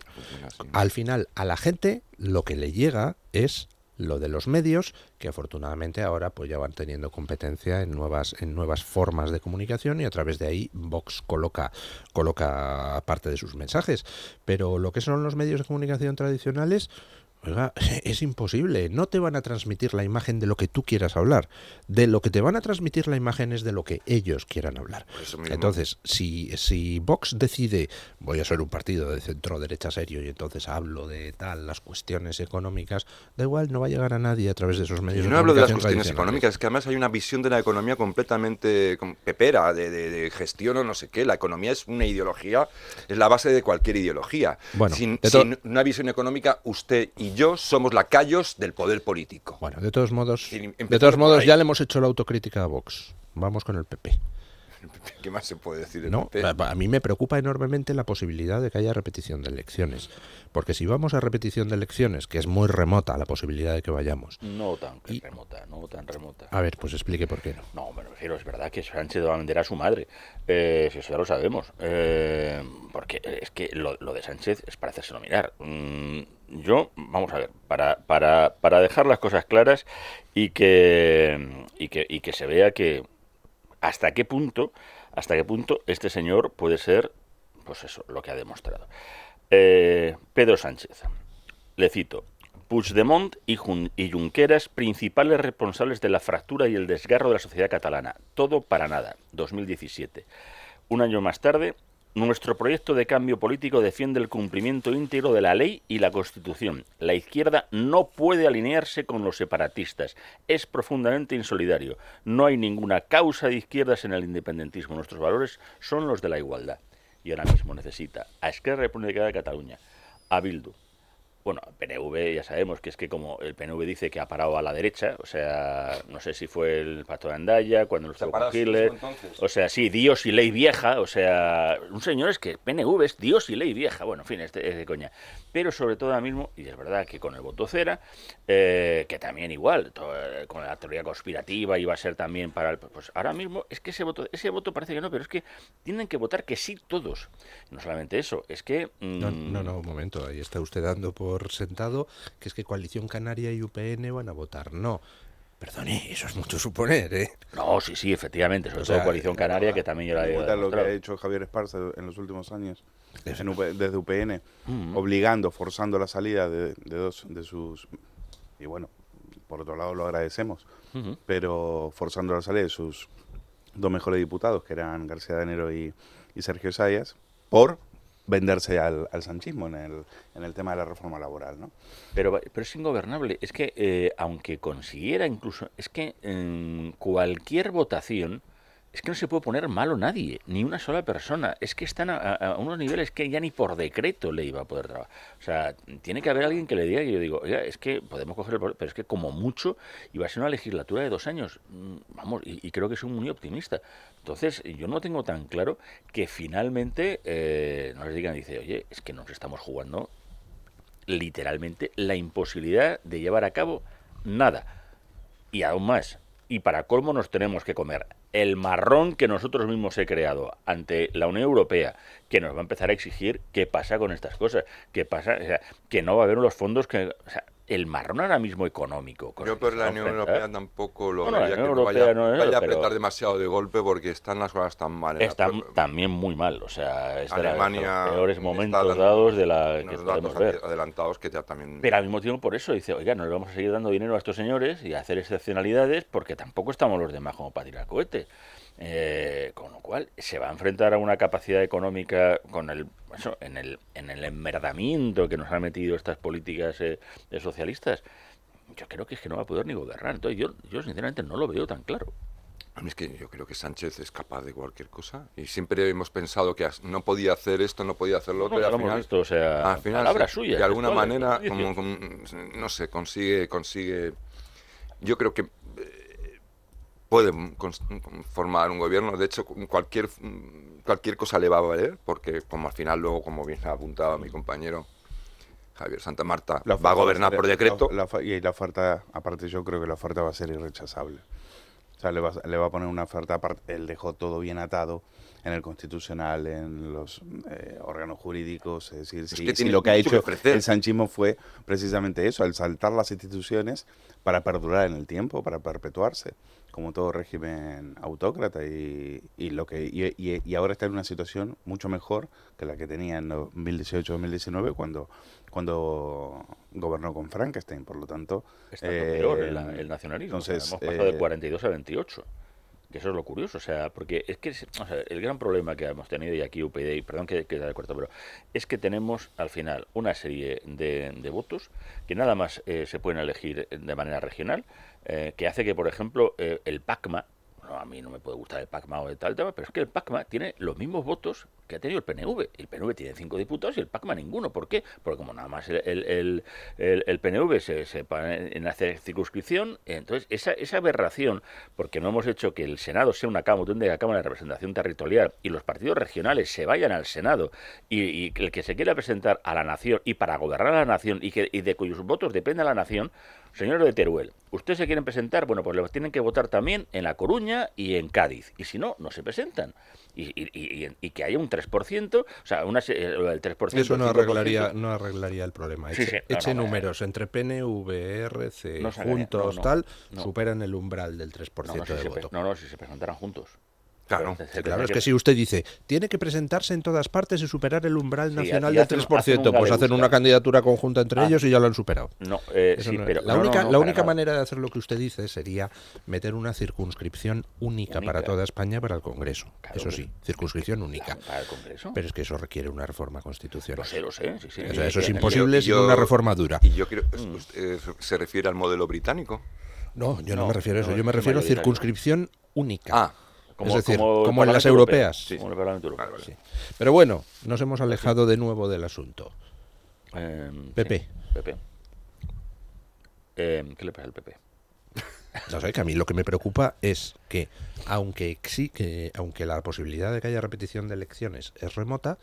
Al final, a la gente lo que le llega es lo de los medios, que afortunadamente ahora pues ya van teniendo competencia en nuevas, en nuevas formas de comunicación y a través de ahí Vox coloca, coloca parte de sus mensajes. Pero lo que son los medios de comunicación tradicionales, Oiga, es imposible. No te van a transmitir la imagen de lo que tú quieras hablar. De lo que te van a transmitir la imagen es de lo que ellos quieran hablar. Entonces, si, si Vox decide, voy a ser un partido de centro derecha serio y entonces hablo de tal, las cuestiones económicas, da igual, no va a llegar a nadie a través de esos medios. Yo no hablo de las cuestiones económicas, es que además hay una visión de la economía completamente com- pepera, de, de- de gestión o no sé qué. La economía es una ideología, es la base de cualquier ideología. Bueno, sin, de sin una visión económica, usted y yo somos lacayos del poder político. Bueno, de todos modos, Sin- de todos modos ya le hemos hecho la autocrítica a Vox. Vamos con el PP. ¿Qué más se puede decir del No, PP? a mí me preocupa enormemente la posibilidad de que haya repetición de elecciones. Porque si vamos a repetición de elecciones, que es muy remota la posibilidad de que vayamos. No tan remota, no tan remota. A ver, pues explique por qué no. No, me refiero, es verdad que Sánchez va a vender a su madre. Eh, si eso ya lo sabemos. Eh, porque es que lo, lo de Sánchez es para hacérselo mirar. Mm, yo, vamos a ver, para, para, para dejar las cosas claras y que, y que, y que se vea que hasta qué punto, hasta qué punto este señor puede ser, pues eso, lo que ha demostrado. Eh, Pedro Sánchez, le cito. Puigdemont y, Jun- y Junqueras, principales responsables de la fractura y el desgarro de la sociedad catalana. Todo para nada. 2017. Un año más tarde, nuestro proyecto de cambio político defiende el cumplimiento íntegro de la ley y la Constitución. La izquierda no puede alinearse con los separatistas. Es profundamente insolidario. No hay ninguna causa de izquierdas en el independentismo. Nuestros valores son los de la igualdad. Y ahora mismo necesita a Esquerra Republicana de Cataluña, a Bildu, bueno, PNV ya sabemos que es que como el PNV dice que ha parado a la derecha, o sea, no sé si fue el pacto de Andaya, cuando lo estuvo con Hitler, o sea, sí, Dios y ley vieja, o sea, un señor es que PNV es Dios y ley vieja, bueno, en fin, es de, es de coña. Pero sobre todo ahora mismo, y es verdad que con el voto cera, eh, que también igual, to- eh, con la teoría conspirativa iba a ser también para el... Pues ahora mismo es que ese voto, ese voto parece que no, pero es que tienen que votar que sí todos. No solamente eso, es que... No, mm, no, no, un momento. Ahí está usted dando por sentado que es que Coalición Canaria y UPN van a votar. No. Perdone, eso es mucho suponer, ¿eh? No, sí, sí, efectivamente, sobre O sea, todo Coalición Canaria, que también yo la he Cuenta lo que ha hecho Javier Esparza en los últimos años en UP- desde UPN, Mm. obligando, forzando la salida de, de dos de sus... Y bueno, por otro lado lo agradecemos, pero forzando la salida de sus dos mejores diputados, que eran García Danero y, y Sergio Sayas, por venderse al, sanchismo en el, en el tema de la reforma laboral, ¿no? Pero, pero es ingobernable. Es que, eh, aunque consiguiera incluso, es que cualquier votación, es que no se puede poner malo nadie, ni una sola persona. Es que están a, unos niveles que ya ni por decreto le iba a poder trabajar. O sea, tiene que haber alguien que le diga que yo digo, oiga, es que podemos coger el poder, pero es que como mucho iba a ser una legislatura de dos años. Mm, Vamos, y, y creo que soy muy optimista. Entonces, yo no tengo tan claro que finalmente eh, nos digan, dice, oye, es que nos estamos jugando literalmente la imposibilidad de llevar a cabo nada. Y aún más, y para colmo nos tenemos que comer el marrón que nosotros mismos he creado ante la Unión Europea, que nos va a empezar a exigir qué pasa con estas cosas, qué pasa, o sea, que no va a haber los fondos que... o sea, el marrón ahora mismo económico. con Yo por la Unión. Europea tampoco lo Bueno, vería que no vaya, no es, vaya a pero- apretar demasiado de golpe porque están las cosas tan mal. Están también muy mal, o sea, es de, la- de Alemania los peores momentos dando dados de la que podemos ver. adelantados que ya también... Pero al mismo tiempo por eso dice, oiga, no le vamos a seguir dando dinero a estos señores y a hacer excepcionalidades porque tampoco estamos los demás como para tirar cohetes. Eh, con lo cual se va a enfrentar a una capacidad económica con el eso, en el en el enmerdamiento que nos han metido estas políticas eh, socialistas. Yo creo que es que no va a poder ni gobernar. Entonces yo, yo sinceramente no lo veo tan claro. A mí es que yo creo que Sánchez es capaz de cualquier cosa y siempre hemos pensado que no podía hacer esto, no podía hacer lo otro. No, y al final, visto, o sea, al final, palabras sí, suyas, de alguna manera, ¿no? como, como, no sé, consigue, consigue. Yo creo que puede cons- formar un gobierno. De hecho, cualquier cualquier cosa le va a valer, porque como al final luego, como bien ha apuntado mi compañero Javier Santa Marta, La va a gobernar ser- por decreto. la- la fa- y la oferta, aparte yo creo que la oferta va a ser irrechazable. O sea, le va, le va a poner una oferta aparte. Él dejó todo bien atado en el constitucional, en los eh, órganos jurídicos. Es decir, si, que si tiene lo que ha que hecho el sanchismo fue precisamente eso, el saltar las instituciones para perdurar en el tiempo, para perpetuarse. Como todo régimen autócrata y, y lo que y, y- ahora está en una situación mucho mejor que la que tenía en 2018-2019 cuando cuando gobernó con Frankenstein, por lo tanto Está eh, peor el, el nacionalismo. o sea, Entonces, hemos pasado eh, de 42 a 28. Que eso es lo curioso, o sea, porque es que el gran problema que hemos tenido, y aquí UPyD, y perdón que, que de corto, pero es que tenemos al final una serie de, de votos que nada más eh, se pueden elegir de manera regional, eh, que hace que, por ejemplo, eh, el PACMA, no, a mí no me puede gustar el PACMA o de tal tema, pero es que el PACMA tiene los mismos votos que ha tenido el PNV. El PNV tiene cinco diputados y el PACMA ninguno. ¿Por qué? Porque como nada más el, el, el- PNV se, se en hacer circunscripción, entonces esa, esa aberración, porque no hemos hecho que el Senado sea una cámara, una cámara de representación territorial y los partidos regionales se vayan al Senado y, y el que se quiera presentar a la nación y para gobernar a la nación y, que, y de cuyos votos depende la nación, señor de Teruel, ustedes se quieren presentar, bueno, pues los tienen que votar también en La Coruña y en Cádiz. Y si no, no se presentan. Y, y- y- y- que haya un 3%, o sea, una, eh, del 3%. Eso no 5%. arreglaría, no arreglaría el problema. Eche, sí, no, eche no, números entre PNV, RC, sacaría- juntos, tal, superan el umbral del 3% No, no, si de voto. no, no, si se presentaran juntos. Claro, claro, es que si usted dice, tiene que presentarse en todas partes y superar el umbral nacional del hacen- 3%, hacen un pues hacen una candidatura conjunta entre Ah. ellos y ya lo han superado. No, eh, sí, no pero la no, única, no, no, la única manera de hacer lo que usted dice sería meter una circunscripción única, para toda España para el Congreso. eso sí, circunscripción única. Para el Congreso. Pero es que eso requiere una reforma constitucional. Lo sé, lo sé, sí, sí. O sea, eso es imposible Y sin yo- una reforma dura. Y yo quiero, Mm. usted se refiere al modelo británico. No, yo no, No, me refiero a eso, yo me refiero a circunscripción única. Ah, es decir, como como, en las europeas. Sí, como el Parlamento Europeo, vale. Sí. Pero bueno, nos hemos alejado de nuevo del asunto. Em, sí, PP. Em, ¿Qué le pasa al PP? No sé, que a mí lo que me preocupa es que, aunque, que, aunque la posibilidad de que haya repetición de elecciones es remota,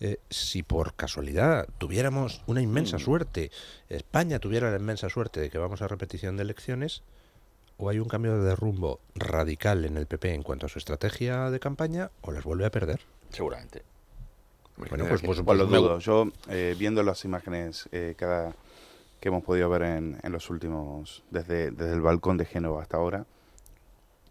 eh, si por casualidad tuviéramos una inmensa Mm. suerte, España tuviera la inmensa suerte de que vamos a repetición de elecciones, o hay un cambio de rumbo radical en el PP en cuanto a su estrategia de campaña, o las vuelve a perder. Seguramente. Bueno, pues, pues, Pues lo me- dudo. Yo, eh, viendo las imágenes eh, cada, que hemos podido ver en, en los últimos, desde, desde el balcón de Génova hasta ahora,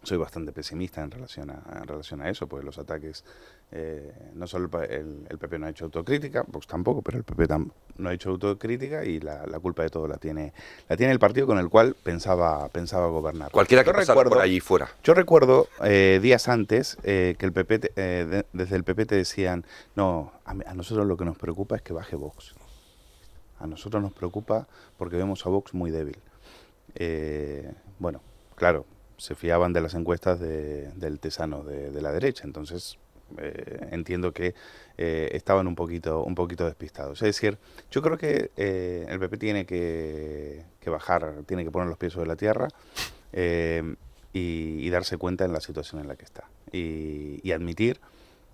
soy bastante pesimista en relación a, en relación a eso, porque los ataques, eh, no solo el, el, el PP no ha hecho autocrítica, Vox tampoco, pero el PP tam- no ha hecho autocrítica y la, la culpa de todo la tiene, la tiene el partido con el cual pensaba, pensaba gobernar. Cualquiera que pasara por allí fuera. Yo recuerdo eh, días antes eh, que el PP, te- eh, de- desde el PP te decían, no, a, a nosotros lo que nos preocupa es que baje Vox. A nosotros nos preocupa porque vemos a Vox muy débil. Eh, bueno, claro, se fiaban de las encuestas de- del tesano de, de la derecha, entonces eh, entiendo que eh, estaban un poquito, un poquito despistados. Es decir, yo creo que eh, el PP tiene que, bajar, tiene que poner los pies sobre la tierra eh, y, y darse cuenta en la situación en la que está. Y, y admitir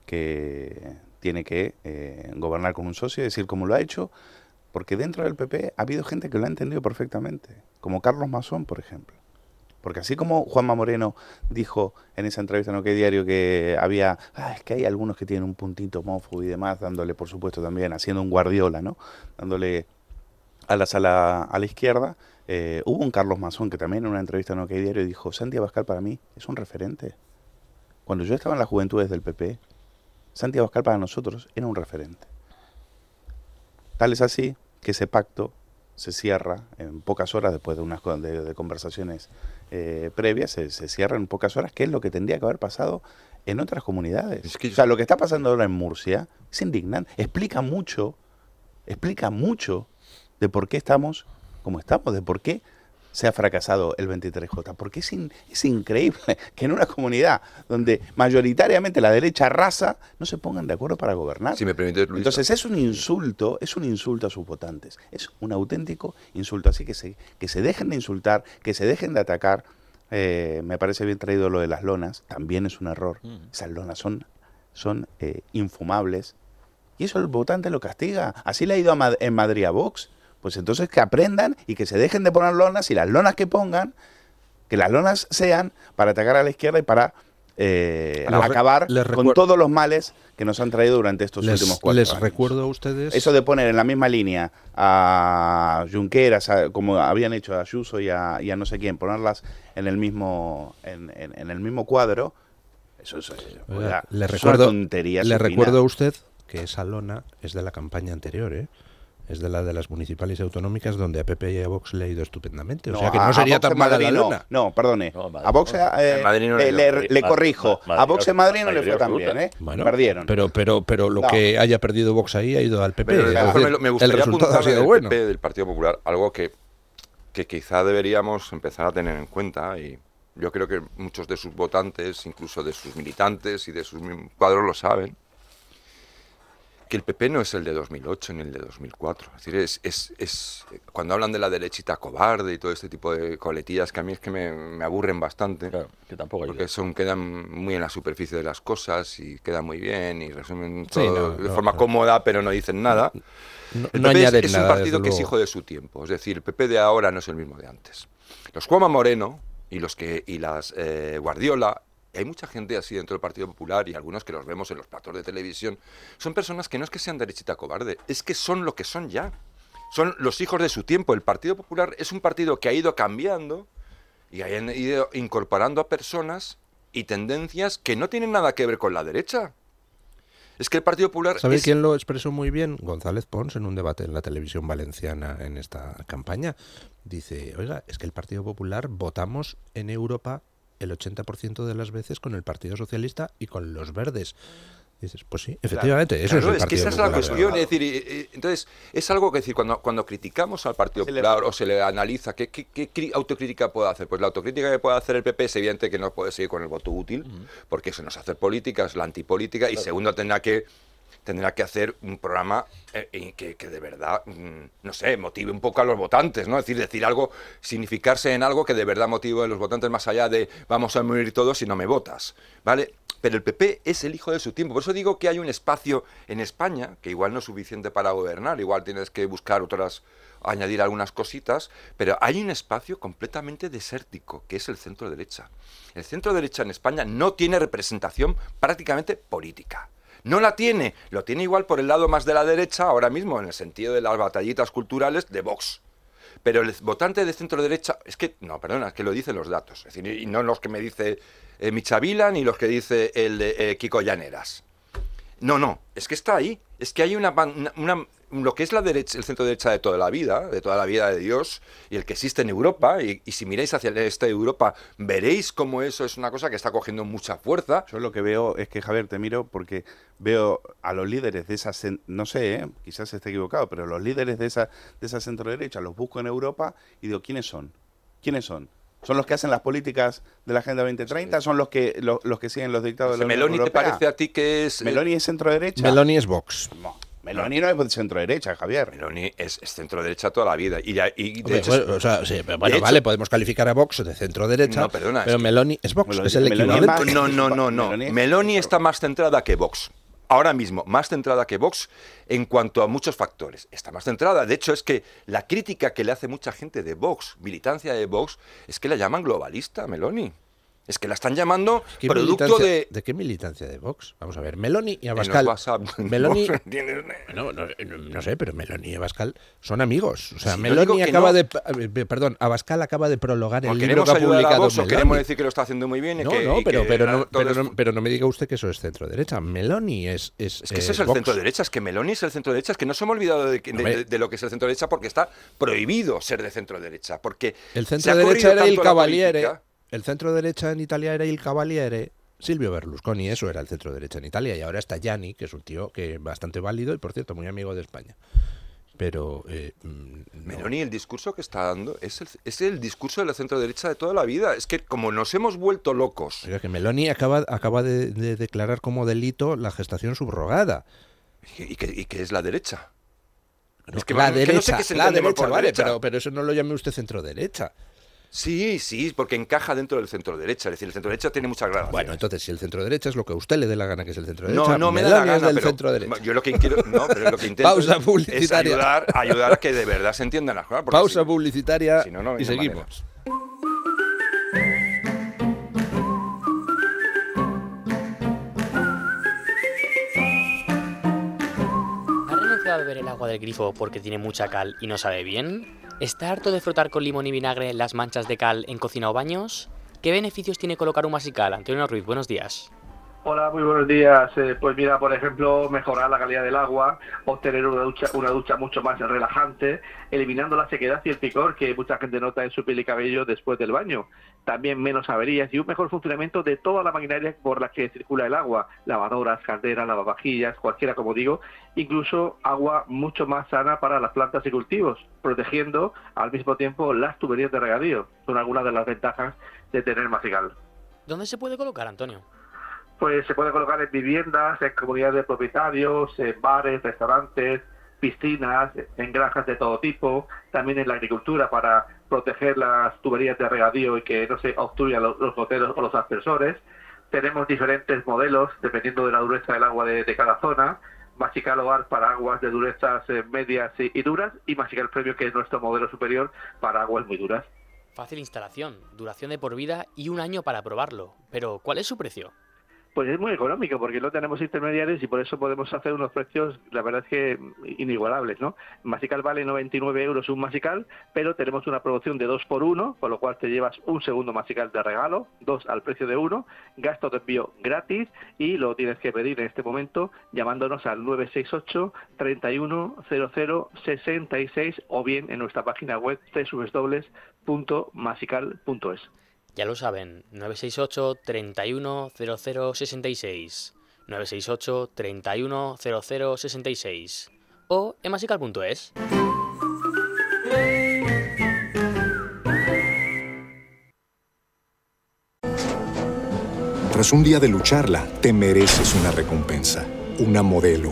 que tiene que eh, gobernar con un socio, es decir, como lo ha hecho, porque dentro del PP ha habido gente que lo ha entendido perfectamente, como Carlos Mazón, por ejemplo. Porque así como Juanma Moreno dijo en esa entrevista en OK Diario que había, "Ah, es que hay algunos que tienen un puntito homófobo y demás, dándole, por supuesto, también, haciendo un guardiola, ¿no? Dándole a la, a la izquierda. eh, hubo un Carlos Mazón que también en una entrevista en OK Diario dijo, Santi Abascal para mí es un referente. Cuando yo estaba en las juventudes del PP, Santi Abascal para nosotros era un referente. Tal es así que ese pacto se cierra en pocas horas después de unas de, de conversaciones eh, previas, se, se cierra en pocas horas, que es lo que tendría que haber pasado en otras comunidades. O sea, lo que está pasando ahora en Murcia es indignante. Explica mucho, explica mucho de por qué estamos como estamos, de por qué se ha fracasado el 23J. Porque es, in- es increíble que en una comunidad donde mayoritariamente la derecha raza no se pongan de acuerdo para gobernar. Si me permites, Luis. Entonces es un insulto, es un insulto a sus votantes, es un auténtico insulto. Así que se, que se dejen de insultar, que se dejen de atacar. Eh, me parece bien traído lo de las lonas, también es un error. Esas lonas son, son eh, infumables. Y eso el votante lo castiga. Así le ha ido a Mad- en Madrid a Vox. Pues entonces que aprendan y que se dejen de poner lonas y las lonas que pongan, que las lonas sean para atacar a la izquierda y para eh, acabar con todos los males que nos han traído durante estos Les, últimos cuatro les años. recuerdo a ustedes... Eso de poner en la misma línea a Junqueras, a- como habían hecho a Ayuso y a, y a no sé quién, ponerlas en el mismo, en, en- en el mismo cuadro, eso Oiga, oiga, le es una recuerdo, tontería le supina. recuerdo a usted que esa lona es de la campaña anterior, ¿eh? Es de la de las municipales y autonómicas donde a PP y a Vox le ha ido estupendamente. O sea que a- no a sería Vox tan mala Madrid la no. No, perdone. A Vox no. eh, En Madrid no le eh, le, le corrijo. A Vox en Madrid no le fue tan bien. ¿eh? Bueno, Perdieron. Pero, pero, pero lo No. que haya perdido Vox ahí ha ido al PP. Pero es decir, me el gustaría resultado ha sido del bueno. PP, del Partido Popular, algo que, que quizá deberíamos empezar a tener en cuenta y yo creo que muchos de sus votantes, incluso de sus militantes y de sus cuadros lo saben, que el PP no es el de 2008 ni el de 2004. Es decir, es, es, es- cuando hablan de la derechita cobarde y todo este tipo de coletillas que a mí es que me, me aburren bastante. que tampoco Porque son, quedan muy en la superficie de las cosas y quedan muy bien y resumen Sí, todo no, de no, forma no. cómoda, pero no dicen nada. No- el PP es- es, nada, un partido que es hijo de su tiempo. Es decir, el PP de ahora no es el mismo de antes. Los Juanma Moreno y los que y las eh, Guardiola y hay mucha gente así dentro del Partido Popular y algunos que los vemos en los platos de televisión, son personas que no es que sean derechita cobarde, es que son lo que son ya. Son los hijos de su tiempo. El Partido Popular es un partido que ha ido cambiando y ha ido incorporando a personas y tendencias que no tienen nada que ver con la derecha. Es que el Partido Popular ¿Sabe es- quién lo expresó muy bien? González Pons en un debate en la televisión valenciana en esta campaña. Dice, oiga, es que el Partido Popular votamos en Europa el 80% de las veces con el Partido Socialista y con los verdes. Dices, pues sí, efectivamente, eso Claro, es el que Partido esa es la Popular cuestión. Es decir, entonces, es algo que decir, cuando, cuando criticamos al Partido Se le- Popular o se le analiza, ¿qué, qué, autocrítica puede hacer? Pues la autocrítica que puede hacer el PP es evidente que no puede seguir con el voto útil, porque eso no es hacer política, es la antipolítica, y segundo, tendrá que tendrá que hacer un programa eh, que, que de verdad, mm, no sé, motive un poco a los votantes, ¿no? Es decir, decir algo, significarse en algo que de verdad motive a los votantes más allá de vamos a morir todos si no me votas, ¿vale? Pero el PP es el hijo de su tiempo. Por eso digo que hay un espacio en España, que igual no es suficiente para gobernar, igual tienes que buscar otras, añadir algunas cositas, pero hay un espacio completamente desértico, que es el centro derecha. El centro derecha en España no tiene representación prácticamente política. No la tiene, lo tiene igual por el lado más de la derecha ahora mismo, en el sentido de las batallitas culturales de Vox. Pero el votante de centro derecha, es que, no, perdona, es que lo dicen los datos, es decir, y no los que me dice eh, Michavila ni los que dice el de eh, Kiko Llaneras. No, no, es que está ahí. Es que hay una, una- una- lo que es la derecha, el centro derecha de toda la vida, de toda la vida de Dios, y el que existe en Europa, y, y si miráis hacia el este de Europa, veréis cómo eso es una cosa que está cogiendo mucha fuerza. Yo lo que veo es que, Javier, te miro porque veo a los líderes de esa, cen- no sé, ¿eh? quizás esté equivocado, pero los líderes de esa, de esa centro derecha los busco en Europa y digo, ¿quiénes son? ¿Quiénes son? ¿Son los que hacen las políticas de la Agenda 2030? ¿Son los que lo- los que siguen los dictados de la Unión Meloni te parece a ti que es... eh, ¿Meloni es centro derecha? Meloni es Vox. Meloni no es centro derecha, Javier. Meloni es, es centro derecha toda la vida. Y, ya- y de Hombre, hecho, bueno, o sea, sí, pero bueno, de hecho- vale, podemos calificar a Vox de centro derecha, No, perdona, es pero que- Meloni es Vox, Meloni- es el equivalente. No, no, no, no. Meloni Meloni, es- está más centrada que Vox. Ahora mismo, más centrada que Vox en cuanto a muchos factores. Está más centrada. De hecho, es que la crítica que le hace mucha gente de Vox, militancia de Vox, es que la llaman globalista, Meloni. Es que la están llamando ¿Qué producto de... ¿De qué militancia de Vox? Vamos a ver, Meloni y Abascal. Meloni, No, no, no, sé, pero Meloni y Abascal son amigos. O sea, Sí, Meloni acaba no. de, eh, perdón, Abascal acaba de prologar ¿O el libro que ha publicado Vox o queremos decir que lo está haciendo muy bien? y No, que- no, pero, que pero, no, todo pero, es- no, pero no me diga usted que eso es centro derecha. Meloni es es, Es que ese es es el Vox. centro derecha, es que Meloni es el centro derecha, es que no se hemos olvidado de, de- de- de lo que es el centro derecha porque está prohibido ser de centro derecha, porque El se centro ha derecha corrido era Cavaliere. política. El centro derecha en Italia era il Cavaliere. Silvio Berlusconi, eso era el centro derecha en Italia. Y ahora está Gianni, que es un tío que bastante válido y, por cierto, muy amigo de España. Pero eh, mm, no. Meloni, el discurso que está dando es el, es el discurso de la centro derecha de toda la vida. Es que como nos hemos vuelto locos, Oiga, que Meloni acaba, acaba de, de declarar como delito la gestación subrogada. ¿y, que, y que es la derecha? No, Es que la va- que no sé derecha, qué se la derecha, por vale, derecha. Pero, pero eso no lo llame usted centro derecha. Sí, sí, porque encaja dentro del centro derecha. Es decir, el centro derecha tiene mucha gradación. Bueno, entonces, si el centro derecha es lo que a usted le dé la gana que es el centro derecha, no, no me, me da la gana del centro derecha. Yo lo que intento Pausa es ayudar, ayudar, a que de verdad se entiendan las cosas. Pausa publicitaria y seguimos. Manera. ¿Ha renunciado a beber el agua del grifo porque tiene mucha cal y no sabe bien? ¿Está harto de frotar con limón y vinagre las manchas de cal en cocina o baños? ¿Qué beneficios tiene colocar un masical? Antonio Ruiz, buenos días. Hola, muy buenos días. Eh, pues mira, por ejemplo, mejorar la calidad del agua, obtener una ducha, una ducha mucho más relajante, eliminando la sequedad y el picor que mucha gente nota en su piel y cabello después del baño. También menos averías y un mejor funcionamiento de toda la maquinaria por la que circula el agua, lavadoras, calderas, lavavajillas, cualquiera como digo, incluso agua mucho más sana para las plantas y cultivos, protegiendo al mismo tiempo las tuberías de regadío. Son algunas de las ventajas de tener Masical. ¿Dónde se puede colocar, Antonio? Pues se puede colocar en viviendas, en comunidades de propietarios, en bares, restaurantes, piscinas, en granjas de todo tipo, también en la agricultura para proteger las tuberías de regadío y que no se obstruyan los, los goteros o los aspersores. Tenemos diferentes modelos dependiendo de la dureza del agua de, cada zona. Masical Hogar para aguas de durezas eh, medias y, y duras y Masical Premium que es nuestro modelo superior para aguas muy duras. Fácil instalación, duración de por vida y un año para probarlo. Pero, ¿cuál es su precio? Pues es muy económico porque no tenemos intermediarios y por eso podemos hacer unos precios, la verdad es que inigualables, ¿no? Masical vale 99 euros un Masical, pero tenemos una promoción de 2 por 1, con lo cual te llevas un segundo Masical de regalo, dos al precio de uno, gasto de envío gratis y lo tienes que pedir en este momento llamándonos al 968 310066 o bien en nuestra página web www.masical.es. Ya lo saben, 968 31 0066, 968 31 0066 o emasical.es. Tras un día de lucharla, te mereces una recompensa, una modelo,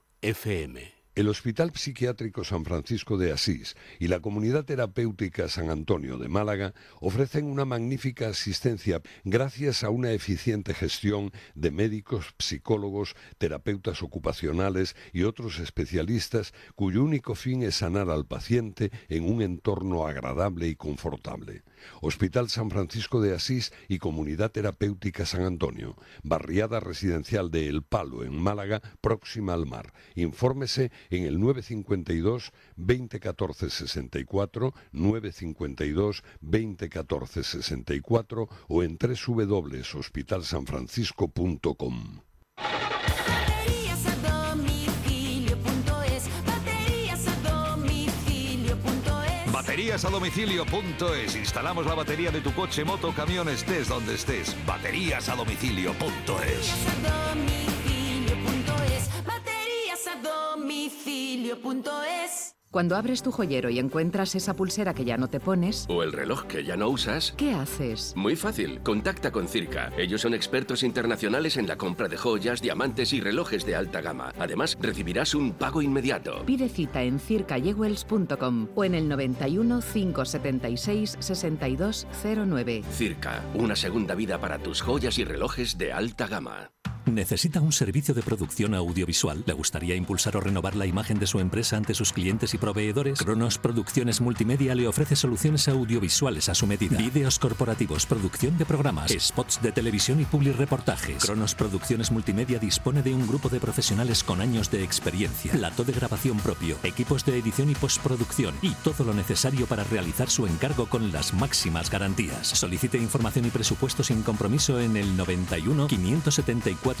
FM. El Hospital Psiquiátrico San Francisco de Asís y la Comunidad Terapéutica San Antonio de Málaga ofrecen una magnífica asistencia gracias a una eficiente gestión de médicos, psicólogos, terapeutas ocupacionales y otros especialistas cuyo único fin es sanar al paciente en un entorno agradable y confortable. Hospital San Francisco de Asís y Comunidad Terapéutica San Antonio, barriada residencial de El Palo, en Málaga, próxima al mar. Infórmese en el 952 2014 64, 952 2014 64 o en www.hospitalsanfrancisco.com. domicilio.es. Baterías a domicilio.es. Instalamos la batería de tu coche, moto, camión, estés donde estés. Baterías a domicilio.es. domicilio.es. Baterías. Cuando abres tu joyero y encuentras esa pulsera que ya no te pones, ¿O el reloj que ya no usas? ¿qué haces? Muy fácil, contacta con Circa. Ellos son expertos internacionales en la compra de joyas, diamantes y relojes de alta gama. Además, recibirás un pago inmediato. Pide cita en circayewells.com o en el 91 576 6209. Circa, una segunda vida para tus joyas y relojes de alta gama. ¿Necesita un servicio de producción audiovisual? ¿Le gustaría impulsar o renovar la imagen de su empresa ante sus clientes y proveedores? Cronos Producciones Multimedia le ofrece soluciones audiovisuales a su medida. Vídeos corporativos, producción de programas, spots de televisión y public reportajes. Cronos Producciones Multimedia dispone de un grupo de profesionales con años de experiencia, plato de grabación propio, equipos de edición y postproducción y todo lo necesario para realizar su encargo con las máximas garantías. Solicite información y presupuesto sin compromiso en el 91 574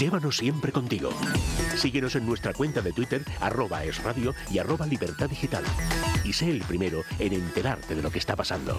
Llévanos siempre contigo. Síguenos en nuestra cuenta de Twitter, arroba es radio y arroba libertad digital. Y sé el primero en enterarte de lo que está pasando.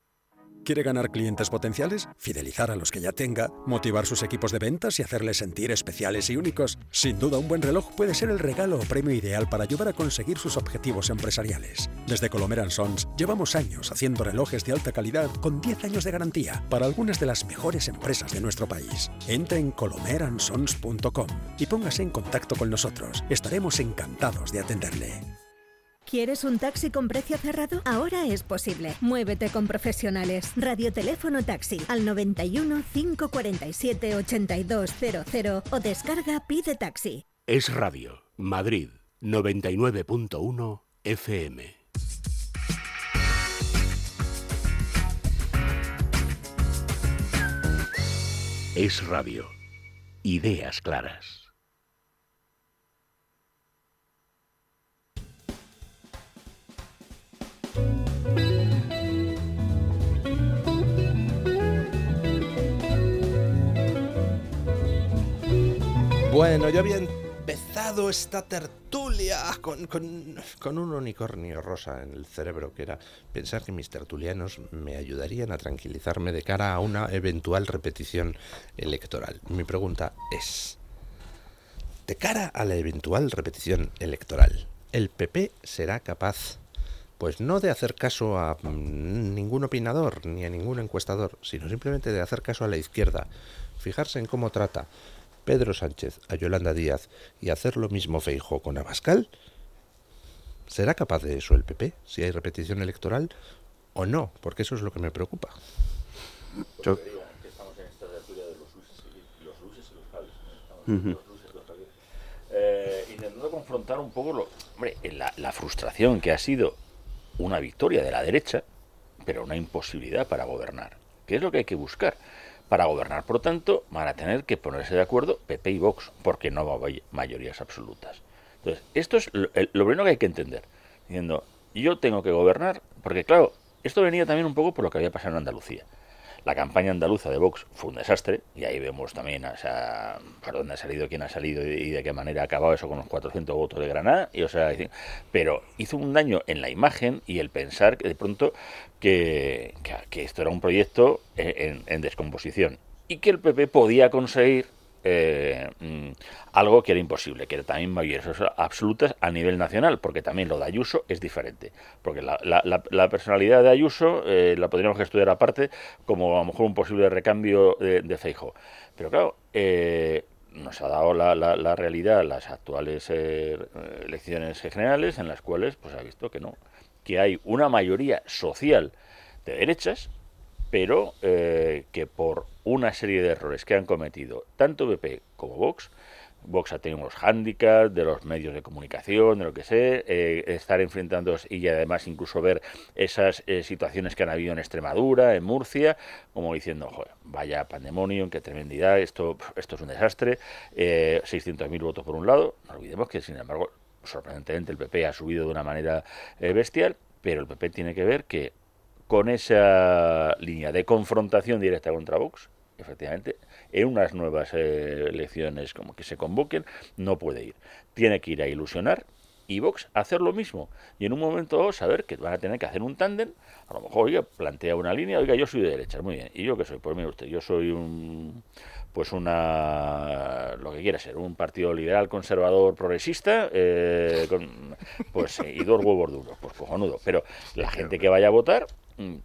¿Quiere ganar clientes potenciales? ¿Fidelizar a los que ya tenga? ¿Motivar sus equipos de ventas y hacerles sentir especiales y únicos? Sin duda, un buen reloj puede ser el regalo o premio ideal para ayudar a conseguir sus objetivos empresariales. Desde Colomer Sons llevamos años haciendo relojes de alta calidad con 10 años de garantía para algunas de las mejores empresas de nuestro país. Entre en colomeransons.com y póngase en contacto con nosotros. Estaremos encantados de atenderle. ¿Quieres un taxi con precio cerrado? Ahora es posible. Muévete con profesionales. Radioteléfono taxi al 91 547 8200 o descarga Pide Taxi. Es Radio, Madrid, 99.1 FM. Es Radio. Ideas claras. Bueno, yo había empezado esta tertulia con, con- un unicornio rosa en el cerebro, que era pensar que mis tertulianos me ayudarían a tranquilizarme de cara a una eventual repetición electoral. Mi pregunta es, de cara a la eventual repetición electoral, ¿el PP será capaz, pues no de hacer caso a mm, ningún opinador ni a ningún encuestador, sino simplemente de hacer caso a la izquierda, fijarse en cómo trata Pedro Sánchez a Yolanda Díaz y hacer lo mismo Feijo con Abascal? ¿Será capaz de eso el PP, si hay repetición electoral o no? Porque eso es lo que me preocupa. Yo-. Eh, intentando confrontar un poco lo, hombre, la, la frustración que ha sido una victoria de la derecha, pero una imposibilidad para gobernar. ¿Qué es lo que hay que buscar? Para gobernar, por tanto, van a tener que ponerse de acuerdo PP y Vox, porque no va a haber mayorías absolutas. Entonces, esto es lo, lo primero que hay que entender. Diciendo, yo tengo que gobernar, porque claro, esto venía también un poco por lo que había pasado en Andalucía. La campaña andaluza de Vox fue un desastre, y ahí vemos también o por dónde ha salido, quién ha salido y de qué manera ha acabado eso con los 400 votos de Granada. Y, o sea, pero hizo un daño en la imagen y el pensar que de pronto que, que- que esto era un proyecto en, en descomposición y que el PP podía conseguir eh, mm, algo que era imposible, que era también mayorías absolutas a nivel nacional, porque también lo de Ayuso es diferente, porque la, personalidad de Ayuso eh, la podríamos estudiar aparte como a lo mejor un posible recambio de, de Feijóo. Pero claro, eh, nos ha dado la, realidad las actuales eh, elecciones generales en las cuales pues ha visto que no, que hay una mayoría social de derechas pero que por una serie de errores que han cometido tanto PP como Vox, Vox ha tenido unos hándicaps de los medios de comunicación, de lo que sé, eh, estar enfrentándose y además incluso ver esas eh, situaciones que han habido en Extremadura, en Murcia, como diciendo, "Joder, vaya pandemonio, qué tremendidad, esto, esto es un desastre, eh, 600.000 votos por un lado, no olvidemos que sin embargo, sorprendentemente el PP ha subido de una manera eh, bestial, pero el PP tiene que ver que con esa línea de confrontación directa contra Vox, efectivamente, en unas nuevas eh, elecciones como que se convoquen, no puede ir. Tiene que ir a ilusionar y Vox a hacer lo mismo. Y en un momento dado saber que van a tener que hacer un tándem, a lo mejor, oiga, plantea una línea, oiga, yo soy de derecha, muy bien. ¿Y yo qué soy? Pues mire usted, yo soy un pues una lo que quiera ser un partido liberal conservador progresista eh, con, pues eh, y dos huevos duros pues cojonudo pero la gente que vaya a votar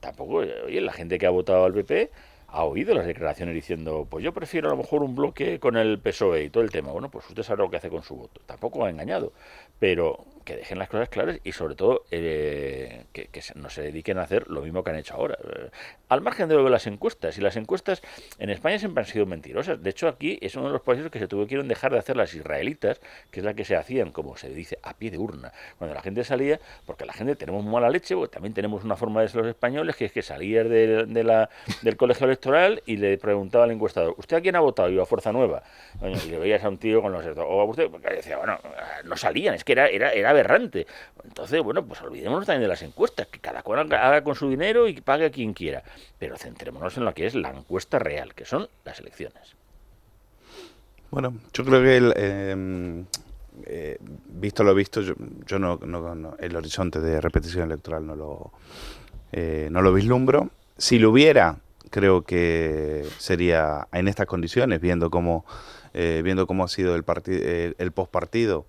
tampoco eh, oye la gente que ha votado al PP ha oído las declaraciones diciendo pues yo prefiero a lo mejor un bloque con el PSOE y todo el tema bueno pues usted sabe lo que hace con su voto tampoco ha engañado pero que dejen las cosas claras y sobre todo eh, que, que no se dediquen a hacer lo mismo que han hecho ahora. Eh, al margen de lo de las encuestas, y las encuestas en España siempre han sido mentirosas. De hecho, aquí es uno de los países que se tuvieron dejar de hacer las israelitas, que es la que se hacían, como se dice, a pie de urna. Cuando la gente salía, porque la gente tenemos mala leche, porque también tenemos una forma de ser los españoles, que es que salías de, la, del colegio electoral y le preguntaba al encuestador, ¿usted a quién ha votado? Yo a Fuerza Nueva. Y le veías a un tío con los... O a usted, porque decía, bueno, no salían, es que era, era, era aberrante. Entonces, bueno, pues olvidémonos también de las encuestas, que cada cual haga con su dinero y pague a quien quiera. Pero centrémonos en lo que es la encuesta real, que son las elecciones. Bueno, yo creo que el, eh, eh, visto lo visto, yo, yo no, no- el horizonte de repetición electoral no lo, eh, no lo vislumbro. Si lo hubiera, creo que sería en estas condiciones, viendo cómo, eh, viendo cómo ha sido el, el postpartido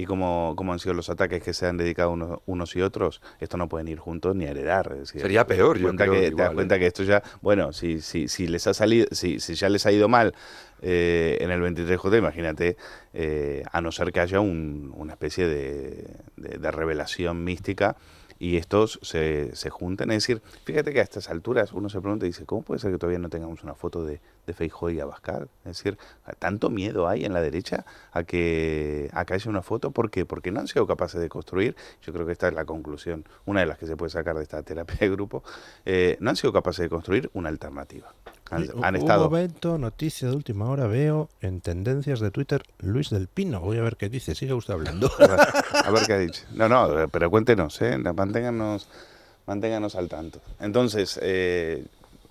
y cómo, cómo han sido los ataques que se han dedicado unos, unos y otros, esto no pueden ir juntos ni heredar. es decir, Sería te peor, yo creo, que, Te igual, das cuenta ¿eh? que esto ya, bueno, si, si, si les ha salido, si, si ya les ha ido mal eh, en el 23J, imagínate, eh, a no ser que haya un- una especie de, de- de revelación mística y estos se, se junten. Es decir, fíjate que a estas alturas uno se pregunta y dice, ¿cómo puede ser que todavía no tengamos una foto de, de Feijóo y Abascal? Es decir, tanto miedo hay en la derecha a que, a que haya una foto porque porque no han sido capaces de construir. Yo creo que esta es la conclusión, una de las que se puede sacar de esta terapia de grupo. eh, no han sido capaces de construir una alternativa. Han, han un momento, noticia de última hora, veo en tendencias de Twitter Luis del Pino. Voy a ver qué dice, sigue usted hablando. A ver, a ver qué ha dicho. No, no, pero cuéntenos, ¿eh? manténganos, manténganos al tanto. Entonces, eh,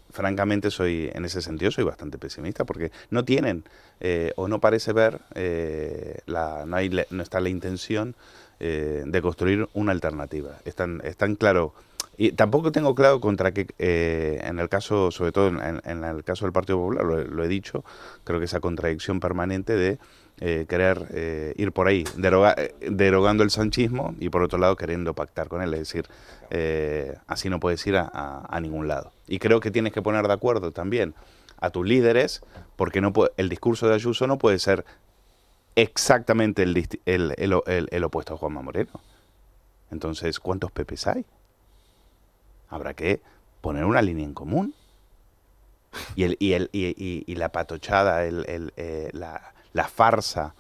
francamente, soy en ese sentido soy bastante pesimista porque no tienen eh, o no parece ver, eh, la, no, hay, no está la intención eh, de construir una alternativa. Están, están claro. Y tampoco tengo claro contra qué, eh, en el caso, sobre todo en, en el caso del Partido Popular, lo, lo he dicho, creo que esa contradicción permanente de eh, querer eh, ir por ahí, deroga- eh, derogando el sanchismo y por otro lado queriendo pactar con él, es decir, así no puedes ir a, ningún lado. Y creo que tienes que poner de acuerdo también a tus líderes, porque no puede- el discurso de Ayuso no puede ser exactamente el, el, el el- opuesto a Juanma Moreno. Entonces, ¿cuántos pepes hay? Habrá que poner una línea en común. Y, el, y, el, y, y- y la patochada, el, la, la farsa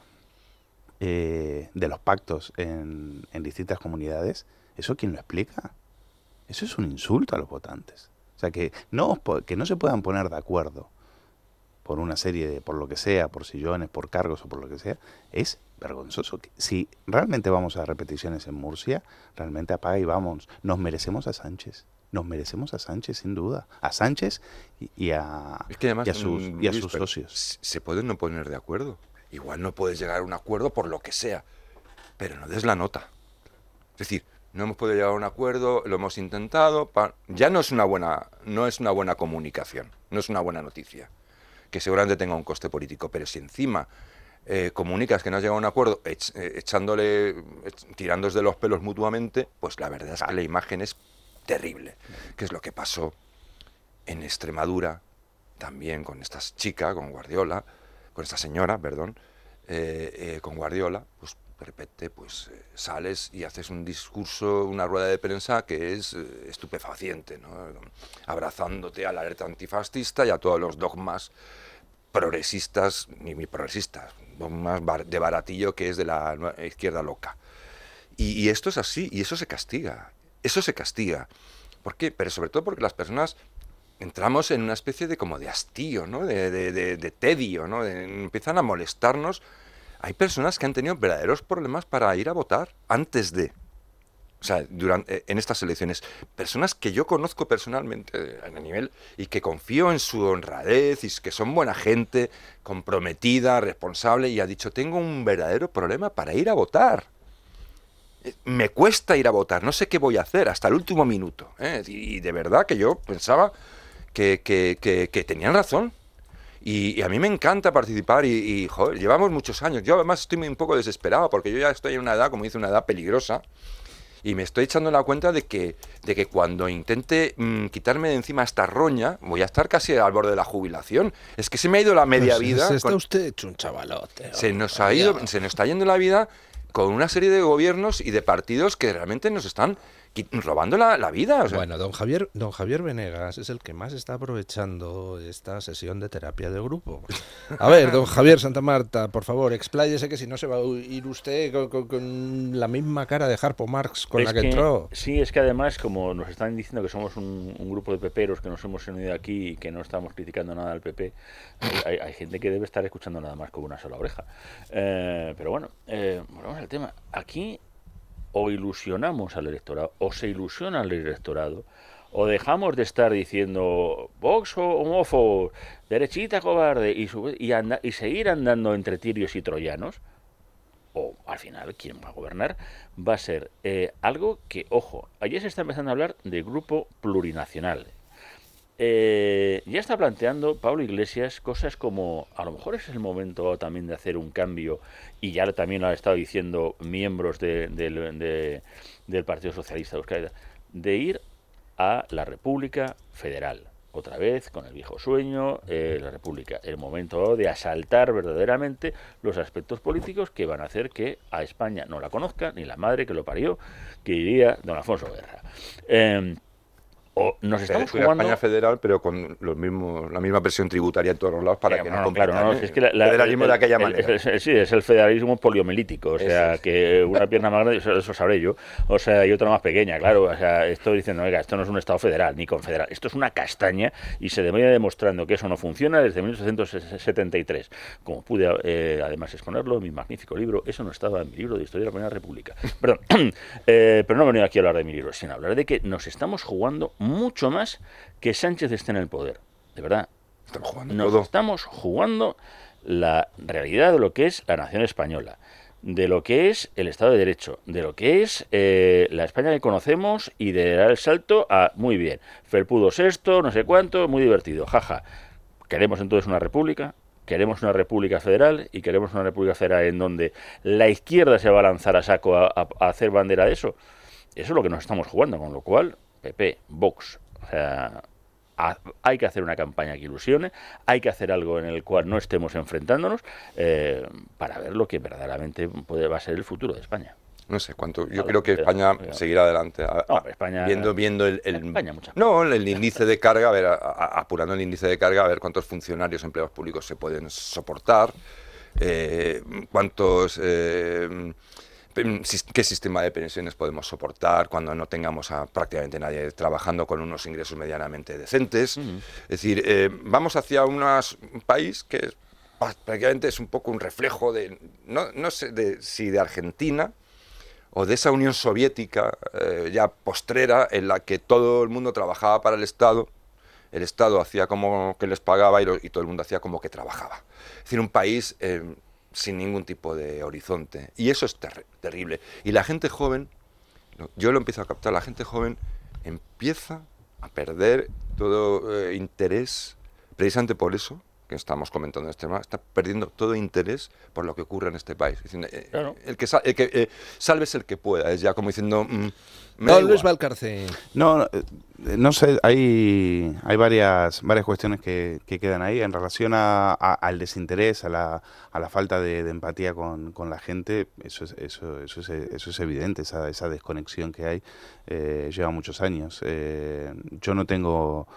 eh, de los pactos en, en distintas comunidades, ¿eso quién lo explica? Eso es un insulto a los votantes. O sea, que no, que no se puedan poner de acuerdo por una serie de, por lo que sea, por sillones, por cargos o por lo que sea, es vergonzoso. Si realmente vamos a repeticiones en Murcia, realmente apaga y vamos. Nos merecemos a Sánchez. Nos merecemos a Sánchez, sin duda. A Sánchez y, a, Es que además, y a sus, y a Luis, sus pero socios. Se pueden no poner de acuerdo. Igual no puedes llegar a un acuerdo por lo que sea, pero no des la nota. Es decir, no hemos podido llegar a un acuerdo, lo hemos intentado, ya no es una buena, no es una buena comunicación, no es una buena noticia, que seguramente tenga un coste político, pero si encima eh, comunicas que no has llegado a un acuerdo ech- eh, echándole, ech- tirándos de los pelos mutuamente, pues la verdad es que la imagen es terrible, que es lo que pasó en Extremadura, también con esta chica, con Guardiola, con esta señora, perdón, eh, eh, con Guardiola, pues de repente pues eh, sales y haces un discurso, una rueda de prensa que es estupefaciente, ¿no? abrazándote a la alerta antifascista y a todos los dogmas progresistas, ni muy progresistas, dogmas bar- de baratillo que es de la izquierda loca. Y esto es así, y eso se castiga, eso se castiga. ¿Por qué? Pero sobre todo porque las personas entramos en una especie de como de hastío, ¿no? De, tedio, ¿no? Empiezan a molestarnos. Hay personas que han tenido verdaderos problemas para ir a votar antes de. O sea, durante, en estas elecciones. Personas que yo conozco personalmente a nivel y que confío en su honradez y que son buena gente, comprometida, responsable y ha dicho, tengo un verdadero problema para ir a votar Eh, me cuesta ir a votar, no sé qué voy a hacer hasta el último minuto. ¿eh? Y de verdad que yo pensaba que, que- que- que tenían razón. Y, y a mí me encanta participar y, y, joder, llevamos muchos años. Yo además estoy un poco desesperado porque yo ya estoy en una edad, como dice, una edad peligrosa. Y me estoy echando la cuenta de que, de que cuando intente mm, quitarme de encima esta roña, voy a estar casi al borde de la jubilación. Es que se me ha ido la media Pues vida. se está con- usted hecho un chavalote. se nos ha ido, se nos está yendo la vida con una serie de gobiernos y de partidos que realmente nos están robando la, la vida. o sea. Bueno, don Javier, don Javier Venegas es el que más está aprovechando esta sesión de terapia de grupo. A ver, don Javier Santa Marta, por favor, expláyese que si no se va a ir usted con, con- con la misma cara de Harpo Marx con Es la que, entró. Sí, es que además, como nos están diciendo que somos un, un grupo de peperos que nos hemos unido aquí y que no estamos criticando nada al PP, hay, hay gente que debe estar escuchando nada más con una sola oreja. Eh, pero bueno, eh, volvamos al tema. Aquí o ilusionamos al electorado, o se ilusiona al electorado, o dejamos de estar diciendo Vox o homófobo, derechita cobarde, y, y, anda- y seguir andando entre tirios y troyanos, o al final quien va a gobernar, va a ser eh, algo que, ojo, ayer se está empezando a hablar de grupo plurinacional. Eh, ya está planteando Pablo Iglesias cosas como, a lo mejor es el momento también de hacer un cambio, y ya también lo han estado diciendo miembros de- del- de- del Partido Socialista de Euskadi, de ir a la República Federal. Otra vez, con el viejo sueño, eh, la República. El momento de asaltar verdaderamente los aspectos políticos que van a hacer que a España no la conozca, ni la madre que lo parió, que diría don Alfonso Guerra. Eh, o nos estamos jugando... España federal, pero con los mismos, la misma presión tributaria en todos los lados para Eh, que no, no, claro, no, es que la- la- federalismo el- de aquella el- manera. es- es- sí, es el federalismo poliomelítico, o sea, que una pierna más grande, eso, eso sabré yo, o sea, y otra más pequeña, claro, o sea, estoy diciendo, oiga, esto no es un Estado federal ni confederal, esto es una castaña y se debería demostrando que eso no funciona desde 1873, como pude eh, además exponerlo en mi magnífico libro, eso no estaba en mi libro de Historia de la Primera República. Perdón, eh, pero no he venido aquí a hablar de mi libro, sino a hablar de que nos estamos jugando mucho más que Sánchez esté en el poder, de verdad. Nos estamos jugando la realidad de lo que es la nación española, de lo que es el Estado de Derecho, de lo que es eh, la España que conocemos y de dar el salto a muy bien. Felpudo sexto, no sé cuánto, muy divertido, jaja. Queremos entonces una república, queremos una república federal y queremos una república federal en donde la izquierda se va a lanzar a saco a, a- a hacer bandera de eso. Eso es lo que nos estamos jugando, con lo cual, PP, Vox, o sea, ha- hay que hacer una campaña que ilusione, hay que hacer algo en el cual no estemos enfrentándonos eh, para ver lo que verdaderamente puede, va a ser el futuro de España. No sé cuánto. Yo creo que pero- España pero- seguirá adelante. a- No, España- viendo, viendo el, el- España muchas no, el índice de carga, a ver, a- apurando el índice de carga, a ver cuántos funcionarios, empleados públicos se pueden soportar, eh, cuántos, eh, qué sistema de pensiones podemos soportar cuando no tengamos a prácticamente nadie trabajando con unos ingresos medianamente decentes. Es decir, eh, vamos hacia unas- un país que prácticamente es un poco un reflejo de, no, no sé de, si de Argentina, o de esa Unión Soviética eh, ya postrera en la que todo el mundo trabajaba para el Estado, el Estado hacía como que les pagaba y, lo- y todo el mundo hacía como que trabajaba. Es decir, un país eh, sin ningún tipo de horizonte. Y eso es terri- terrible. Y la gente joven, yo lo empiezo a captar, la gente joven empieza a perder todo eh, interés, precisamente por eso que estamos comentando este tema, está perdiendo todo interés por lo que ocurre en este país. Diciendo, eh, el que, sa- el que eh, salves el que pueda, es ya como diciendo... mm, me Don Luis. Valcarce. No, no, eh, no sé, hay, hay varias, varias cuestiones que, que quedan ahí en relación a, a- al desinterés, a la, a la falta de, de empatía con, con la gente. Eso es, eso, eso es, eso es evidente, esa, esa desconexión que hay eh, lleva muchos años. Eh, yo no tengo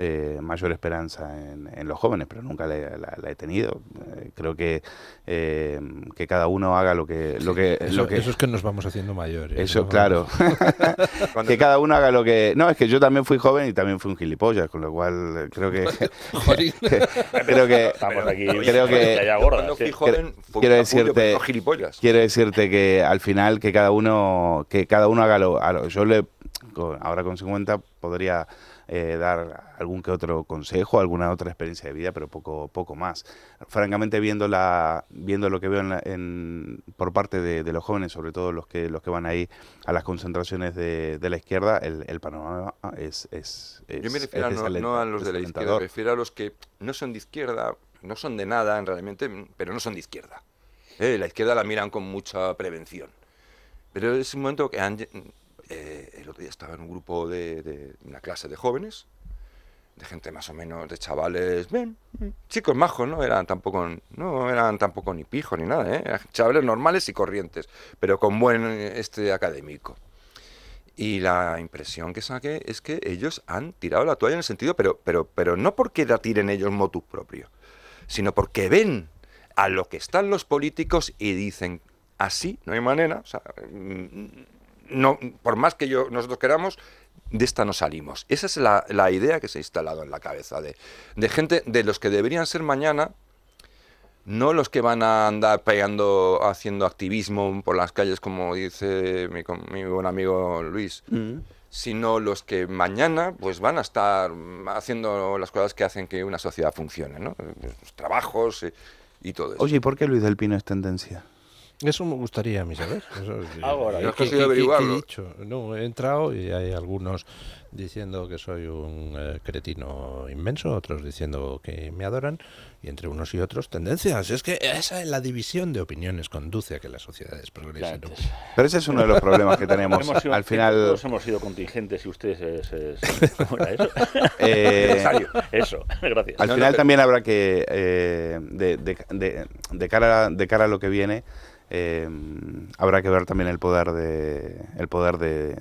eh, mayor esperanza en, en los jóvenes, pero nunca la, he- la- la he tenido. Eh, creo que, eh, que cada uno haga lo que... Lo que, Eso, lo que eso es que nos vamos haciendo mayores. eso, ¿no? claro. que cada uno haga lo que... No, es que yo también fui joven y también fui un gilipollas, con lo cual eh, creo que... creo que... Estamos aquí, creo que... ya gorda, Cuando sí. fui joven fue quiero decirte... pero no gilipollas. Quiero decirte que al final que cada uno que cada uno haga lo, a lo- yo le con- ahora con 50 podría eh, dar algún que otro consejo, alguna otra experiencia de vida, pero poco poco más. Francamente viendo la viendo lo que veo en la- en- por parte de, de los jóvenes, sobre todo los que los que van ahí a las concentraciones de, de la izquierda, el, el panorama es es, es Yo me refiero a no, no a los de la izquierda, me refiero a los que no son de izquierda, no son de nada en realmente, pero no son de izquierda. Eh, la izquierda la miran con mucha prevención. Pero es un momento que han eh, el otro día estaba en un grupo de, de una clase de jóvenes de gente más o menos, de chavales, bien, chicos majos, no eran tampoco, no eran tampoco ni pijos ni nada, ¿eh? eran chavales normales y corrientes, pero con buen este académico. Y la impresión que saqué es que ellos han tirado la toalla en el sentido, pero, pero, pero no porque la tiren ellos motu propio, sino porque ven a lo que están los políticos y dicen, así no hay manera, o sea, mm, no, por más que yo, nosotros queramos, de esta no salimos. Esa es la, la idea que se ha instalado en la cabeza de, de gente de los que deberían ser mañana, no los que van a andar pegando, haciendo activismo por las calles, como dice mi, com- mi buen amigo Luis, Mm. sino los que mañana pues van a estar haciendo las cosas que hacen que una sociedad funcione, ¿no? Los trabajos y todo eso. Oye, ¿y por qué Luis del Pino es tendencia? Eso me gustaría a mí saber. Eso es- Ahora, ¿qué- ¿no qué- conseguido qué- qué- qué averiguarlo? he dicho? No, he entrado y hay algunos diciendo que soy un eh, cretino inmenso, otros diciendo que me adoran, y entre unos y otros tendencias. Es que esa es la división de opiniones conduce a que las sociedades progresen. Pero ese es uno de los problemas que tenemos. Hemos sido- Al final... Todos hemos sido contingentes y ustedes es... es- ¿Cómo era eso? Eh. Eso, gracias. Al final también habrá que, eh, de, de- de- de cara, de cara a lo que viene, eh, habrá que ver también el poder de el poder de,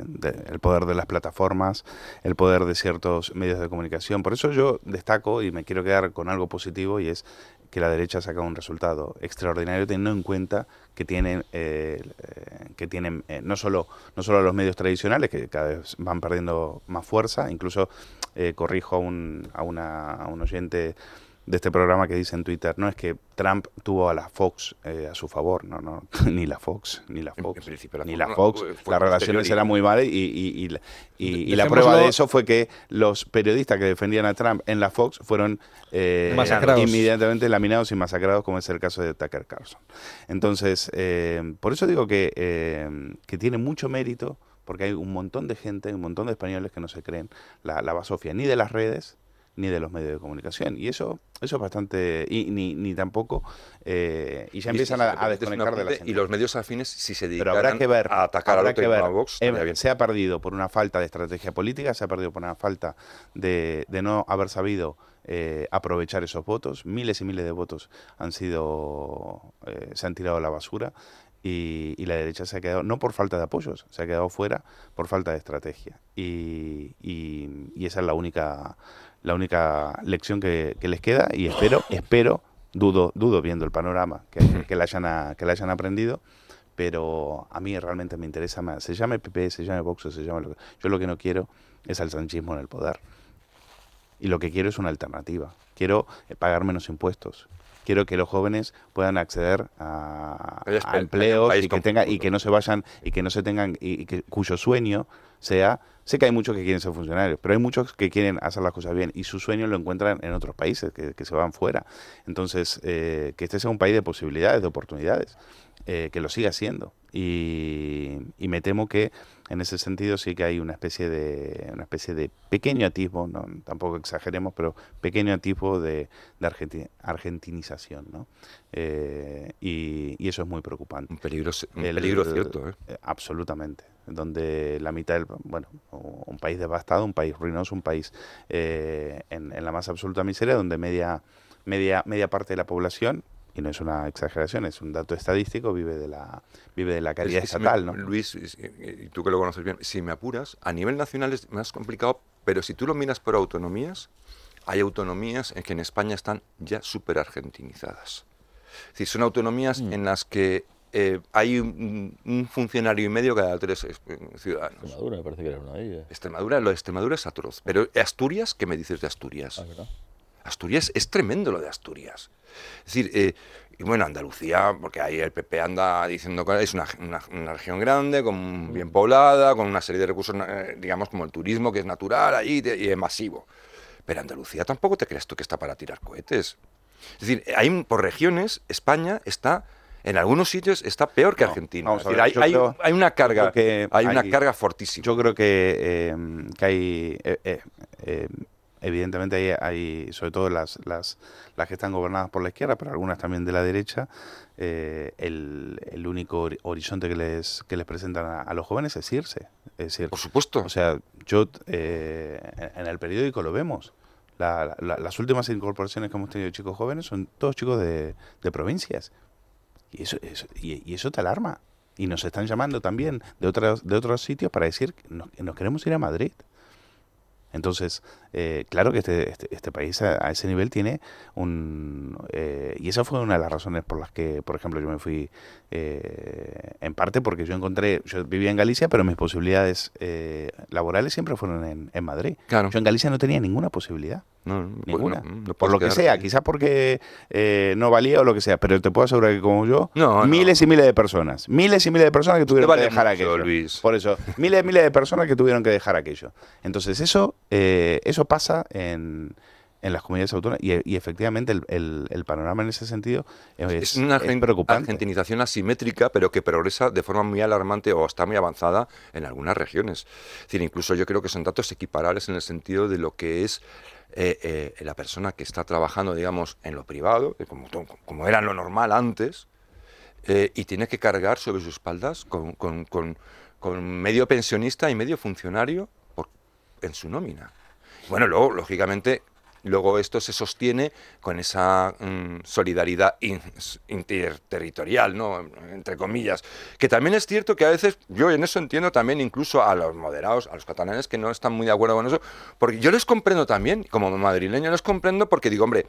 el poder de las plataformas, el poder de ciertos medios de comunicación. Por eso yo destaco y me quiero quedar con algo positivo y es que la derecha saca un resultado extraordinario teniendo en cuenta que tienen eh, que tienen eh, no solo no solo los medios tradicionales que cada vez van perdiendo más fuerza incluso eh, corrijo a un a, una, a un oyente de este programa que dice en Twitter no es que Trump tuvo a la Fox eh, a su favor no no ni la Fox ni la Fox principio la ni Fox la no, Fox fue las relaciones eran muy malas y, y, y, la- y- y la Dejémoslo- prueba de eso fue que los periodistas que defendían a Trump en la Fox fueron eh, Masacrados. inmediatamente laminados y masacrados, como es el caso de Tucker Carlson. Entonces, eh, por eso digo que, eh, que tiene mucho mérito, porque hay un montón de gente, un montón de españoles que no se creen la, la basofia ni de las redes ni de los medios de comunicación. Y eso eso es bastante... Y, ni, ni tampoco... eh, y ya Y empiezan si a, a desconectar de la apunte, Y los medios afines, si se pero dedicaran habrá que ver, a atacar habrá otro que ver. a Vox, Eh, se ha perdido por una falta de estrategia política, se ha perdido por una falta de, de no haber sabido eh, aprovechar esos votos. Miles y miles de votos han sido, eh, se han tirado a la basura y, y la derecha se ha quedado, no por falta de apoyos, se ha quedado fuera por falta de estrategia. Y, y- y esa es la única, la única lección que, que les queda y espero, espero, dudo, dudo viendo el panorama que, que la hayan, a- que la hayan aprendido pero a mí realmente me interesa más. Se llame PP, se llame Vox, se llame lo que... Yo lo que no quiero es al sanchismo en el poder. Y lo que quiero es una alternativa. Quiero eh, pagar menos impuestos. Quiero que los jóvenes puedan acceder a, empleos y que tenga y que no se vayan y que no se tengan y, y que cuyo sueño sea sé que hay muchos que quieren ser funcionarios pero hay muchos que quieren hacer las cosas bien y su sueño lo encuentran en otros países que, que se van fuera entonces eh, que este sea un país de posibilidades de oportunidades eh, que lo siga siendo y, y me temo que en ese sentido sí que hay una especie de una especie de pequeño atisbo no tampoco exageremos pero pequeño atisbo de, de argenti- argentinización ¿no? Eh, y, y eso es muy preocupante un peligro un peligro cierto, ¿eh? absolutamente donde la mitad del bueno un país devastado un país ruinoso un país eh, en, en la más absoluta miseria donde media media media parte de la población y no es una exageración, es un dato estadístico, vive de la vive de la caridad Es que si estatal, me- ¿no? Luis, y- y tú que lo conoces bien, si me apuras, a nivel nacional es más complicado, pero si tú lo miras por autonomías, hay autonomías en que en España están ya súper argentinizadas. Es decir, son autonomías Mm. en las que eh, hay un, un funcionario y medio cada tres ciudadanos. Extremadura me parece que era una de ellas. Extremadura, lo de Extremadura es atroz. Pero Asturias, ¿qué me dices de Asturias? Asturias es tremendo lo de Asturias. Es decir, eh, y bueno, Andalucía, porque ahí el PP anda diciendo que es una, una- una región grande, con, bien poblada, con una serie de recursos, eh, digamos, como el turismo, que es natural allí y es masivo. Pero Andalucía tampoco te creas tú que está para tirar cohetes. Es decir, hay por regiones, España está, en algunos sitios está peor que Argentina. Vamos Es a decir, ver, hay, hay- creo- hay una carga, que hay una hay- carga fortísima. Yo creo que, eh, que hay, eh, eh, eh, evidentemente hay, hay, sobre todo las, las, las que están gobernadas por la izquierda, pero algunas también de la derecha, eh, el, el único hori- horizonte que les, que les presentan a, a los jóvenes es irse. Es decir, por supuesto. O sea, yo eh, en- en el periódico lo vemos. La- la- las últimas incorporaciones que hemos tenido de chicos jóvenes son todos chicos de, de provincias. Y eso, eso- y, y eso te alarma. Y nos están llamando también de otros, de otros sitios para decir que nos, que nos queremos ir a Madrid. Entonces, eh, claro que este, este, este país a, a ese nivel tiene un... eh, y esa fue una de las razones por las que, por ejemplo, yo me fui eh, en parte porque yo encontré, yo vivía en Galicia, pero mis posibilidades eh, laborales siempre fueron en, en Madrid. Claro. Yo en Galicia no tenía ninguna posibilidad. No, no, Ninguna. no, no por lo que sea, quizás porque eh, no valía o lo que sea, pero te puedo asegurar que como yo, miles y miles de personas, miles y miles de personas que tuvieron vale que dejar mucho, aquello. Luis. Por eso, miles y miles de personas que tuvieron que dejar aquello. Entonces, eso, eh, eso pasa en, en las comunidades autónomas y, y efectivamente el, el- el panorama en ese sentido es, Es una es preocupante. argentinización asimétrica, pero que progresa de forma muy alarmante o está muy avanzada en algunas regiones. Es decir, incluso yo creo que son datos equiparables en el sentido de lo que es eh, eh, la persona que está trabajando, digamos, en lo privado, como, como era lo normal antes, eh, y tiene que cargar sobre sus espaldas con, con- con- medio pensionista y medio funcionario en su nómina. Bueno, luego, lógicamente, luego esto se sostiene con esa mm, solidaridad in- interterritorial, ¿no? Entre comillas. Que también es cierto que a veces, yo en eso entiendo también incluso a los moderados, a los catalanes que no están muy de acuerdo con eso, porque yo les comprendo también, como madrileño les comprendo, porque digo, hombre,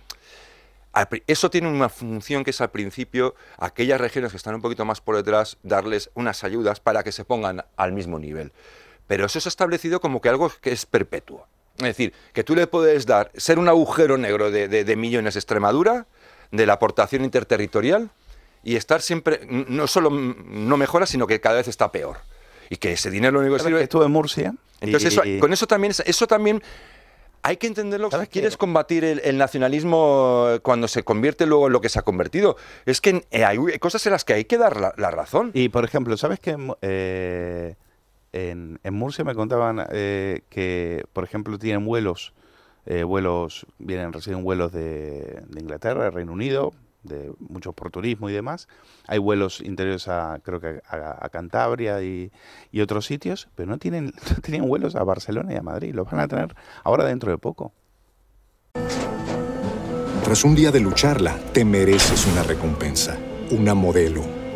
eso tiene una función que es al principio, aquellas regiones que están un poquito más por detrás, darles unas ayudas para que se pongan al mismo nivel. Pero eso se ha establecido como que algo que es perpetuo. Es decir, que tú le puedes dar, ser un agujero negro de, de- de millones de Extremadura, de la aportación interterritorial, y estar siempre, no solo no mejora, sino que cada vez está peor. Y que ese dinero lo único que ¿Sabes sirve... estuve en Murcia? Entonces, y- eso, con eso también, es- eso también hay que entenderlo. Si quieres combatir el, el nacionalismo eh, cuando se convierte luego en lo que se ha convertido, es que eh, hay cosas en las que hay que dar la, la razón. Y por ejemplo, ¿sabes en, eh, en, en Murcia me contaban eh, que, por ejemplo, tienen vuelos, eh, vuelos, vienen, reciben vuelos de, Inglaterra, de Reino Unido, de muchos por turismo y demás. Hay vuelos interiores a, creo que a, Cantabria y, y otros sitios, pero no tienen, no tenían vuelos a Barcelona y a Madrid. Los van a tener ahora dentro de poco. Tras un día de lucharla, te mereces una recompensa, una modelo,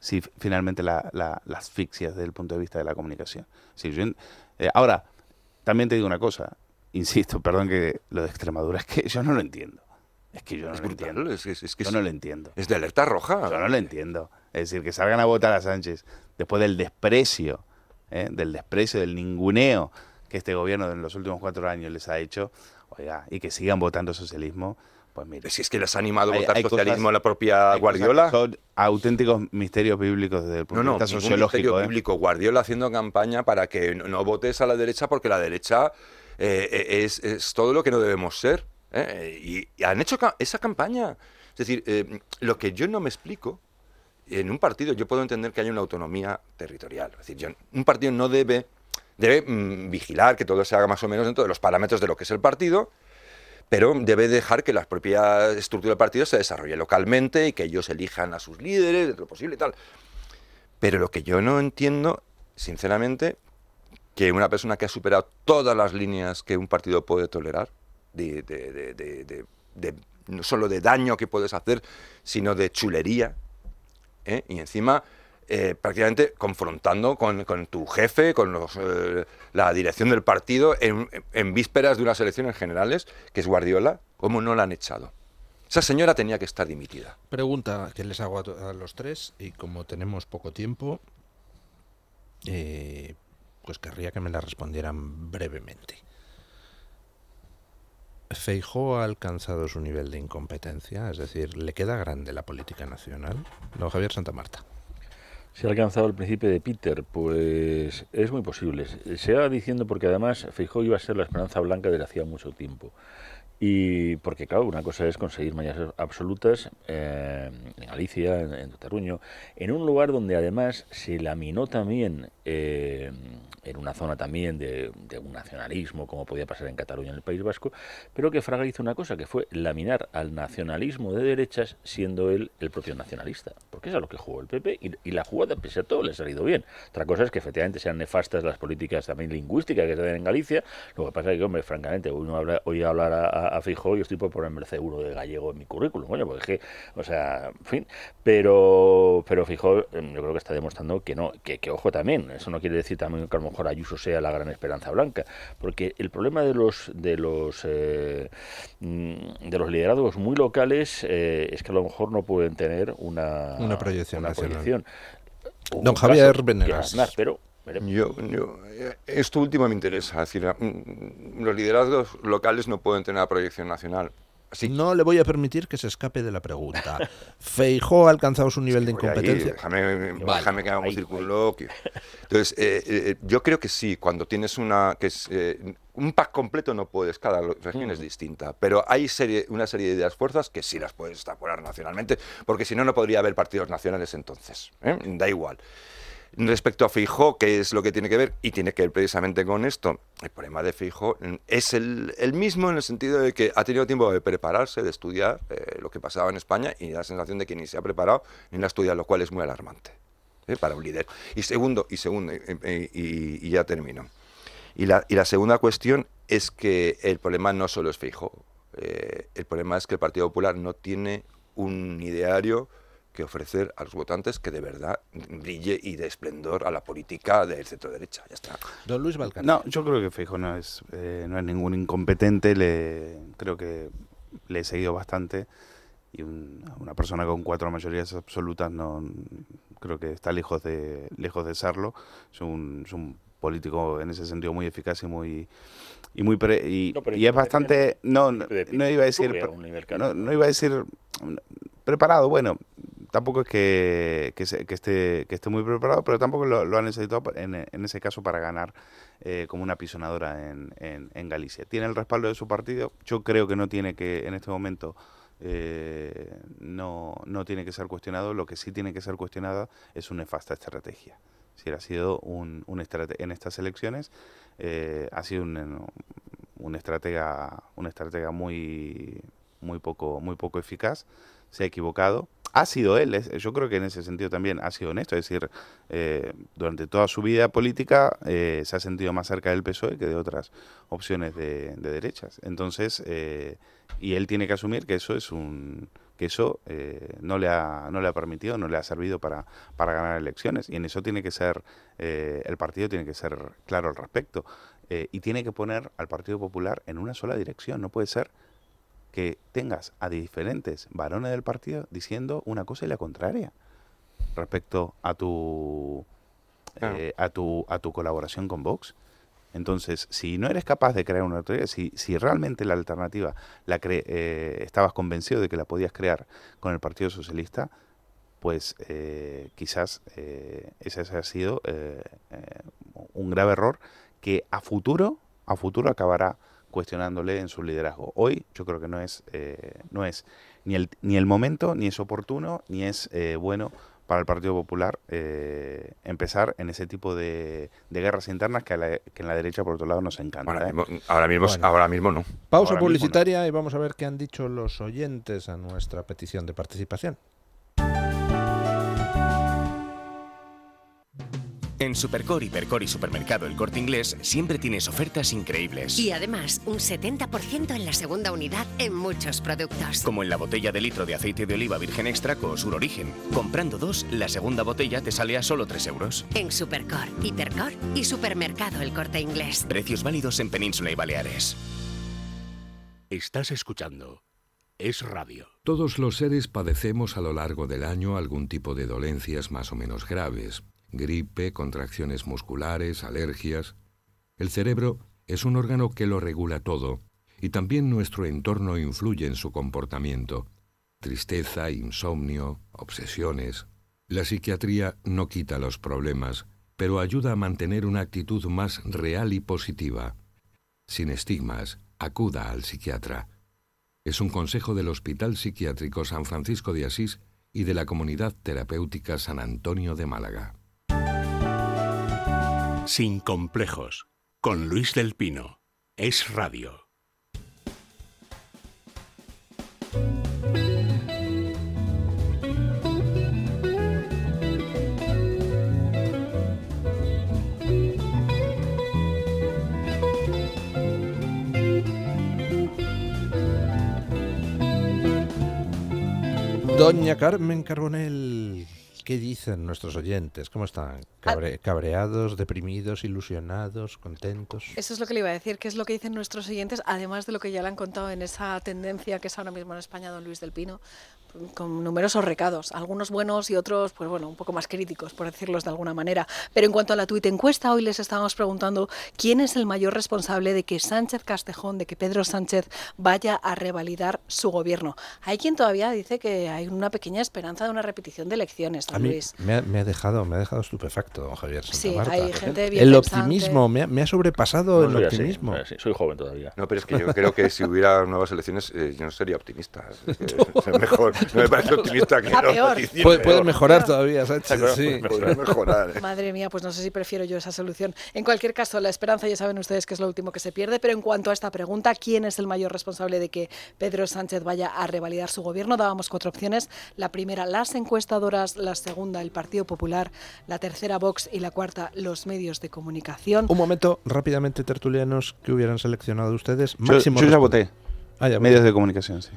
si finalmente la, la, la asfixias desde el punto de vista de la comunicación? Si yo eh, ahora, también te digo una cosa, insisto, perdón que lo de Extremadura, es que yo no lo entiendo. Es que yo no Es lo brutal, entiendo. es que- es que yo no lo entiendo. Es de alerta roja. Yo no lo entiendo. Es decir, que salgan a votar a Sánchez después del desprecio, ¿eh? del desprecio, del ninguneo que este gobierno en los últimos cuatro años les ha hecho, oiga, y que sigan votando socialismo, pues mire. Si es que les ha animado a Hay- votar hay socialismo cosas- la propia hay Guardiola. Son auténticos misterios bíblicos desde el punto No, no, de vista sociológico. misterio ¿eh? bíblico. Guardiola haciendo campaña para que no, no votes a la derecha porque la derecha eh, eh, es, es todo lo que no debemos ser. ¿eh? Y, y han hecho ca- esa campaña. Es decir, lo que yo no me explico, en un partido yo puedo entender que haya una autonomía territorial. Es decir, yo- un partido no debe, debe mm, vigilar que todo se haga más o menos dentro de los parámetros de lo que es el partido, pero debe dejar que la propia estructura del partido se desarrolle localmente y que ellos elijan a sus líderes, de lo posible y tal. Pero lo que yo no entiendo, sinceramente, que una persona que ha superado todas las líneas que un partido puede tolerar, de, de- de- de- no solo de daño que puedes hacer, sino de chulería, ¿eh? y encima eh, prácticamente confrontando con, tu jefe, con los, eh, la dirección del partido, en, vísperas de unas elecciones generales, que es Guardiola, ¿cómo no la han echado? Esa señora tenía que estar dimitida. Pregunta que les hago a, a los tres y como tenemos poco tiempo, eh, pues querría que me la respondieran brevemente. ¿Feijó ha alcanzado su nivel de incompetencia? Es decir, ¿le queda grande la política nacional? Don Javier Santa Marta. ¿Se ha alcanzado el principio de Peter? Pues es muy posible. Se va diciendo porque además Feijóo iba a ser la esperanza blanca desde hacía mucho tiempo. Y porque, claro, una cosa es conseguir mayorías absolutas eh, en Galicia, en, en en un lugar donde además se laminó también, eh, en una zona también de, un nacionalismo, como podía pasar en Cataluña, en el País Vasco, pero que Fraga hizo una cosa, que fue laminar al nacionalismo de derechas siendo él el propio nacionalista. Porque es a lo que jugó el PP y, la jugada, pese a todo, le ha salido bien. Otra cosa es que efectivamente sean nefastas las políticas también lingüísticas que se dan en Galicia. Lo que pasa es que, hombre, francamente, uno habla, oye hablar a, a, a Feijóo, yo estoy por ponerme el seguro de gallego en mi currículum, coño, porque es o sea, en fin, pero, pero Feijóo em, yo creo que está demostrando que no, que, que ojo también, eso no quiere decir también que a lo mejor Ayuso sea la gran esperanza blanca, porque el problema de los de los eh, mm, de los liderazgos muy locales eh, es que a lo mejor no pueden tener una, Una proyección una nacional. proyección. Hubo Don Javier Venegas. Pero veremos. Yo, yo- eh, esto último me interesa. Es decir, mm, los liderazgos locales no pueden tener una proyección nacional. No le voy a permitir que se escape de la pregunta. Feijó ha alcanzado su nivel de ahí, incompetencia. déjame, Vale. déjame que haga un circunloquio. Entonces, eh, eh, yo creo que sí, cuando tienes una. que es eh, Un pack completo no puedes, cada región es distinta. Pero hay serie, una serie de ideas fuerzas que sí las puedes extrapolar nacionalmente, porque si no, no podría haber partidos nacionales entonces. ¿eh? Da igual. Respecto a Feijó, ¿qué es lo que tiene que ver? Y tiene que ver precisamente con esto. El problema de Feijó mm, es el, mismo en el sentido de que ha tenido tiempo de prepararse, de estudiar eh, lo que pasaba en España y la sensación de que ni se ha preparado ni la ha estudiado, lo cual es muy alarmante ¿eh? para un líder. Y segundo, y segundo, eh, y, ya termino. Y la, y la segunda cuestión es que el problema no solo es Feijó. Eh, el problema es que el Partido Popular no tiene un ideario que ofrecer a los votantes que de verdad brille y dé esplendor a la política del centro derecha. Ya está. Don Luis Balcán. No, yo creo que Feijóo no es, eh, no es ningún incompetente. Le, creo que le he seguido bastante. Y un- una persona con cuatro mayorías absolutas no creo que está lejos de lejos de serlo. Es un, es un político en ese sentido muy eficaz y muy y muy pre- y, No, y es bastante no no, no iba a decir no, no iba a decir preparado bueno tampoco es que, se- que esté que esté muy preparado pero tampoco lo, lo ha necesitado en, ese caso para ganar eh, como una pisonadora en, en, Galicia tiene el respaldo de su partido yo creo que no tiene que en este momento eh, no, no tiene que ser cuestionado. Lo que sí tiene que ser cuestionada es su nefasta estrategia. Si ha sido un, un en estas elecciones, eh, ha sido un, un estratega, un estratega muy, muy poco, muy poco eficaz. Se ha equivocado. Ha sido él, yo creo que en ese sentido también ha sido honesto. Es decir, eh, durante toda su vida política eh, se ha sentido más cerca del PSOE que de otras opciones de, de derechas. Entonces, eh, y él tiene que asumir que eso es un que eso eh, no le ha no le ha permitido no le ha servido para para ganar elecciones y en eso tiene que ser eh, el partido tiene que ser claro al respecto eh, y tiene que poner al Partido Popular en una sola dirección no puede ser que tengas a diferentes varones del partido diciendo una cosa y la contraria respecto a tu Claro. eh, a tu a tu colaboración con Vox entonces, si no eres capaz de crear una autoridad, si, si realmente la alternativa la cre- eh, estabas convencido de que la podías crear con el Partido Socialista, pues eh, quizás eh, ese ha sido eh, un grave error que a futuro, a futuro acabará cuestionándole en su liderazgo. Hoy yo creo que no es, eh, no es ni el, ni el momento, ni es oportuno, ni es eh, bueno para el Partido Popular eh, empezar en ese tipo de, de guerras internas que, a la- que en la derecha, por otro lado, nos encanta. Ahora ¿eh? mismo, ahora mismo, Bueno. ahora mismo no. Pausa Ahora mismo no. publicitaria y vamos a ver qué han dicho los oyentes a nuestra petición de participación. En Supercore, Hipercore y Supermercado El Corte Inglés siempre tienes ofertas increíbles. Y además, un 70% en la segunda unidad en muchos productos. Como en la botella de litro de aceite de oliva virgen extra con Sur Origen. Comprando dos, la segunda botella te sale a solo 3 euros. En Supercor, Hipercor y Supermercado El Corte Inglés. Precios válidos en Península y Baleares. Estás escuchando Es Radio. Todos los seres padecemos a lo largo del año algún tipo de dolencias más o menos graves. Gripe, contracciones musculares, alergias. El cerebro es un órgano que lo regula todo y también nuestro entorno influye en su comportamiento. Tristeza, insomnio, obsesiones. La psiquiatría no quita los problemas, pero ayuda a mantener una actitud más real y positiva. Sin estigmas, acuda al psiquiatra. Es un consejo del Hospital Psiquiátrico San Francisco de Asís y de la Comunidad Terapéutica San Antonio de Málaga. Sin complejos, con Luis del Pino. Es radio. Doña Carmen Carbonell, ¿qué dicen nuestros oyentes? ¿Cómo están? Cabre- cabreados, deprimidos, ilusionados, contentos. Eso es lo que le iba a decir, que es lo que dicen nuestros oyentes, además de lo que ya le han contado en esa tendencia que es ahora mismo en España don Luis del Pino, con numerosos recados, algunos buenos y otros, pues bueno, un poco más críticos, por decirlos de alguna manera. Pero en cuanto a la tuit encuesta, hoy les estábamos preguntando quién es el mayor responsable de que Sánchez Castejón, de que Pedro Sánchez vaya a revalidar su gobierno. Hay quien todavía dice que hay una pequeña esperanza de una repetición de elecciones, don A mí Luis. me ha, me ha dejado, me ha dejado estupefacto, don Javier Santa Sí, Marta. hay gente bien El pensante. optimismo, me ha, me ha sobrepasado No el así, optimismo. eh, sí, soy joven todavía. No, pero es que yo creo que si hubiera nuevas elecciones, eh, yo no sería optimista. Es que es mejor. No me parece optimista que no. Puede- mejorar todavía, Sánchez, Claro, sí. puede mejorar. eh. Madre mía, pues no sé si prefiero yo esa solución. En cualquier caso, la esperanza ya saben ustedes que es lo último que se pierde, pero en cuanto a esta pregunta, ¿quién es el mayor responsable de que Pedro Sánchez vaya a revalidar su gobierno? Dábamos cuatro opciones. La primera, las encuestadoras, la segunda, el Partido Popular, la tercera, Vox y la cuarta, los medios de comunicación. Un momento, rápidamente, tertulianos, que hubieran seleccionado ustedes. Yo, Máximo yo ya voté. Ah, ya Medios de comunicación, sí.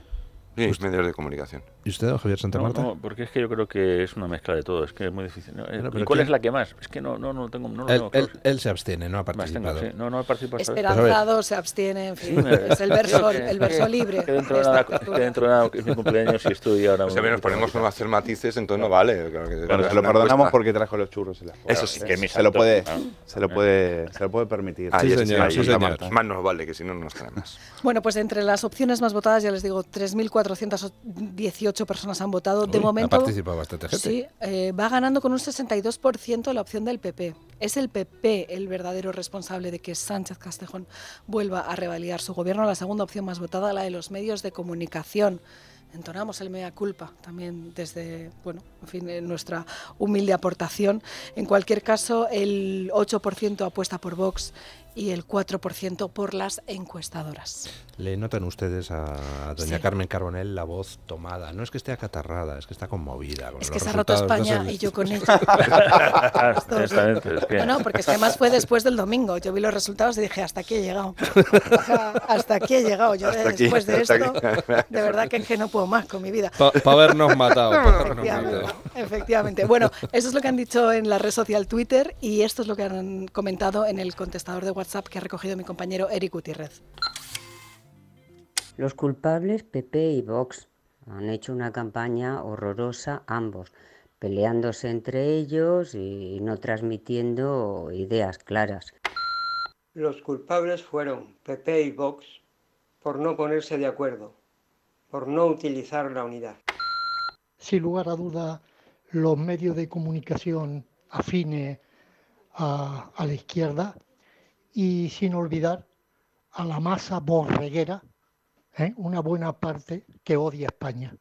Sí, medios de comunicación. ¿Y usted, don Javier Santa No, Marta? no, porque es que yo creo que es una mezcla de todo, es que es muy difícil. ¿no? Eh, ¿Y cuál ¿quién- es la que más? Es que no, no, no tengo. No, lo él, tengo él- él se abstiene, no ha tengo, participado. sí. No, no he participado. vez. Esperanzado, se abstiene, en fin, Sí, es el verso, que- el verso libre. Que dentro, de nada, que dentro de nada, que es mi cumpleaños y estoy ahora. O sea, nos ponemos a hacer matices, entonces no vale. Claro que- se lo perdonamos porque trajo los churros y las Eso sí, que que se lo puede, ¿no? se lo puede, se lo puede permitir. Ahí Sí, es- señor, sí. Más nos vale, que si no nos trae más. Bueno, pues entre las opciones más votadas, ya les digo, 3.418 personas han votado. De Uy, momento, Ha participado bastante gente. sí, eh, va ganando con un 62% la opción del PP. Es el PP el verdadero responsable de que Sánchez Castejón vuelva a revalidar su gobierno. La segunda opción más votada, la de los medios de comunicación. Entonamos el mea culpa también desde, bueno, en fin, nuestra humilde aportación. En cualquier caso, el 8% apuesta por Vox y el 4% por las encuestadoras. Le notan ustedes a doña Sí. Carmen Carbonell la voz tomada. No es que esté acatarrada, es que está conmovida. con Es que se ha roto España y yo con ella. Ah, exactamente, es que- No, no, porque es que además fue después del domingo. Yo vi los resultados y dije, hasta aquí he llegado. O sea, hasta aquí he llegado. Yo Hasta aquí, después de esto, aquí. de verdad que, es que no puedo más con mi vida. Para habernos matado. pa' habernos Efectivamente, matado. efectivamente. Bueno, eso es lo que han dicho en la red social Twitter y esto es lo que han comentado en el contestador de WhatsApp que ha recogido mi compañero Eric Gutiérrez. Los culpables, PP y Vox, han hecho una campaña horrorosa ambos, peleándose entre ellos y no transmitiendo ideas claras. Los culpables fueron PP y Vox por no ponerse de acuerdo, por no utilizar la unidad. sin lugar a duda, los medios de comunicación afines a, a la izquierda y sin olvidar a la masa borreguera, ¿eh? una buena parte que odia España.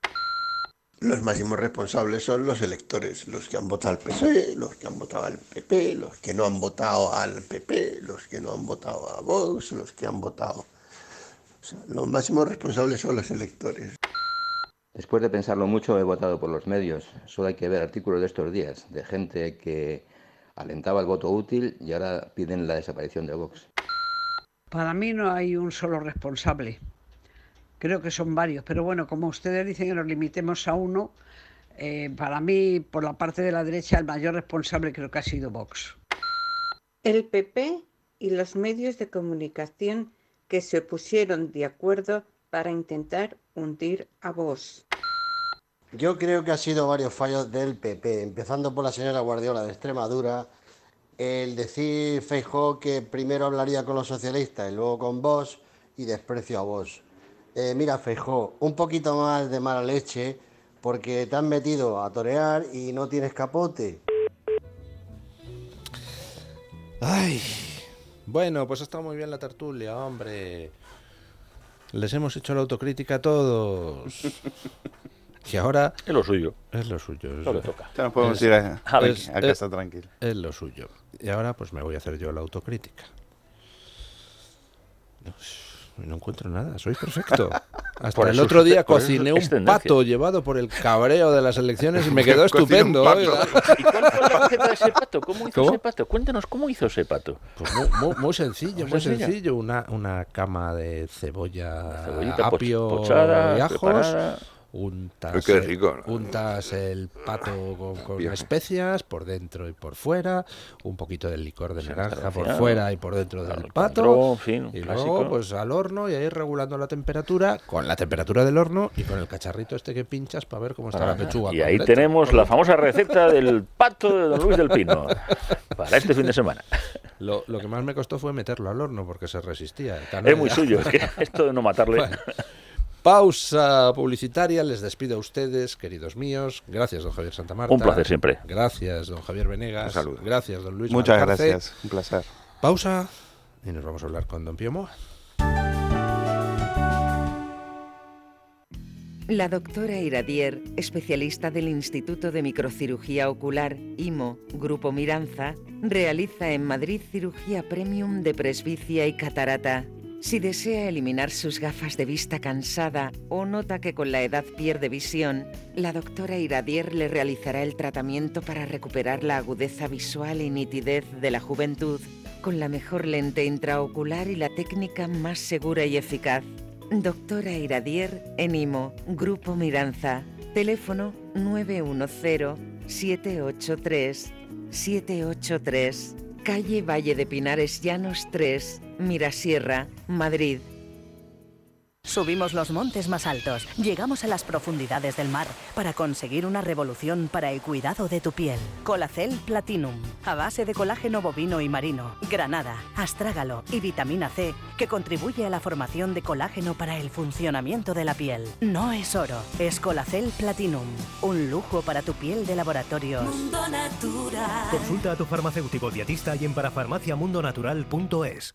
Los máximos responsables son los electores, los que han votado al PSOE, los que han votado al PP, los que no han votado al PP, los que no han votado a Vox, los que han votado... O sea, los máximos responsables son los electores. Después de pensarlo mucho, he votado por los medios. Solo hay que ver artículos de estos días de gente que alentaba el voto útil y ahora piden la desaparición de Vox. Para mí no hay un solo responsable. Creo que son varios, pero bueno, como ustedes dicen que nos limitemos a uno, eh, para mí, por la parte de la derecha, el mayor responsable creo que ha sido Vox. El PP y los medios de comunicación que se pusieron de acuerdo para intentar hundir a Vox. Yo creo que ha sido varios fallos del PP, empezando por la señora Guardiola de Extremadura, el decir Feijóo que primero hablaría con los socialistas y luego con Vox y desprecio a Vox. Eh, mira, Feijóo, un poquito más de mala leche porque te han metido a torear y no tienes capote. Ay, bueno, pues ha estado muy bien la tertulia, hombre. Les hemos hecho la autocrítica a todos. Y ahora... Es lo suyo. Es lo suyo. es Lo que toca. Ya nos podemos es- ir a- a- es- a casa tranquilo. Es lo suyo. Y ahora pues me voy a hacer yo la autocrítica. No, no encuentro nada, soy perfecto. Hasta Por el eso otro día cociné un pato llevado por el cabreo de las elecciones y me quedó estupendo. ¿Y cuál fue la receta de ese pato? ¿Cómo hizo ¿Cómo? ese pato? Cuéntanos cómo hizo ese pato. Pues muy, muy- muy sencillo, Muy sencillo. sencillo. Una, una cama de cebolla, cebollita apio pochada, y ajos. preparada. Untas, qué el- rico, ¿no? untas el pato con, con Bien. especias por dentro y por fuera, un poquito del licor de Sí, naranja por fuera y por dentro del pato. en fin, y clásico. luego pues al horno y ahí regulando la temperatura, con la temperatura del horno y con el cacharrito este que pinchas para ver cómo está la pechuga. Y ahí tenemos la famosa receta del pato de Don Luis del Pino para este fin de semana. Lo, lo que más me costó fue meterlo al horno porque se resistía. Es muy suyo, es que esto de no matarle. Bueno, pausa publicitaria, les despido a ustedes, queridos míos. Gracias, don Javier Santamarta. Un placer siempre. Gracias, don Javier Venegas. Un saludo. Gracias, don Luis Muchas gracias, un placer. Pausa y nos vamos a hablar con don Pío Moa. La doctora Iradier, especialista del Instituto de Microcirugía Ocular, IMO, Grupo Miranza, realiza en Madrid cirugía premium de presbicia y catarata. Si desea eliminar sus gafas de vista cansada o nota que con la edad pierde visión, la doctora Iradier le realizará el tratamiento para recuperar la agudeza visual y nitidez de la juventud con la mejor lente intraocular y la técnica más segura y eficaz. Doctora Iradier en IMO, Grupo Miranza. Teléfono 910-783-783. Calle Valle de Pinares Llanos 3, Mirasierra, Madrid. Subimos los montes más altos, llegamos a las profundidades del mar para conseguir una revolución para el cuidado de tu piel. Colacel Platinum, a base de colágeno bovino y marino, granada, astrágalo y vitamina C, que contribuye a la formación de colágeno para el funcionamiento de la piel. No es oro, es Colacel Platinum, un lujo para tu piel de laboratorios. Mundo Natural. Consulta a tu farmacéutico dietista y en parafarmaciamundonatural.es.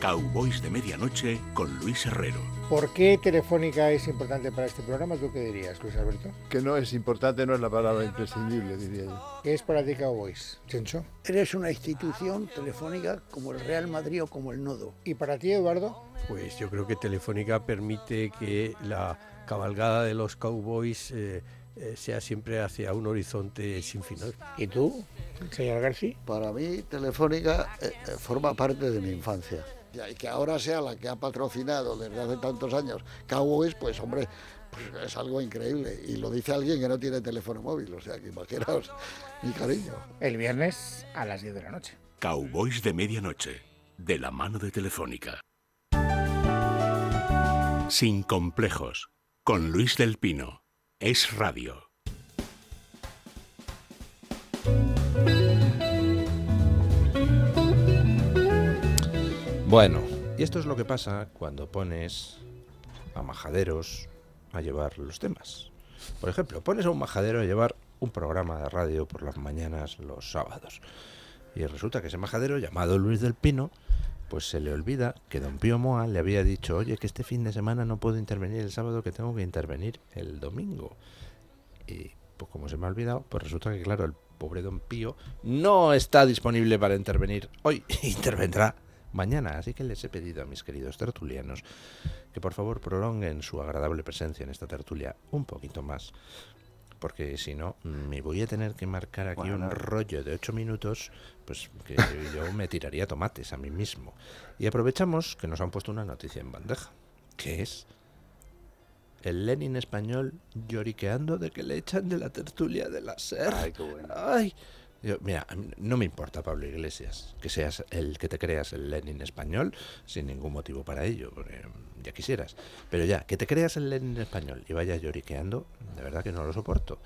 Cowboys de Medianoche con Luis Herrero. ¿Por qué Telefónica es importante para este programa? ¿Tú qué dirías, Luis Alberto? Que no es importante, no es la palabra imprescindible, diría yo. ¿Qué es para ti Cowboys? Chencho. Eres una institución telefónica como el Real Madrid o como el Nodo. ¿Y para ti, Eduardo? Pues yo creo que Telefónica permite que la cabalgada de los cowboys eh, eh, sea siempre hacia un horizonte sin final. ¿Y tú, señor García? Para mí, Telefónica eh, eh, forma parte de mi infancia. Y que ahora sea la que ha patrocinado desde hace tantos años Cowboys, pues hombre, pues es algo increíble. Y lo dice alguien que no tiene teléfono móvil, o sea que imaginaos mi cariño. El viernes a las 10 de la noche. Cowboys de Medianoche, de la mano de Telefónica. Sin complejos, con Luis del Pino. Es radio. Bueno, y esto es lo que pasa cuando pones a majaderos a llevar los temas. Por ejemplo, pones a un majadero a llevar un programa de radio por las mañanas los sábados. Y resulta que ese majadero, llamado Luis del Pino, pues se le olvida que don Pío Moa le había dicho, oye, que este fin de semana no puedo intervenir el sábado, que tengo que intervenir el domingo. Y pues como se me ha olvidado, pues resulta que claro, el pobre don Pío no está disponible para intervenir hoy, intervendrá mañana. Así que les he pedido a mis queridos tertulianos que por favor prolonguen su agradable presencia en esta tertulia un poquito más. Porque si no, me voy a tener que marcar aquí Bueno, un rollo de ocho minutos, pues que yo me tiraría tomates a mí mismo. Y aprovechamos que nos han puesto una noticia en bandeja, que es el Lenin español lloriqueando de que le echan de la tertulia de la SER. Ay, qué bueno. Ay. Yo, mira, no me importa, Pablo Iglesias, que seas el que te creas el Lenin español sin ningún motivo para ello, porque ya quisieras. Pero ya, que te creas el Lenin español y vayas lloriqueando, de verdad que no lo soporto.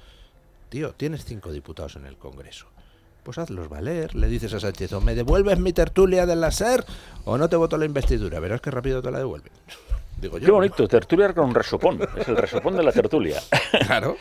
Tío, tienes cinco diputados en el Congreso. Pues hazlos valer, le dices a Sánchez, o me devuelves mi tertulia de la SER o no te voto la investidura. Verás que rápido te la devuelven. Digo yo. Qué bonito, tertulia con resopón. Es el resopón de la tertulia. Claro.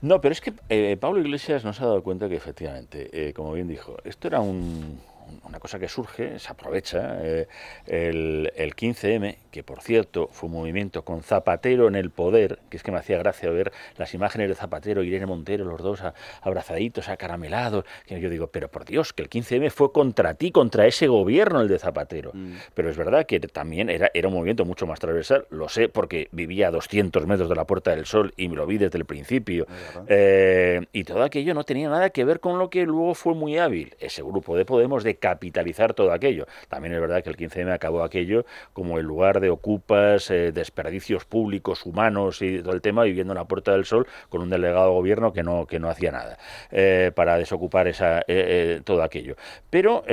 No, pero es que eh, Pablo Iglesias nos ha dado cuenta que efectivamente, eh, como bien dijo, esto era un, una cosa que surge, se aprovecha, eh, el, el 15M, que por cierto fue un movimiento con Zapatero en el poder, que es que me hacía gracia ver las imágenes de Zapatero y Irene Montero, los dos abrazaditos, acaramelados, que yo digo, pero por Dios, que el 15M fue contra ti, contra ese gobierno, el de Zapatero. Mm. Pero es verdad que también era, era un movimiento mucho más transversal, lo sé porque vivía a 200 metros de la Puerta del Sol y me lo vi desde el principio. Eh, y todo aquello no tenía nada que ver con lo que luego fue muy hábil, ese grupo de Podemos, de capitalizar todo aquello. También es verdad que el 15M acabó aquello como el lugar de ocupas, eh, desperdicios públicos, humanos y todo el tema, viviendo en la Puerta del Sol con un delegado de gobierno que no, que no hacía nada eh, para desocupar esa, todo aquello. Pero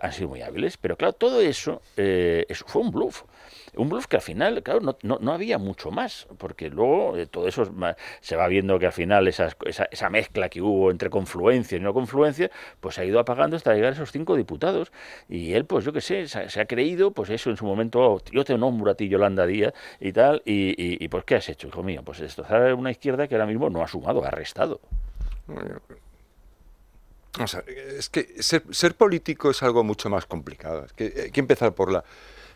han sido muy hábiles. Pero claro, todo eso, eso fue un bluff. Un bluff que al final, claro, no, no, había mucho más, porque luego eh, todo eso se va viendo que al final esa, esa, mezcla que hubo entre confluencia y no confluencia, pues se ha ido apagando hasta llegar a esos cinco diputados. Y él, pues yo qué sé, se, ha creído, pues eso en su momento, oh, yo te nombro a ti, Yolanda Díaz, y tal, y, y, pues ¿qué has hecho, hijo mío? Pues destrozar una izquierda que ahora mismo no ha sumado, ha restado. Vamos a es que ser, ser, político es algo mucho más complicado. Es que hay que empezar por la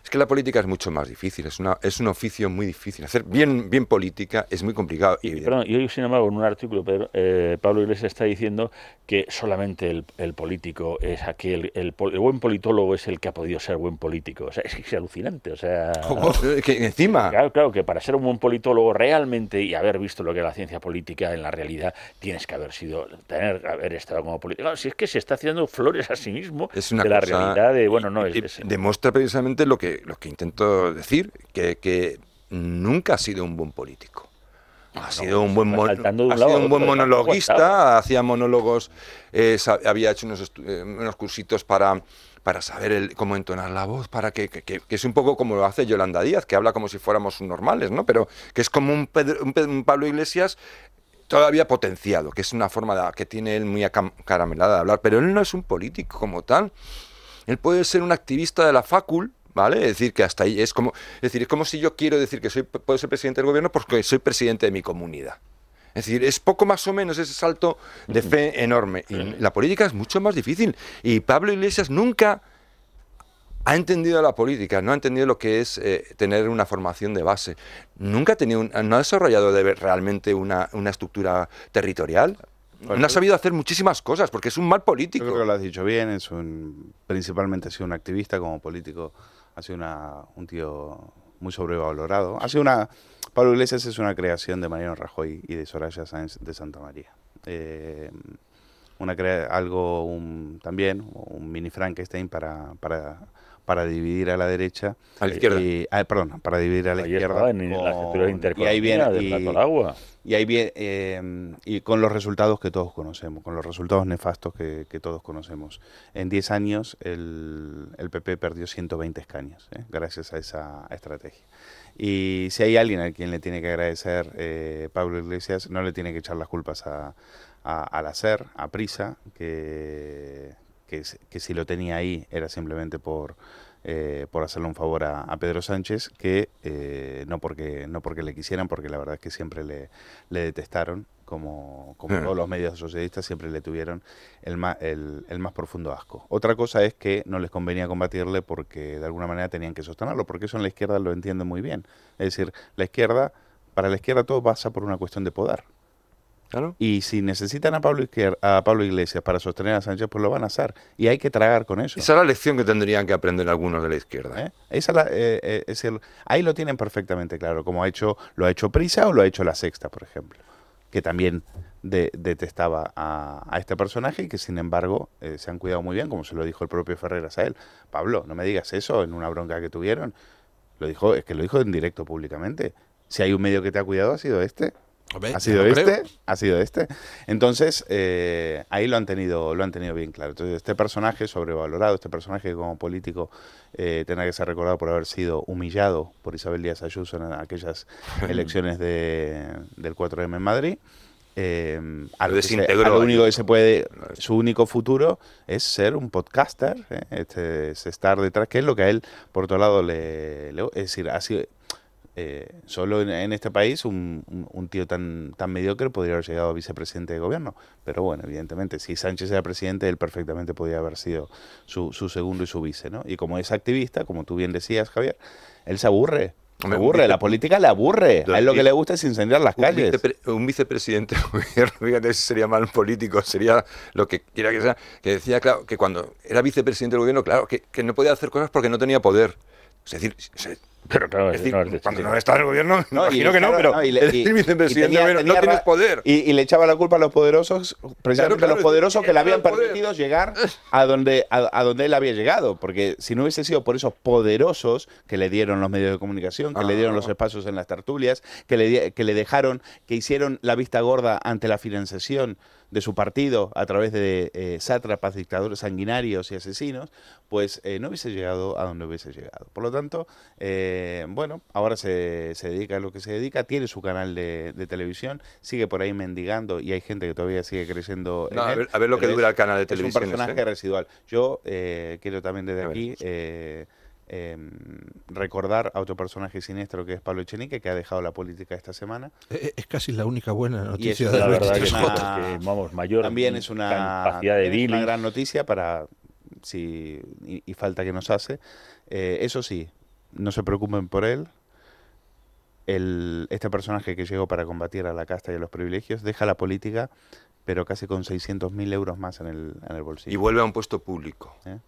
es que la política es mucho más difícil, es, una, es un oficio muy difícil. Hacer bien, bien política es muy complicado. Y, perdón, y hoy, sin embargo, en un artículo, eh, Pablo Iglesias está diciendo que solamente el, político es aquel, el, buen politólogo es el que ha podido ser buen político. O sea, es, es alucinante. O sea, que encima. Claro, claro, que para ser un buen politólogo realmente y haber visto lo que es la ciencia política en la realidad, tienes que haber sido, tener, haber estado como político. si es que se está haciendo flores a sí mismo es una de la realidad de, bueno, no es. demuestra precisamente lo que lo que intento decir, que, que nunca ha sido un buen político. Ha sido un buen, un buen monologuista, hacía monólogos, eh, había hecho unos, eh, unos, cursitos para, para saber el, cómo entonar la voz, para que, que, es un poco como lo hace Yolanda Díaz, que habla como si fuéramos normales, ¿no? Pero que es como un, un, Pablo Iglesias todavía potenciado, que es una forma que tiene él muy caramelada de hablar, pero él no es un político como tal. Él puede ser un activista de la facul, ¿vale? Es decir, que hasta ahí es como, es decir, es como si yo quiero decir que soy, puedo ser presidente del gobierno porque soy presidente de mi comunidad. Es decir, es poco más o menos ese salto de fe enorme. Y la política es mucho más difícil. Y Pablo Iglesias nunca ha entendido la política, no ha entendido lo que es eh, tener una formación de base. Nunca ha tenido, no ha desarrollado realmente una, una estructura territorial. no ha sabido hacer muchísimas cosas porque es un mal político. Yo creo que lo has dicho bien, es un, principalmente ha sido un activista como político ha sido una, un tío muy sobrevalorado. Ha sido una, Pablo Iglesias es una creación de Mariano Rajoy y de Soraya Sáenz de Santa María. Eh, una algo también, un mini Frankenstein para, para para dividir a la derecha. A la izquierda. Ah, perdón, para dividir a la izquierda. en y ahí viene, y. Y ahí viene, eh, y con los resultados que todos conocemos, con los resultados nefastos que, que todos conocemos. En 10 años el, el, PP perdió 120 escaños, ¿eh? gracias a esa estrategia. Y si hay alguien a quien le tiene que agradecer eh, Pablo Iglesias, no le tiene que echar las culpas a, a, al hacer, a Prisa, que, que, si lo tenía ahí era simplemente por, eh, por hacerle un favor a, Pedro Sánchez, que eh, no, porque, no porque le quisieran, porque la verdad es que siempre le, le detestaron, como, como todos los medios socialistas siempre le tuvieron el más, el, el, más profundo asco. Otra cosa es que no les convenía combatirle porque de alguna manera tenían que sostenerlo, porque eso en la izquierda lo entienden muy bien. Es decir, la izquierda, para la izquierda todo pasa por una cuestión de poder. Y si necesitan a Pablo, a Pablo Iglesias para sostener a Sánchez, pues lo van a hacer. Y hay que tragar con eso. Esa es la lección que tendrían que aprender algunos de la izquierda. ¿Eh? Esa eh, eh, es el, ahí lo tienen perfectamente claro, como ha hecho, lo ha hecho Prisa o lo ha hecho La Sexta, por ejemplo, que también detestaba a, este personaje y que sin embargo se han cuidado muy bien, como se lo dijo el propio Ferreras a él. Pablo, no me digas eso en una bronca que tuvieron. Lo dijo, es que lo dijo en directo públicamente. Si hay un medio que te ha cuidado, ha sido este. ¿Ha sido este? ¿Ha sido este? Entonces, eh, ahí lo han, tenido, lo han tenido bien claro. Entonces, este personaje sobrevalorado, este personaje como político eh, tendrá que ser recordado por haber sido humillado por Isabel Díaz Ayuso en aquellas elecciones de, del 4M en Madrid. Eh, a lo, único que se puede, su único futuro es ser un podcaster, este, es estar detrás, que es lo que a él, por otro lado, le, le es decir, ha sido, Eh, solo en, en este país un, un- un tío tan, tan mediocre podría haber llegado a vicepresidente de gobierno. Pero bueno, evidentemente, si Sánchez era presidente, él perfectamente podía haber sido su, su segundo y su vice, ¿no? Y como es activista, como tú bien decías, Javier, él se aburre. Un aburre, la política le aburre. A él lo que le gusta es incendiar las Un, calles. vicepre- un vicepresidente del gobierno, fíjate si sería mal político, sería lo que quiera que sea, que decía, claro, que cuando era vicepresidente del gobierno, claro, que, que no podía hacer cosas porque no tenía poder. Es decir, se- Pero claro, es decir, no, es cuando no está en el gobierno, No, imagino que no, pero y le- y- vicepresidente y tenía- no tienes poder. Y, y le echaba la culpa a los poderosos, precisamente claro, a los poderosos que le habían poder. permitido llegar a donde, a, a donde él había llegado. Porque si no hubiese sido por esos poderosos que le dieron los medios de comunicación, que le dieron Ah. los espacios en las tertulias, que le, di- que le dejaron, que hicieron la vista gorda ante la financiación de su partido a través de eh, sátrapas, dictadores sanguinarios y asesinos, pues eh, no hubiese llegado a donde hubiese llegado. Por lo tanto, eh, bueno, ahora se, se dedica a lo que se dedica, tiene su canal de, de televisión, sigue por ahí mendigando y hay gente que todavía sigue creciendo. No, en a él, ver- a ver lo que dura es- el canal de Es televisión un personaje ese. residual. Yo eh, quiero también desde Ya aquí eh, eh, recordar a otro personaje siniestro que es Pablo Echenique, que ha dejado la política esta semana. Eh, Es casi la única buena noticia de la verdad que, 23 es J. que, vamos, mayor También es una, capacidad de es una gran noticia para si y, y falta que nos hace. Eh, eso sí, no se preocupen por él. El, este personaje que llegó para combatir a la casta y a los privilegios deja la política, pero casi con 600.000 euros más en el, en el bolsillo. Y vuelve a un puesto público. ¿eh?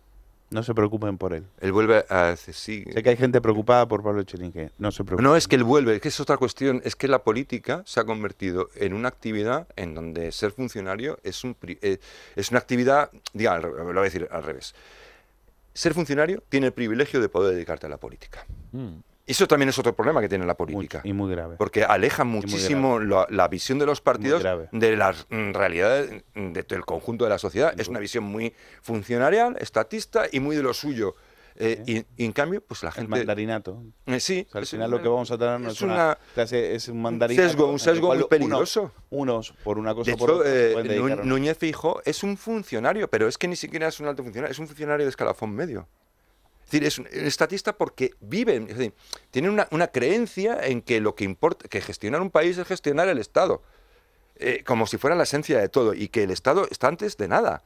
No se preocupen por él. Él vuelve a... Sí, Sé que hay gente preocupada por Pablo Echenique. No se preocupen. No, es que él vuelve, es que es otra cuestión, es que la política se ha convertido en una actividad en donde ser funcionario es, un, pri- eh, es una actividad, diga, al re- lo voy a decir al revés. Ser funcionario tiene el privilegio de poder dedicarte a la política. Mm. Eso también es otro problema que tiene la política. y muy grave. Porque aleja muchísimo la, la visión de los partidos de las mm, realidades mm, de- del conjunto de la sociedad. Es una visión muy funcionarial, estatista y muy de lo suyo. Eh, y, y en cambio, pues la El gente... mandarinato. Eh, sí, O sea, al es final una- lo que vamos a tener no es es, una, una- clase- es un mandarinato. sesgo, un el sesgo muy unos- peligroso. Unos, por una cosa De por hecho, otra, eh, Núñez Fijo es un funcionario, pero es que ni siquiera es un alto funcionario, es un funcionario de escalafón medio. Es decir, es un estatista porque viven, es tienen una, una creencia en que lo que importa, que gestionar un país es gestionar el Estado, eh, como si fuera la esencia de todo, y que el Estado está antes de nada,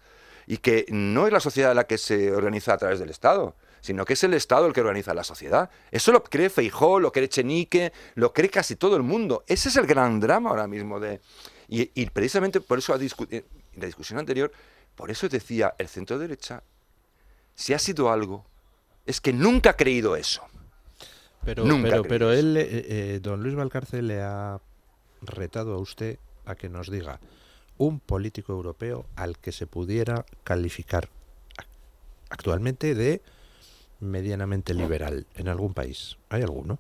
y que no es la sociedad la que se organiza a través del Estado, sino que es el Estado el que organiza la sociedad. Eso lo cree Feijó, lo cree Chenique, lo cree casi todo el mundo. Ese es el gran drama ahora mismo de... Y, precisamente por eso, en la discusión anterior, por eso decía, el centro derecha, si ha sido algo, es que nunca ha creído eso. Pero, Nunca pero, pero él, eh, eh, don Luis Valcarce, le ha retado a usted a que nos diga un político europeo al que se pudiera calificar ac- actualmente de medianamente liberal en algún país. ¿Hay alguno?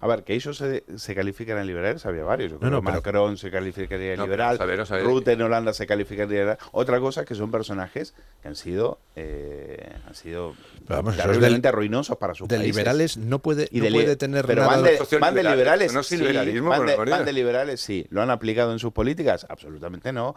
A ver, que ellos se, se califican en liberales, había varios. Yo No, creo no, que pero- Macron se calificaría de No, liberal, saber, no en Holanda se calificaría liberal. Otra cosa es que son personajes que han sido, eh, han sido vamos, terriblemente del- ruinosos para sus de países. liberales no puede, Y no de puede tener pero nada van de- van de liberales, no sí, liberalismo, van, de, van de liberales, sí. ¿Lo han aplicado en sus políticas? Absolutamente no.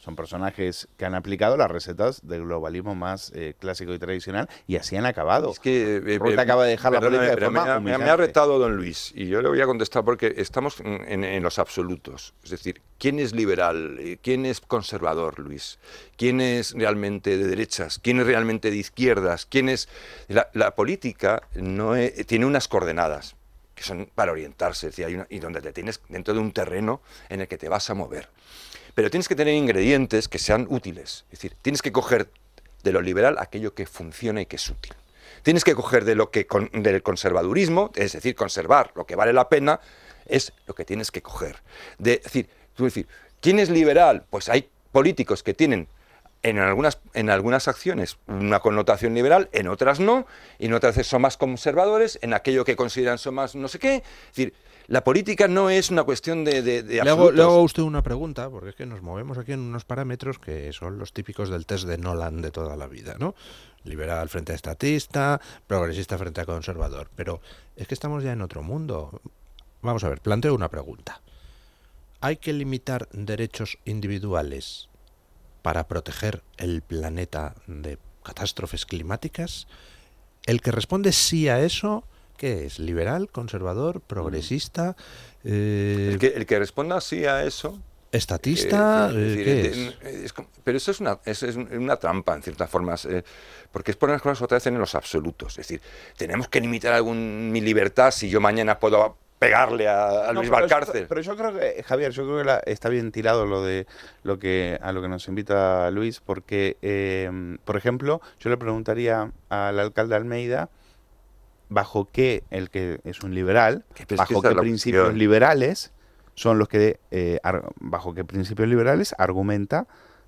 Son personajes que han aplicado las recetas del globalismo más eh, clásico y tradicional y así han acabado. Es que eh, Rutte eh, acaba de dejar la política de forma me, ha- me me ha retado don Luis y yo le voy a contestar porque estamos en, en- los absolutos. Es decir, ¿quién es liberal? Eh, ¿Quién es conservador, Luis? ¿Quién es realmente de derechas? ¿Quién es realmente de izquierdas? ¿Quién es...? La, la política no e- tiene unas coordenadas que son para orientarse, es decir, hay una- y donde te tienes dentro de un terreno en el que te vas a mover. Pero tienes que tener ingredientes que sean útiles. Es decir, tienes que coger de lo liberal aquello que funciona y que es útil. Tienes que coger de lo que con- del conservadurismo, es decir, conservar lo que vale la pena, es lo que tienes que coger. De, es decir, tú decir, ¿quién es liberal? Pues hay políticos que tienen en algunas, en algunas acciones una connotación liberal, en otras no, y en otras son más conservadores, en aquello que consideran son más no sé qué. Es decir, la política no es una cuestión de, de, de Le hago, le hago a usted una pregunta, porque es que nos movemos aquí en unos parámetros que son los típicos del test de Nolan de toda la vida, ¿no? Liberal frente a estatista, progresista frente a conservador. Pero es que estamos ya en otro mundo. Vamos a ver, planteo una pregunta. ¿Hay que limitar derechos individuales para proteger el planeta de catástrofes climáticas? El que responde sí a eso ¿qué es? ¿Liberal, conservador, progresista? Eh, El que, el que responda así a eso. ¿Estatista? eh, es Eh, decir, ¿qué eh, es? pero eso es una, es, es una trampa, en ciertas formas, eh, porque es poner las cosas otra vez en los absolutos. Es decir, tenemos que limitar algún, mi libertad si yo mañana puedo pegarle a, a No, Luis pero yo- Valcárcel. Pero yo creo que, Javier, yo creo que la- está bien tirado lo de lo que a lo que nos invita Luis, porque, eh, por ejemplo, yo le preguntaría al alcalde Almeida bajo qué, el que es un liberal, pero es que bajo qué principios liberales son los que, eh, bajo qué principios liberales argumenta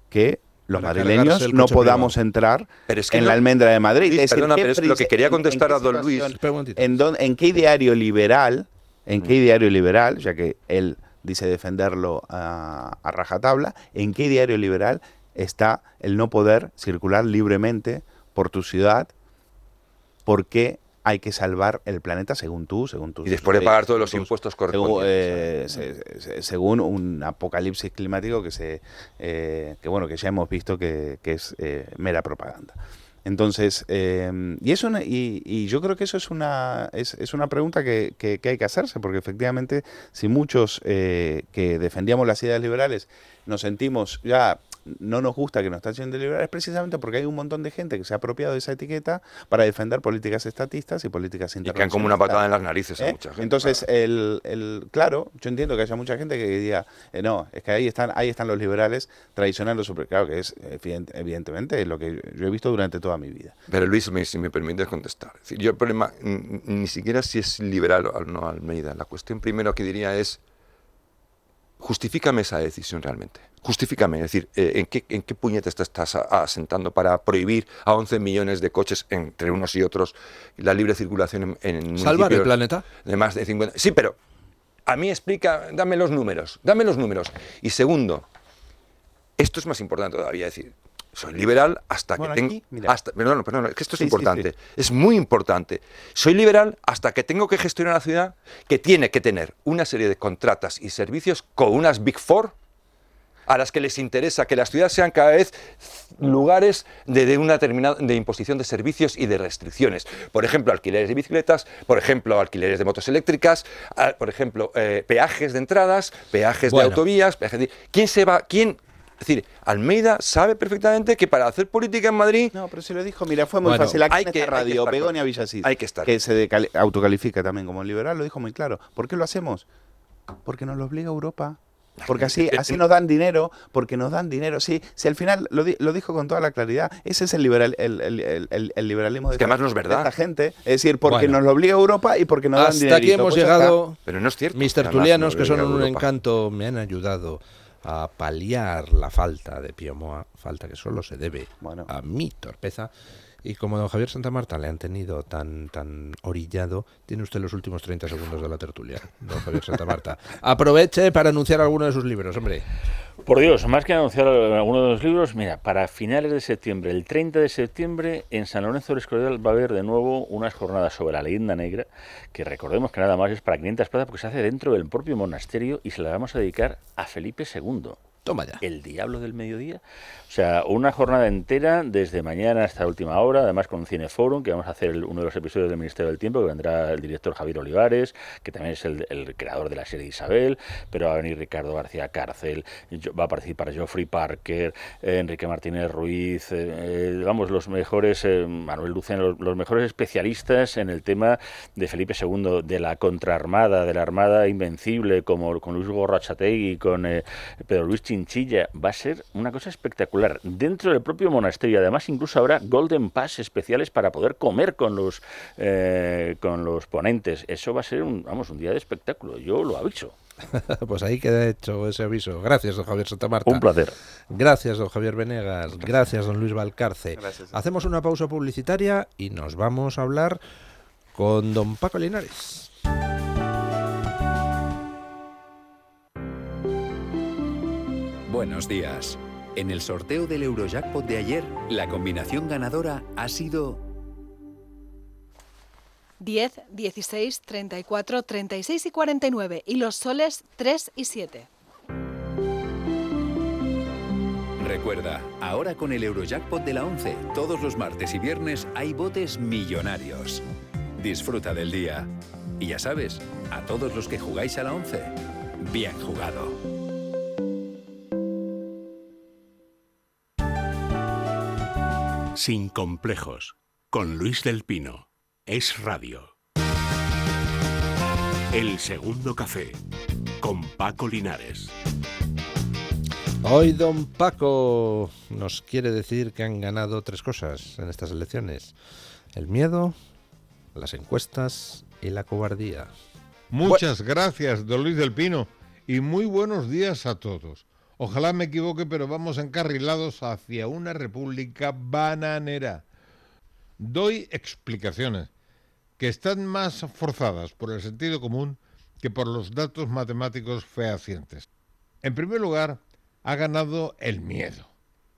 que los Para madrileños no podamos privado. entrar Pero es que en no- la almendra de Madrid. Luis, Es perdona, ¿qué pero es lo que quería contestar a qué don Luis. ¿En, dónde- en qué diario liberal, en qué diario liberal, ya que él dice defenderlo a, a rajatabla, en qué diario liberal está el no poder circular libremente por tu ciudad porque hay que salvar el planeta según tú, según tú. Y después de pagar todos los impuestos correspondientes. eh, se- se- según un apocalipsis climático que se eh, que bueno que ya hemos visto que, que es eh, mera propaganda. Entonces, y, eso, y, y yo creo que eso es una, es, es una pregunta que, que- que hay que hacerse, porque efectivamente, si muchos que defendíamos las ideas liberales nos sentimos ya no nos gusta que nos tachen de liberales precisamente porque hay un montón de gente que se ha apropiado de esa etiqueta para defender políticas estatistas y políticas Y que han como una patada en las narices a ¿Eh? mucha gente. Entonces, el, el- claro, yo entiendo que haya mucha gente que diga, eh, no, es que ahí están, ahí están los liberales traicionando su... Claro que es, evident- evidentemente, lo que yo he visto durante toda mi vida. Pero Luis, me- si me permites contestar. Es decir, yo el problema ni siquiera si es liberal o no Almeida. La cuestión primero que diría es, justifícame esa decisión realmente. Justifícame, es decir, eh, ¿en, qué, ¿en qué puñetes te estás asentando para prohibir a 11 millones de coches entre unos y otros la libre circulación en, en ¿Salvar el planeta? De más de 50. Sí, pero a mí explica, dame los números, dame los números. Y segundo, esto es más importante todavía, es decir, soy liberal hasta Bueno, que aquí, tengo... mira. Hasta, perdón, perdón, es que esto es Sí, sí, importante, sí. es muy importante. Soy liberal hasta que tengo que gestionar una ciudad que tiene que tener una serie de contratas y servicios con unas Big Four a las que les interesa que las ciudades sean cada vez lugares de, de una determinada de imposición de servicios y de restricciones. Por ejemplo, alquileres de bicicletas, por ejemplo, alquileres de motos eléctricas, a- por ejemplo, eh, peajes de entradas, peajes Bueno. de autovías. peajes de- ¿Quién se va? ¿Quién? Es decir, Almeida sabe perfectamente que para hacer política en Madrid. No, pero si lo dijo, mira, fue muy Bueno, fácil. Aquí hay en que- esta hay que radio, con- Villasís, hay que estar. que se autocalifica también como liberal, lo dijo muy claro. ¿Por qué lo hacemos? Porque nos lo obliga Europa. Porque así, así nos dan dinero, porque nos dan dinero. Sí, si al final lo, di- lo dijo con toda la claridad, ese es el, liberal, el, el- el- el- el liberalismo de, que esta- no es de verdad. esta gente. Es decir, porque Bueno. nos lo obliga Europa y porque nos dan Hasta dinero. aquí hemos llegado. Pero no es cierto. Mis tertulianos, no que son un encanto, me han ayudado a paliar la falta de Piomoa, falta que solo se debe a mi torpeza. Y como don Javier Santa Marta le han tenido tan, tan orillado, tiene usted los últimos 30 segundos de la tertulia, don Javier Santa Marta. Aproveche para anunciar alguno de sus libros, hombre. Por Dios, más que anunciar alguno de los libros, mira, para finales de septiembre, el 30 de septiembre, en San Lorenzo del Escorial va a haber de nuevo unas jornadas sobre la leyenda negra, que recordemos que nada más es para 500 plazas porque se hace dentro del propio monasterio y se la vamos a dedicar a Felipe II. Toma ya. El diablo del mediodía. O sea, una jornada entera desde mañana hasta última hora, además con un cineforum, que vamos a hacer uno de los episodios del Ministerio del Tiempo, que vendrá el director Javier Olivares, que también es el, el creador de la serie Isabel, pero va a venir Ricardo García Cárcel, va a participar Geoffrey Parker, eh, Enrique Martínez Ruiz, eh, eh, vamos, los mejores, eh, Manuel Lucena, los, los mejores especialistas en el tema de Felipe II, de la contraarmada, de la Armada Invencible, como con Luis Gorrachategui, con eh, Pedro Luis Chinchilla. Va a ser una cosa espectacular. Dentro del propio monasterio, además, incluso habrá Golden Pass especiales para poder comer con los, eh, con los ponentes. Eso va a ser un, vamos, un día de espectáculo. Yo lo aviso. pues ahí queda hecho ese aviso. Gracias, don Javier Santa Marta. Un placer. Gracias, don Javier Venegas. Gracias, don Luis Valcarce. Hacemos una pausa publicitaria y nos vamos a hablar con don Paco Linares. Buenos días. En el sorteo del Eurojackpot de ayer, la combinación ganadora ha sido 10, 16, 34, 36 y 49. Y los soles 3 y 7. Recuerda, ahora con el Eurojackpot de la 11, todos los martes y viernes hay botes millonarios. disfruta del día. Y ya sabes, a todos los que jugáis a la 11, bien jugado. Sin complejos, con Luis del Pino. Es radio. El segundo café, con Paco Linares. Hoy don Paco nos quiere decir que han ganado tres cosas en estas elecciones. El miedo, las encuestas y la cobardía. Muchas gracias, don Luis del Pino, y muy buenos días a todos. Ojalá me equivoque, pero vamos encarrilados hacia una república bananera. Doy explicaciones que están más forzadas por el sentido común que por los datos matemáticos fehacientes. En primer lugar, ha ganado el miedo.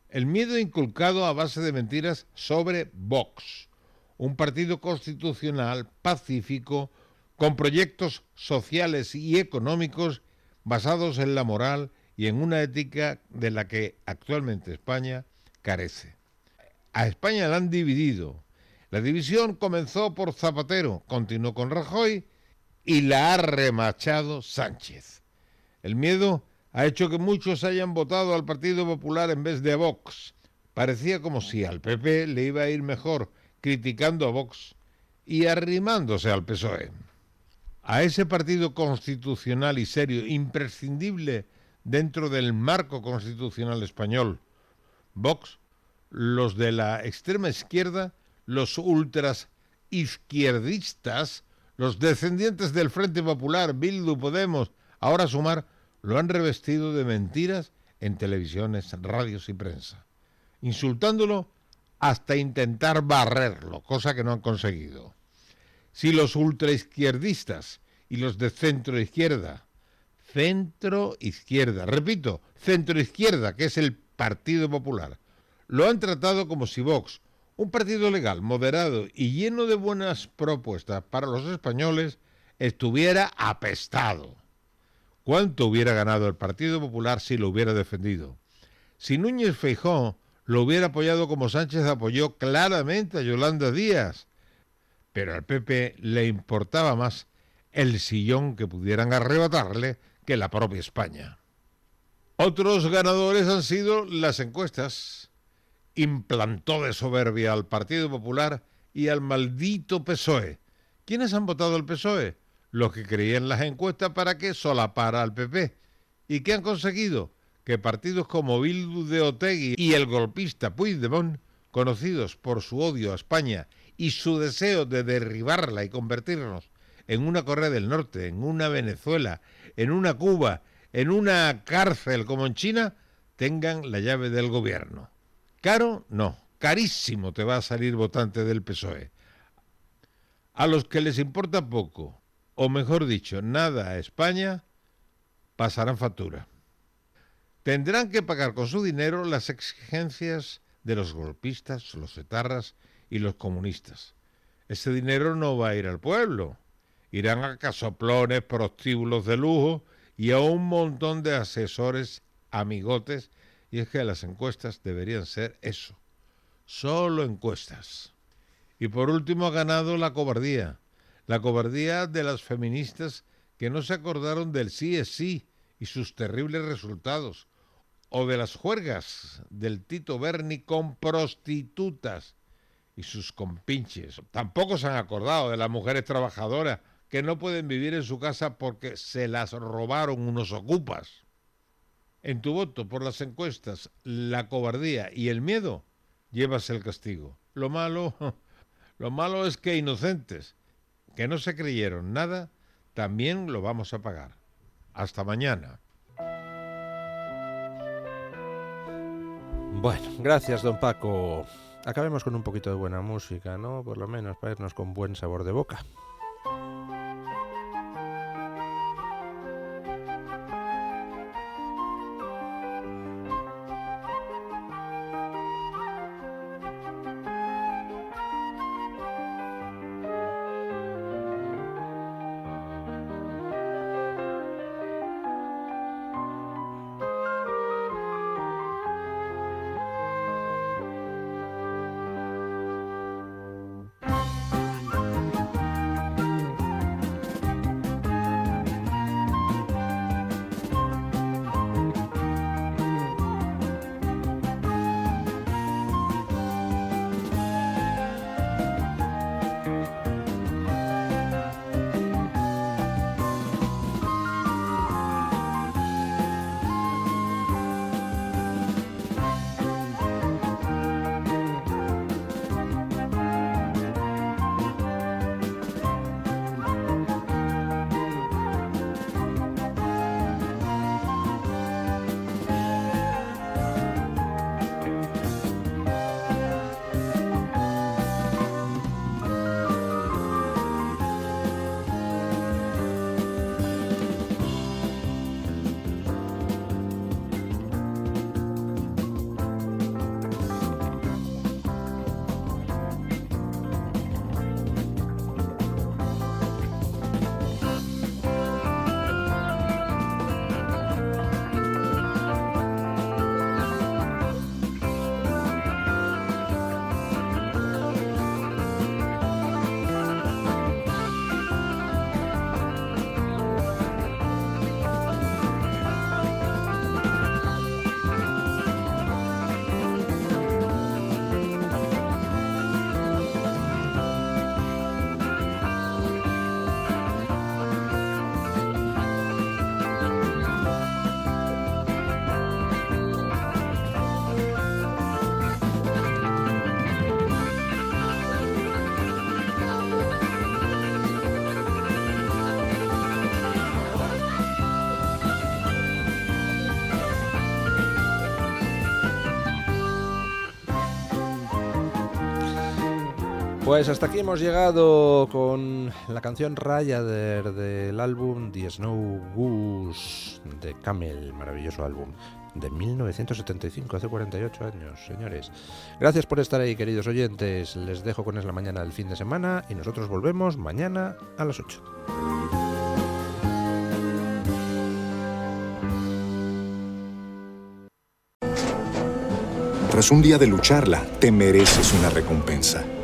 El miedo inculcado a base de mentiras sobre Vox, un partido constitucional pacífico con proyectos sociales y económicos basados en la moral y en una ética de la que actualmente España carece. A España la han dividido. La división comenzó por Zapatero, continuó con Rajoy y la ha remachado Sánchez. El miedo ha hecho que muchos hayan votado al Partido Popular en vez de a Vox. Parecía como si al PP le iba a ir mejor criticando a Vox y arrimándose al PSOE. A ese partido constitucional y serio, imprescindible dentro del marco constitucional español, Vox, los de la extrema izquierda, los ultras izquierdistas, los descendientes del Frente Popular, Bildu, Podemos, ahora Sumar, lo han revestido de mentiras en televisiones, radios y prensa, insultándolo hasta intentar barrerlo, cosa que no han conseguido. Si los ultraizquierdistas y los de centro izquierda, centro izquierda, repito, centro izquierda, que es el Partido Popular, lo han tratado como si Vox, un partido legal, moderado y lleno de buenas propuestas para los españoles, estuviera apestado. ¿Cuánto hubiera ganado el Partido Popular si lo hubiera defendido? Si Núñez Feijó lo hubiera apoyado como Sánchez apoyó claramente a Yolanda Díaz, pero al PP le importaba más el sillón que pudieran arrebatarle que la propia España. Otros ganadores han sido las encuestas. Implantó de soberbia al Partido Popular y al maldito PSOE. ¿Quiénes han votado al PSOE? los que creían las encuestas para que solapara al PP. ¿Y qué han conseguido? Que partidos como Bildu de Otegui y el golpista Puigdemont, conocidos por su odio a España y su deseo de derribarla y convertirnos en una Corea del Norte, en una Venezuela, en una Cuba, en una cárcel como en China, tengan la llave del gobierno. Caro, no. Carísimo te va a salir votante del PSOE. A los que les importa poco o mejor dicho, nada a España, pasarán factura. Tendrán que pagar con su dinero las exigencias de los golpistas, los etarras y los comunistas. Ese dinero no va a ir al pueblo. Irán a casoplones, prostíbulos de lujo y a un montón de asesores amigotes. Y es que las encuestas deberían ser eso. Solo encuestas. Y por último ha ganado la cobardía la cobardía de las feministas que no se acordaron del sí es sí y sus terribles resultados, o de las juergas del Tito Berni con prostitutas y sus compinches. Tampoco se han acordado de las mujeres trabajadoras que no pueden vivir en su casa porque se las robaron unos ocupas. En tu voto por las encuestas, la cobardía y el miedo, llevas el castigo. Lo malo, lo malo es que inocentes que no se creyeron nada, también lo vamos a pagar. Hasta mañana. Bueno, gracias, don Paco. Acabemos con un poquito de buena música, ¿no? Por lo menos para irnos con buen sabor de boca. Pues hasta aquí hemos llegado con la canción Ryder del álbum The Snow Goose de Camel, maravilloso álbum de 1975, hace 48 años, señores. Gracias por estar ahí, queridos oyentes. Les dejo con Es la mañana del fin de semana y nosotros volvemos mañana a las 8. Tras un día de lucharla, te mereces una recompensa,